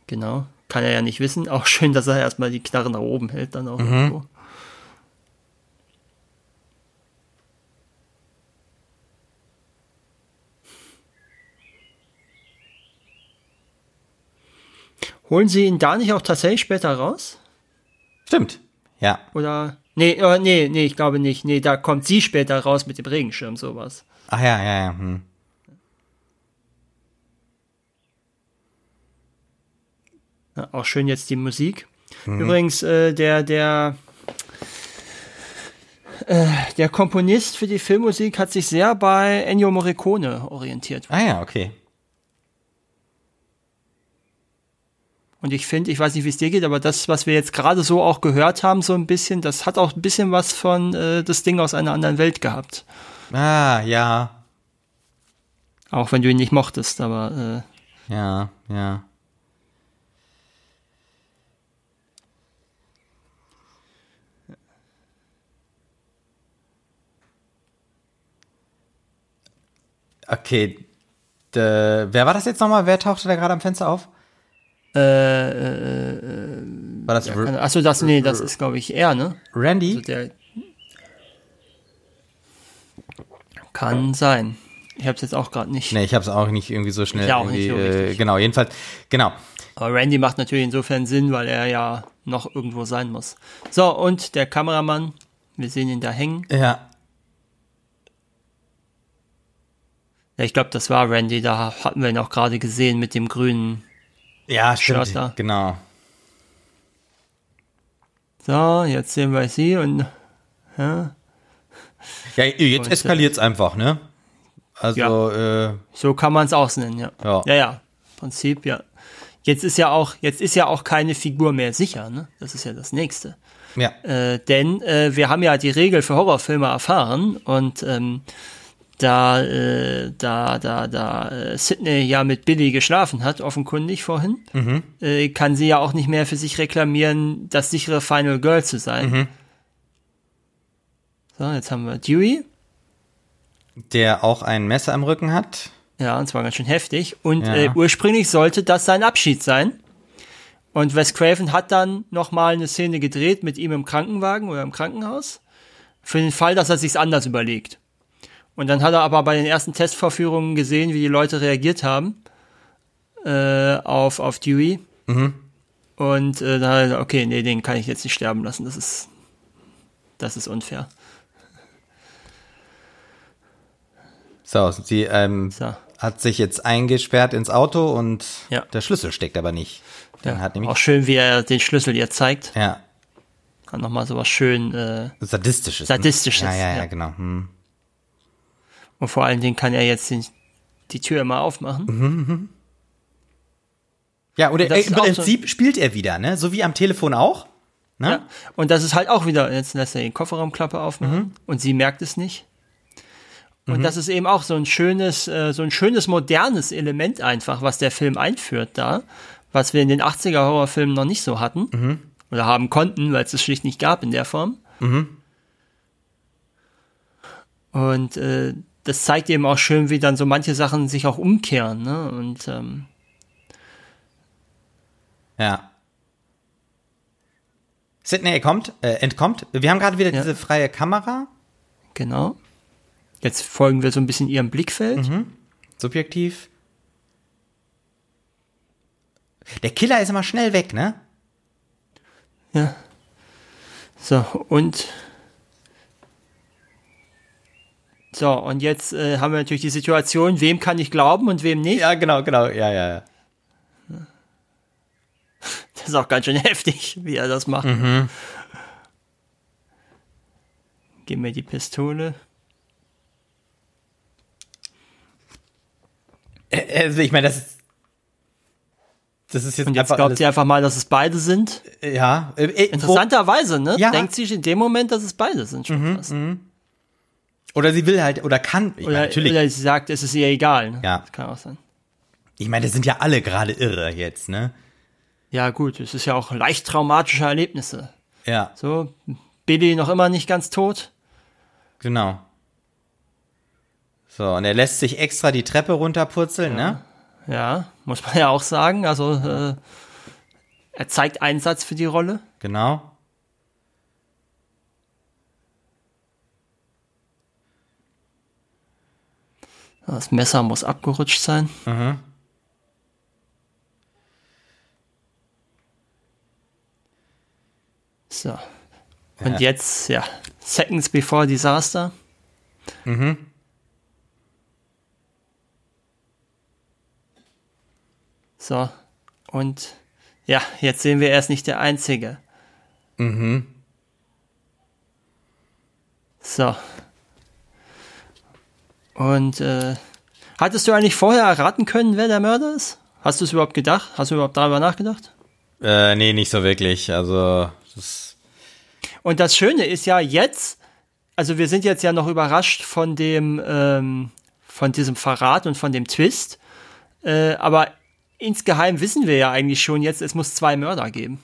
genau. Kann er ja nicht wissen. Auch schön, dass er erstmal die Knarre nach oben hält, dann auch irgendwo. Holen sie ihn da nicht auch tatsächlich später raus? Stimmt. Ja. Oder? Nee, äh, nee, nee, ich glaube nicht. Nee, da kommt sie später raus mit dem Regenschirm, sowas. Ach ja, ja, ja. Hm. Ja, auch schön jetzt die Musik. Übrigens, äh, der, der, äh, der Komponist für die Filmmusik hat sich sehr bei Ennio Morricone orientiert. Ah ja, okay. Und ich finde, ich weiß nicht, wie es dir geht, aber das, was wir jetzt gerade so auch gehört haben, so ein bisschen, das hat auch ein bisschen was von äh, das Ding aus einer anderen Welt gehabt. Ah, ja. Auch wenn du ihn nicht mochtest, aber äh, Ja, ja. Okay. D wer war das jetzt nochmal? Wer tauchte da gerade am Fenster auf? äh, äh, äh, War das R achso, das, nee, das ist, glaube ich, er, ne? Randy? Also kann sein. Ich habe es jetzt auch gerade nicht. Nee, ich habe es auch nicht irgendwie so schnell. Ich auch nicht so äh, genau, jedenfalls, genau. Aber Randy macht natürlich insofern Sinn, weil er ja noch irgendwo sein muss. So, und der Kameramann, wir sehen ihn da hängen. Ja, Ja, ich glaube, das war Randy, da hatten wir ihn auch gerade gesehen mit dem grünen. ja, stimmt. Shirt da. Genau. So, jetzt sehen wir sie und ja, Ja, jetzt Und, eskaliert's einfach, ne? Also, äh, so kann man es auch nennen, ja. Ja. ja, ja, im Prinzip, ja. Jetzt ist ja auch, jetzt ist ja auch keine Figur mehr sicher, ne? Das ist ja das nächste. ja. Äh, denn äh, wir haben ja die Regel für Horrorfilme erfahren und ähm, da, äh, da, da, da äh, Sydney ja mit Billy geschlafen hat, offenkundig vorhin, äh, kann sie ja auch nicht mehr für sich reklamieren, das sichere Final Girl zu sein. So, jetzt haben wir Dewey. Der auch ein Messer am Rücken hat. Ja, und zwar ganz schön heftig. Und Ja. äh, ursprünglich sollte das sein Abschied sein. Und Wes Craven hat dann nochmal eine Szene gedreht mit ihm im Krankenwagen oder im Krankenhaus. Für den Fall, dass er sich's anders überlegt. Und dann hat er aber bei den ersten Testvorführungen gesehen, wie die Leute reagiert haben äh, auf, auf Dewey. Und äh, dann hat er gesagt, okay, nee, den kann ich jetzt nicht sterben lassen. Das ist, das ist unfair. So, sie ähm, So. hat sich jetzt eingesperrt ins Auto und Ja. der Schlüssel steckt aber nicht. Dann hat nämlich Auch schön, wie er den Schlüssel ihr zeigt. ja Kann nochmal sowas schön äh, sadistisches. Sadistisches, Ja, ja, ja, ja. genau. Hm. Und vor allen Dingen kann er jetzt den, die Tür immer aufmachen. Ja, oder äh, im auch so- Prinzip spielt er wieder, ne? So wie am Telefon auch. Ne? Ja. Und das ist halt auch wieder, jetzt lässt er die Kofferraumklappe aufmachen Mhm. und sie merkt es nicht. Und das ist eben auch so ein schönes, äh, so ein schönes modernes Element einfach, was der Film einführt da, was wir in den 80er Horrorfilmen noch nicht so hatten Mhm. oder haben konnten, weil es es schlicht nicht gab in der Form. Mhm. Und äh, das zeigt eben auch schön, wie dann so manche Sachen sich auch umkehren. Ne? Und ähm, Ja. Sydney kommt, äh, entkommt. Wir haben gerade wieder Ja. diese freie Kamera. genau. Jetzt folgen wir so ein bisschen ihrem Blickfeld. Subjektiv. Der Killer ist immer schnell weg, ne? Ja. So, und. So, und jetzt äh, haben wir natürlich die Situation, wem kann ich glauben und wem nicht. Ja, genau, genau. Ja, ja, ja. Das ist auch ganz schön heftig, wie er das macht. Gib mir die Pistole. Also ich meine, das ist. Das ist jetzt, Und jetzt einfach glaubt alles, sie einfach mal, dass es beide sind. Ja. Äh, äh, Interessanterweise, ne? Ja. Denkt sie in dem Moment, dass es beide sind schon fast. Oder sie will halt, oder kann. Ich meine, Oder, natürlich. oder sie sagt, es ist ihr egal. Ne? Ja. Das kann auch sein. Ich meine, das sind ja alle gerade irre jetzt, ne? Ja, gut, es ist ja auch leicht traumatische Erlebnisse. Ja, So, Billy noch immer nicht ganz tot. genau. So, und er lässt sich extra die Treppe runterpurzeln, ne? Ja, muss man ja auch sagen. Also, äh, er zeigt Einsatz für die Rolle. Genau. Das Messer muss abgerutscht sein. So. Und Ja. jetzt, ja, Seconds before Disaster. So. Und ja, jetzt sehen wir, er ist nicht der Einzige. So. Und äh, hattest du eigentlich vorher erraten können, wer der Mörder ist? Hast du es überhaupt gedacht? Hast du überhaupt darüber nachgedacht? Äh, nee, nicht so wirklich. Also, das, Und das Schöne ist ja jetzt, also wir sind jetzt ja noch überrascht von dem, ähm, von diesem Verrat und von dem Twist. Äh, aber insgeheim wissen wir ja eigentlich schon jetzt, es muss zwei Mörder geben.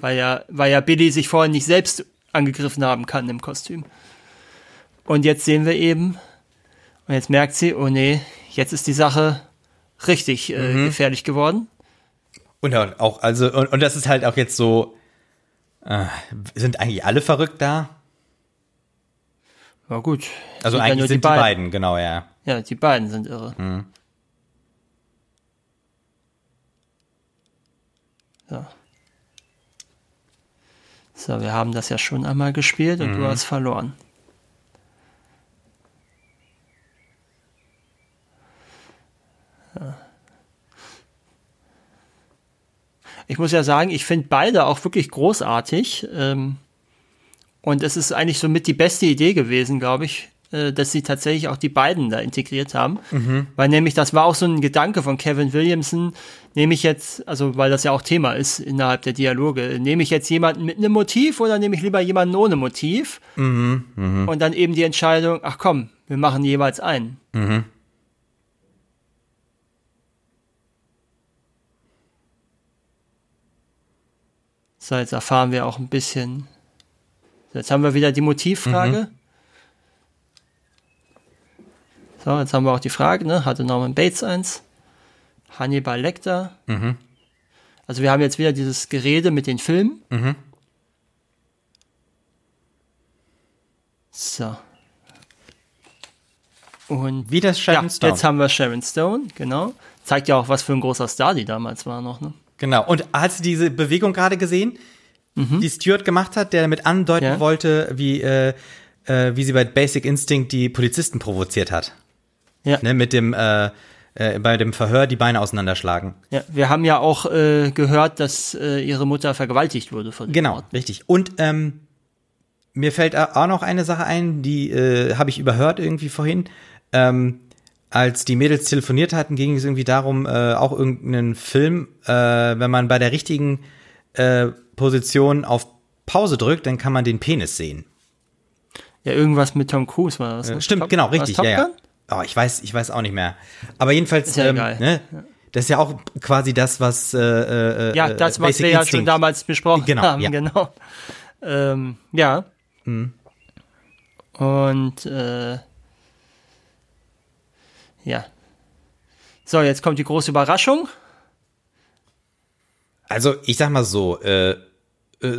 Weil ja, weil ja Billy sich vorhin nicht selbst angegriffen haben kann im Kostüm. Und jetzt sehen wir eben, und jetzt merkt sie, oh nee, jetzt ist die Sache richtig äh, gefährlich geworden. und auch, also, und, und das ist halt auch jetzt so, äh, sind eigentlich alle verrückt da? Na gut. Also ja eigentlich nur sind die beiden. genau, ja. Ja, die beiden sind irre. So. So, wir haben das ja schon einmal gespielt und du hast verloren. Ich muss ja sagen, ich finde beide auch wirklich großartig. Ähm, und es ist eigentlich somit die beste Idee gewesen, glaube ich, äh, dass sie tatsächlich auch die beiden da integriert haben. Weil nämlich das war auch so ein Gedanke von Kevin Williamson, nehme ich jetzt, also weil das ja auch Thema ist innerhalb der Dialoge, nehme ich jetzt jemanden mit einem Motiv oder nehme ich lieber jemanden ohne Motiv? Und dann eben die Entscheidung, ach komm, wir machen jeweils einen. So, jetzt erfahren wir auch ein bisschen. So, jetzt haben wir wieder die Motivfrage. So, jetzt haben wir auch die Frage, ne? Hatte Norman Bates eins? Hannibal Lecter? Also wir haben jetzt wieder dieses Gerede mit den Filmen. So. Und Wie das Sharon ja, Stone. jetzt haben wir Sharon Stone, genau. Zeigt ja auch, was für ein großer Star die damals war noch, ne? Genau. Und hast du diese Bewegung gerade gesehen, die Stuart gemacht hat, der damit andeuten Ja. wollte, wie, äh, äh, wie sie bei Basic Instinct die Polizisten provoziert hat? Ja. Ne, mit dem, äh, äh, bei dem Verhör die Beine auseinanderschlagen. Ja, wir haben ja auch äh, gehört, dass äh, ihre Mutter vergewaltigt wurde von Genau, Orten. richtig. Und ähm, mir fällt auch noch eine Sache ein, die äh, habe ich überhört irgendwie vorhin. Ähm, als die Mädels telefoniert hatten, ging es irgendwie darum, äh, auch irgendeinen Film, äh, wenn man bei der richtigen äh, Position auf Pause drückt, dann kann man den Penis sehen. Ja, irgendwas mit Tom Cruise war das. Äh, Ne? stimmt, Top- genau, richtig. Top Ja, ja. Oh, ich weiß, ich weiß auch nicht mehr. Aber jedenfalls, Ist ja ähm, ne, das ist ja auch quasi das, was äh, äh, Ja, äh, das, was Basic wir ja schon damals besprochen Genau, haben, ja. genau. Ähm, ja. Mhm. Und äh, ja. So, jetzt kommt die große Überraschung. Also, ich sag mal so, äh,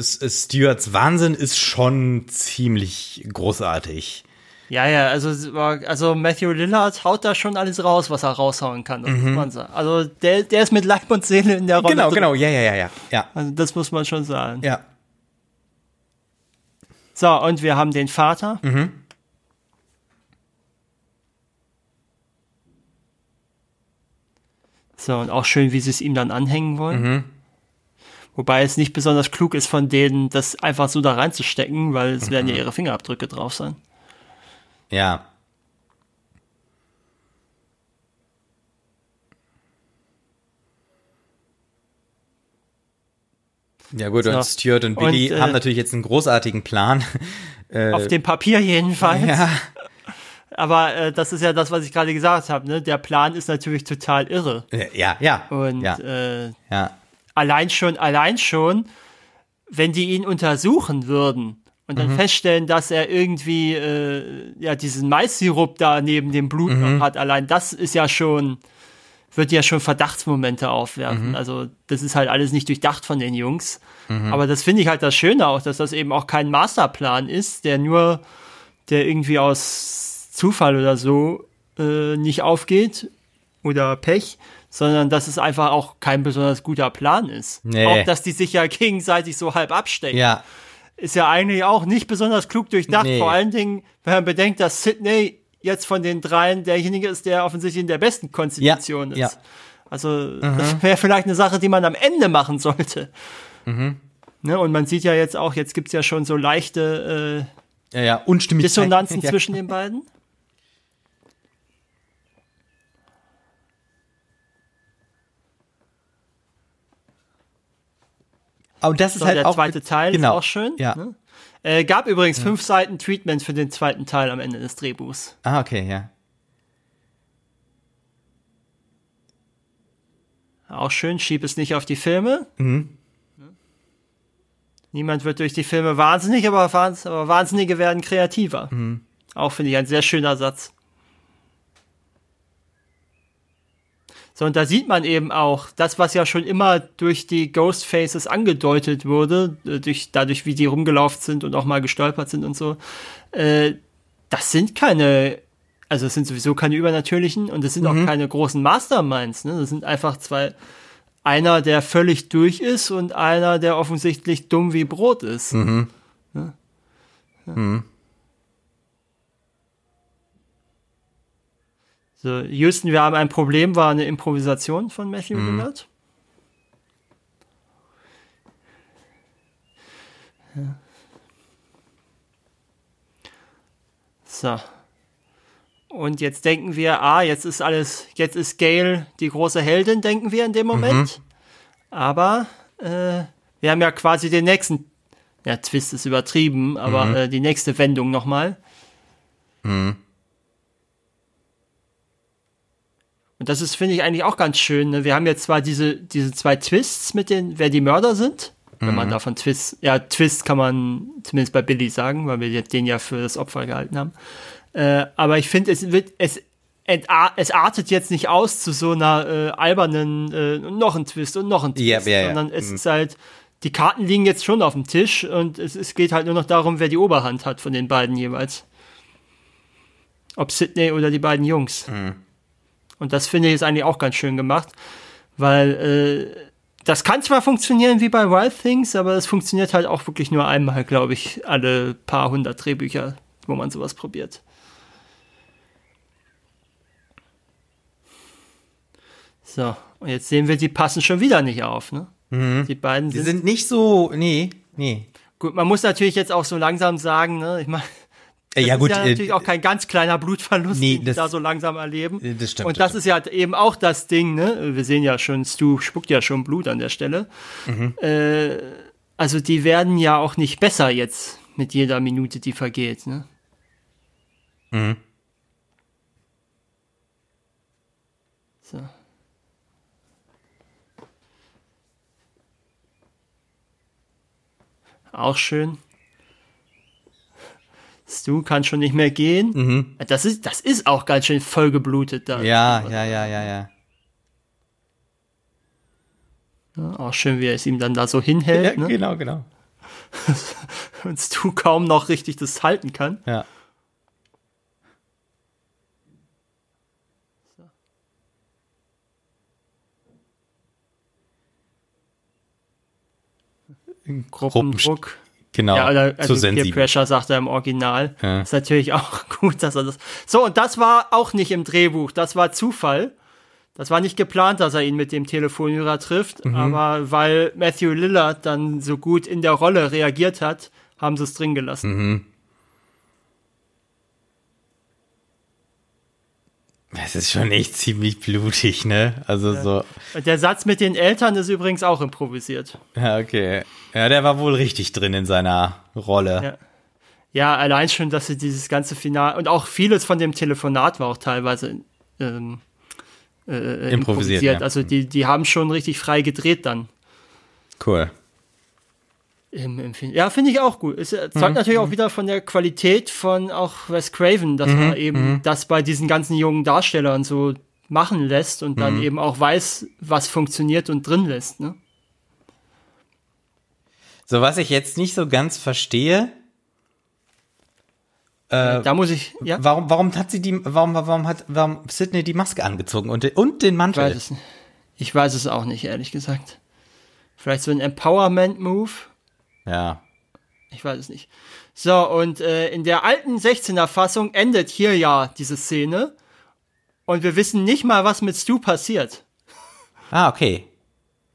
Stewarts Wahnsinn ist schon ziemlich großartig. Ja, ja, also, also Matthew Lillard haut da schon alles raus, was er raushauen kann, sagen. Also der, der ist mit Leib und Seele in der Rolle. Mhm. Genau, drin. genau, ja, ja, ja, ja, ja, Also das muss man schon sagen. ja. So, und wir haben den Vater. Mhm. So, und auch schön, wie sie es ihm dann anhängen wollen. Mhm. Wobei es nicht besonders klug ist von denen, das einfach so da reinzustecken, weil es Mhm. werden ja ihre Fingerabdrücke drauf sein. Ja. Ja gut, So. und Stuart und Billy Und, äh, haben natürlich jetzt einen großartigen Plan. Auf dem Papier jedenfalls. ja, Aber äh, das ist ja das, was ich gerade gesagt habe. Ne? Der Plan ist natürlich total irre. ja, ja, Und ja, äh, ja. allein schon, allein schon, wenn die ihn untersuchen würden und Mhm. dann feststellen, dass er irgendwie äh, ja diesen Mais-Sirup da neben dem Blut Mhm. noch hat, allein das ist ja schon, wird ja schon Verdachtsmomente aufwerfen. Mhm. Also das ist halt alles nicht durchdacht von den Jungs. Mhm. Aber das finde ich halt das Schöne auch, dass das eben auch kein Masterplan ist, der nur, der irgendwie aus Zufall oder so äh, nicht aufgeht oder Pech, sondern dass es einfach auch kein besonders guter Plan ist. Nee. Auch, dass die sich ja gegenseitig so halb abstecken. Ja, Ist ja eigentlich auch nicht besonders klug durchdacht. Nee. Vor allen Dingen, wenn man bedenkt, dass Sidney jetzt von den dreien derjenige ist, der offensichtlich in der besten Konstitution Ja, ist. ja. Also, das wäre vielleicht eine Sache, die man am Ende machen sollte. Mhm. Ne, und man sieht ja jetzt auch, jetzt gibt's ja schon so leichte äh, ja, ja. Dissonanzen zwischen den beiden. Aber das ist So, halt der auch zweite Teil genau. ist auch schön. Ja. Ne? Äh, gab übrigens fünf Seiten Treatment für den zweiten Teil am Ende des Drehbuchs. Ah, okay, ja. Auch schön, schieb es nicht auf die Filme. Mhm. Niemand wird durch die Filme wahnsinnig, aber, Wahns aber Wahnsinnige werden kreativer. Mhm. Auch finde ich ein sehr schöner Satz. So, und da sieht man eben auch das, was ja schon immer durch die Ghostfaces angedeutet wurde, äh, durch, dadurch, wie die rumgelaufen sind und auch mal gestolpert sind und so. Äh, das sind keine, also es sind sowieso keine übernatürlichen und es sind auch keine großen Masterminds. Ne? Das sind einfach zwei, einer, der völlig durch ist und einer, der offensichtlich dumm wie Brot ist. Ne? Ja. So, Houston, wir haben ein Problem, war eine Improvisation von Matthew Lillard. Ja. So. Und jetzt denken wir, ah, jetzt ist alles, jetzt ist Gail die große Heldin, denken wir in dem Moment. Aber äh, wir haben ja quasi den nächsten, ja, Twist ist übertrieben, aber äh, die nächste Wendung nochmal. Und das ist, finde ich, eigentlich auch ganz schön. Ne? Wir haben jetzt zwar diese, diese zwei Twists mit den, wer die Mörder sind. Wenn man davon Twist, ja, Twist kann man zumindest bei Billy sagen, weil wir den ja für das Opfer gehalten haben. Äh, aber ich finde, es wird, es, es artet jetzt nicht aus zu so einer äh, albernen, äh, noch ein Twist und noch ein Twist, Ja, ja, ja. sondern es ist halt, die Karten liegen jetzt schon auf dem Tisch und es, es geht halt nur noch darum, wer die Oberhand hat von den beiden jeweils. Ob Sydney oder die beiden Jungs. Und das finde ich ist eigentlich auch ganz schön gemacht, weil äh, das kann zwar funktionieren wie bei Wild Things, aber es funktioniert halt auch wirklich nur einmal, glaube ich, alle paar hundert Drehbücher, wo man sowas probiert. So, und jetzt sehen wir, die passen schon wieder nicht auf, ne? Die beiden Die sind, sind nicht so, nee, nee. gut. Man muss natürlich jetzt auch so langsam sagen, ne? Ich meine, Äh, ja das gut, ist ja äh, natürlich auch kein ganz kleiner Blutverlust, Nee, den die das- da so langsam erleben. äh, das stimmt, Und das das ist ja eben auch das Ding, ne? Wir sehen ja schon, Stu spuckt ja schon Blut an der Stelle. Mhm. Äh, also die werden ja auch nicht besser jetzt mit jeder Minute, die vergeht, ne? Mhm. So. Auch schön. Stu kann schon nicht mehr gehen. Mhm. Das ist, das ist auch ganz schön vollgeblutet da. Ja, ja, ja, ja, ja. Ja, Auch schön, wie er es ihm dann da so hinhält. Ja, ne? genau, genau. Und Stu kaum noch richtig das halten kann. Ja. Gruppendruck. Genau, Ja, oder, also zu Peer sensibel. Pressure sagt er im Original. Ja. Ist natürlich auch gut, dass er das. So, und das war auch nicht im Drehbuch, das war Zufall. Das war nicht geplant, dass er ihn mit dem Telefonhörer trifft, Mhm. aber weil Matthew Lillard dann so gut in der Rolle reagiert hat, haben sie es drin gelassen. Mhm. Es ist schon echt ziemlich blutig, ne? Also so. Und Der Satz mit den Eltern ist übrigens auch improvisiert. Ja, okay. Ja, der war wohl richtig drin in seiner Rolle. Ja. Ja, allein schon, dass sie dieses ganze Final und auch vieles von dem Telefonat war auch teilweise ähm, äh, improvisiert. Improvisiert, ja. Also die, die haben schon richtig frei gedreht dann. Cool. Im, im. Ja, finde ich auch gut. Es äh, Mhm, zeugt natürlich auch wieder von der Qualität von auch Wes Craven, dass Mhm, er eben das bei diesen ganzen jungen Darstellern so machen lässt und Mhm. dann eben auch weiß, was funktioniert und drin lässt. Ne? So, was ich jetzt nicht so ganz verstehe, Äh, da muss ich, ja, warum, warum hat sie die, warum, warum hat, warum Sydney die Maske angezogen und, den- und den ich Mantel? weiß es nicht. Ich weiß es auch nicht, ehrlich gesagt. Vielleicht so ein Empowerment-Move. Ja. Ich weiß es nicht. So, und äh, in der alten 16er-Fassung endet hier ja diese Szene. Und wir wissen nicht mal, was mit Stu passiert. Ah, okay.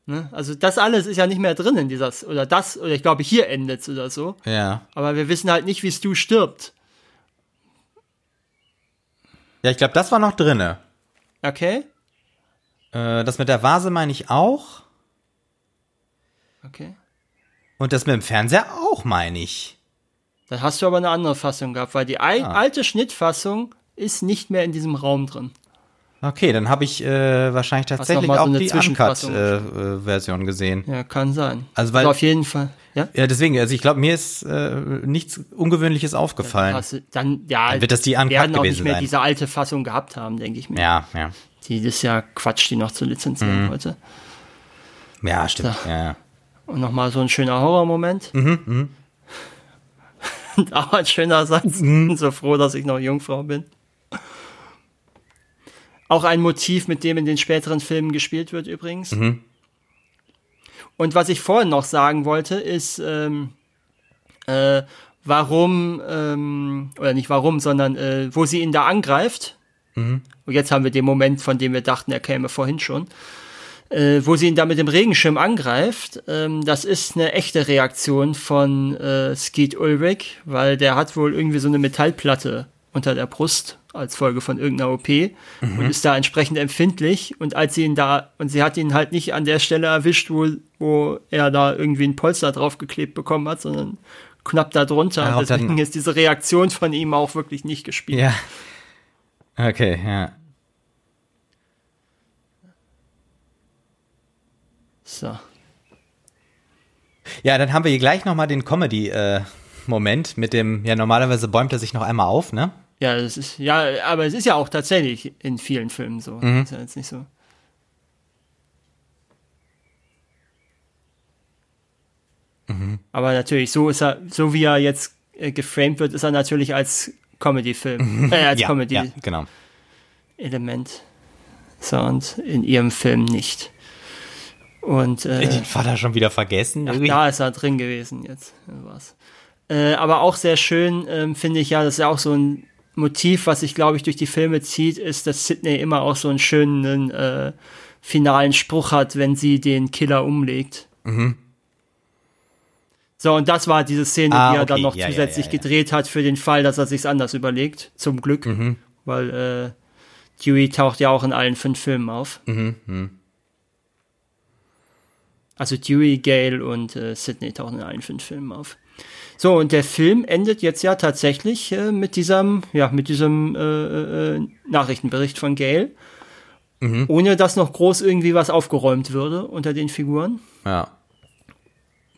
Ne? Also das alles ist ja nicht mehr drin in dieser, oder das, oder ich glaube, hier endet's oder so. Ja. Aber wir wissen halt nicht, wie Stu stirbt. Ja, ich glaube, das war noch drinne. Okay? Äh, das mit der Vase meine ich auch. Okay. Und das mit dem Fernseher auch, meine ich. Dann hast du aber eine andere Fassung gehabt, weil die Ah. alte Schnittfassung ist nicht mehr in diesem Raum drin. Okay, dann habe ich äh, wahrscheinlich tatsächlich so auch eine die. Uncut-Version äh, Version gesehen. Ja, kann sein. Also, weil- auf jeden Fall. Ja? Ja, deswegen, also ich glaube, mir ist äh, nichts Ungewöhnliches aufgefallen. Du, dann, ja, Dann wird das die Uncut werden auch nicht gewesen mehr sein. diese alte Fassung gehabt haben, denke ich mir. Ja, ja. Die das ist ja Quatsch, die noch zu lizenzieren Mhm. heute. Ja, stimmt. So. Ja, ja. Und nochmal so ein schöner Horrormoment. Mhm, Und auch ein schöner Satz. Mhm. So froh, dass ich noch Jungfrau bin. Auch ein Motiv, mit dem in den späteren Filmen gespielt wird, übrigens. Mhm. Und was ich vorhin noch sagen wollte, ist, ähm, äh, warum, ähm, oder nicht warum, sondern äh, wo sie ihn da angreift. Mhm. Und jetzt haben wir den Moment, von dem wir dachten, er käme vorhin schon. Äh, wo sie ihn da mit dem Regenschirm angreift, ähm, das ist eine echte Reaktion von äh, Skeet Ulrich, weil der hat wohl irgendwie so eine Metallplatte unter der Brust als Folge von irgendeiner OP und ist da entsprechend empfindlich. Und als sie ihn da, und sie hat ihn halt nicht an der Stelle erwischt, wo, wo er da irgendwie ein Polster draufgeklebt bekommen hat, sondern knapp da drunter. Und dann- Deswegen ist diese Reaktion von ihm auch wirklich nicht gespielt. Ja. Okay, ja. So. Ja, dann haben wir hier gleich nochmal den Comedy-Moment mit dem, ja, normalerweise bäumt er sich noch einmal auf, ne? Ja, das ist, ja, aber es ist ja auch tatsächlich in vielen Filmen so. Mhm. Ist ja jetzt nicht so. Mhm. Aber natürlich, so ist er, so wie er jetzt äh, geframed wird, ist er natürlich als Comedy-Film, äh, als ja, ja, Comedy-Element. genau. So, und in ihrem Film nicht. Und, äh, Den Vater schon wieder vergessen. Ach, da ist er drin gewesen jetzt. Ja. Äh, aber auch sehr schön ähm, finde ich ja, das ist ja auch so ein Motiv, was sich, glaube ich, durch die Filme zieht, ist, dass Sidney immer auch so einen schönen äh, finalen Spruch hat, wenn sie den Killer umlegt. Mhm. So, und das war diese Szene, Ah, die er okay. dann noch Ja, zusätzlich ja, ja. gedreht hat für den Fall, dass er sich's anders überlegt. Zum Glück. Mhm. Weil äh, Dewey taucht ja auch in allen fünf Filmen auf. Mhm. Mhm. Also Dewey, Gale und äh, Sidney tauchen in allen fünf Filmen auf. So, und der Film endet jetzt ja tatsächlich äh, mit diesem, ja, mit diesem äh, äh, Nachrichtenbericht von Gale. Mhm. Ohne dass noch groß irgendwie was aufgeräumt würde unter den Figuren. Ja.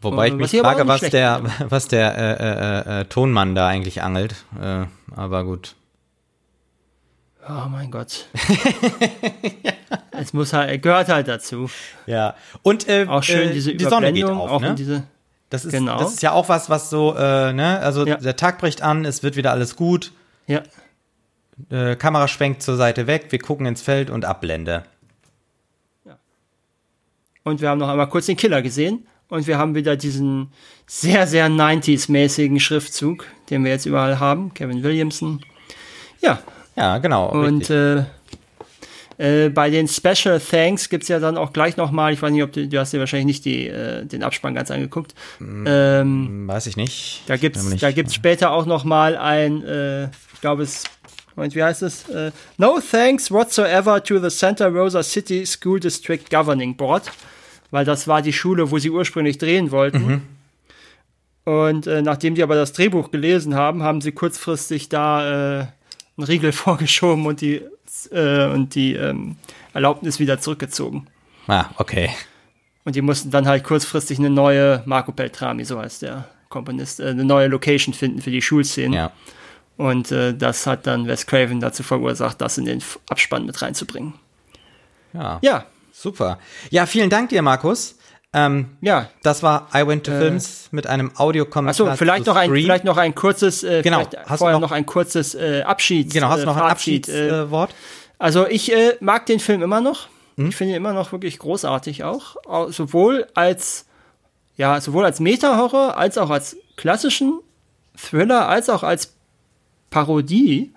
Wobei ich mich frage, was der, was der äh, äh, äh, Tonmann da eigentlich angelt. Äh, aber gut. Oh mein Gott. es muss halt, gehört halt dazu. Ja. Und äh, auch schön äh, diese die Sonne geht auf, auch ne? diese das ist, genau. das ist ja auch was, was so, äh, ne, also Ja. der Tag bricht an, es wird wieder alles gut, Ja. äh, Kamera schwenkt zur Seite weg, wir gucken ins Feld und Ablende. Und wir haben noch einmal kurz den Killer gesehen. Und wir haben wieder diesen sehr, sehr 90s-mäßigen Schriftzug, den wir jetzt überall haben. Kevin Williamson. Ja, Ja, genau. und äh, äh, bei den Special Thanks gibt's ja dann auch gleich nochmal, ich weiß nicht, ob du, du hast dir wahrscheinlich nicht die, äh, den Abspann ganz angeguckt. Ähm, Hm, Weiß ich nicht. da gibt's, mir nicht- da gibt's später auch nochmal ein, äh, ich glaube es, Moment, wie heißt es? Äh, no thanks whatsoever to the Santa Rosa City School District Governing Board, weil das war die Schule, wo sie ursprünglich drehen wollten. Und äh, nachdem die aber das Drehbuch gelesen haben, haben sie kurzfristig da äh, einen Riegel vorgeschoben und die, äh, und die ähm, Erlaubnis wieder zurückgezogen. Ah, okay. Und die mussten dann halt kurzfristig eine neue Marco Beltrami, so heißt der Komponist, äh, eine neue Location finden für die Schulszenen. Ja. Und äh, das hat dann Wes Craven dazu verursacht, das in den Abspann mit reinzubringen. Ja. Ja, Super. Ja, vielen Dank dir, Markus. Ähm, ja. das war I Went to Films mit einem Audiokommentar. Achso, vielleicht noch ein, vielleicht noch ein kurzes, äh, Genau. Hast du noch- noch, ein kurzes äh, Abschieds. Genau, hast du äh, noch ein Fazit, äh, Abschiedswort? Also ich äh, mag den Film immer noch. Mhm. Ich finde ihn immer noch wirklich großartig auch. Au- Sowohl als ja, sowohl als Meta-Horror, als auch als klassischen Thriller, als auch als Parodie.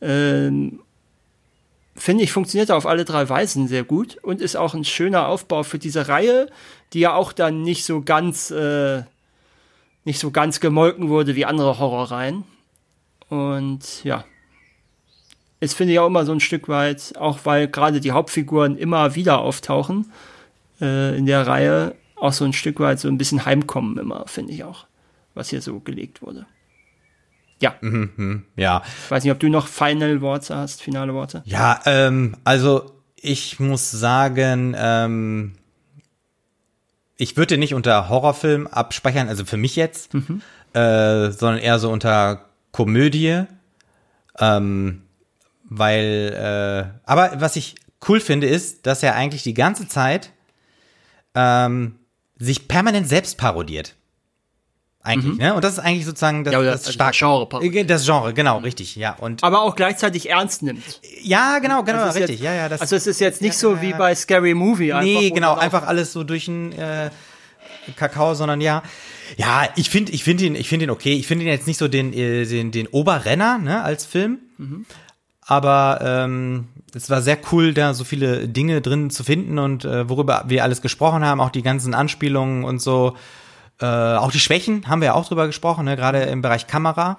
Ähm, finde ich, funktioniert er auf alle drei Weisen sehr gut und ist auch ein schöner Aufbau für diese Reihe, die ja auch dann nicht so ganz, äh, nicht so ganz gemolken wurde wie andere Horrorreihen. Und ja, ist, finde ich, auch immer so ein Stück weit, auch weil gerade die Hauptfiguren immer wieder auftauchen äh, in der Reihe, auch so ein Stück weit so ein bisschen heimkommen immer, finde ich auch, was hier so gelegt wurde. Ja, Ja. ich weiß nicht, ob du noch Final Worte hast, finale Worte. Ja, ähm, also ich muss sagen, ähm, ich würde nicht unter Horrorfilm abspeichern, also für mich jetzt, äh, sondern eher so unter Komödie. Ähm, weil, äh, aber was ich cool finde, ist, dass er eigentlich die ganze Zeit ähm, sich permanent selbst parodiert. Eigentlich, ne? Und das ist eigentlich sozusagen das, Ja, das also stark. das Genre parodiert. Das Genre, genau, richtig, ja. Und Aber auch gleichzeitig ernst nimmt. ja, genau, genau, Also richtig, jetzt, ja, ja. Das, also es ist jetzt nicht so ja, wie ja. bei Scary Movie. Einfach, nee, genau, einfach alles so durch den äh, Kakao, sondern ja. Ja, ich finde ich finde ihn, ich finde ihn okay. Ich finde ihn jetzt nicht so den, äh, den, den Oberrenner, ne, als Film. Aber ähm, es war sehr cool, da so viele Dinge drin zu finden und äh, worüber wir alles gesprochen haben, auch die ganzen Anspielungen und so. Äh, auch die Schwächen haben wir ja auch drüber gesprochen, ne, gerade im Bereich Kamera.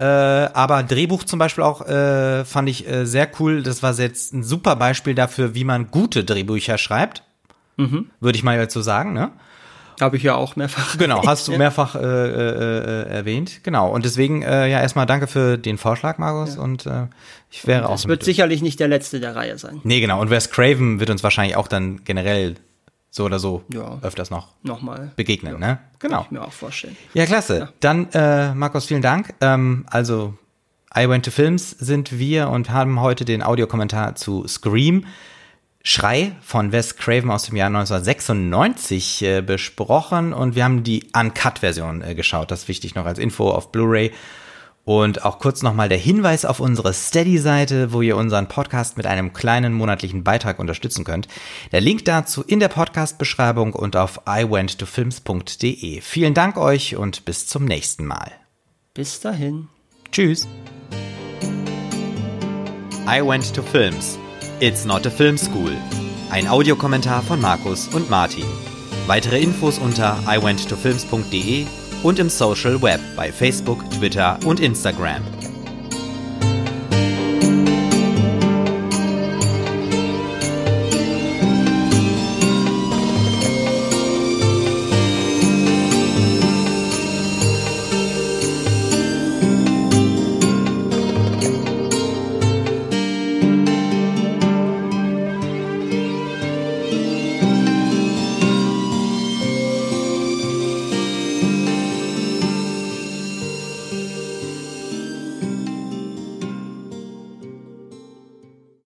Äh, aber Drehbuch zum Beispiel auch äh, fand ich äh, sehr cool. Das war jetzt ein super Beispiel dafür, wie man gute Drehbücher schreibt. Würde ich mal jetzt so sagen, ne? Habe ich ja auch mehrfach. Genau, hast du mehrfach äh, äh, äh, erwähnt. Genau. Und deswegen, äh, ja, erstmal danke für den Vorschlag, Markus. Und äh, ich wäre auch Es wird sicherlich nicht der letzte der Reihe sein. Nee, genau. Und Wes Craven wird uns wahrscheinlich auch dann generell so oder so Ja. öfters noch Nochmal. begegnen, ne? Genau. Kann ich mir auch vorstellen. Ja, klasse. Dann, äh, Markus, vielen Dank. Ähm, also, I Went to Films sind wir und haben heute den Audiokommentar zu Scream. Schrei von Wes Craven aus dem Jahr 1996 äh, besprochen und wir haben die Uncut-Version äh, geschaut. Das ist wichtig noch als Info auf Blu-ray. Und auch kurz nochmal der Hinweis auf unsere Steady-Seite, wo ihr unseren Podcast mit einem kleinen monatlichen Beitrag unterstützen könnt. Der Link dazu in der Podcast-Beschreibung und auf iwenttofilms.de. Vielen Dank euch und bis zum nächsten Mal. Bis dahin. Tschüss. I Went to Films. It's not a film school. Ein Audiokommentar von Markus und Martin. Weitere Infos unter iwenttofilms.de und im Social Web bei Facebook, Twitter und Instagram.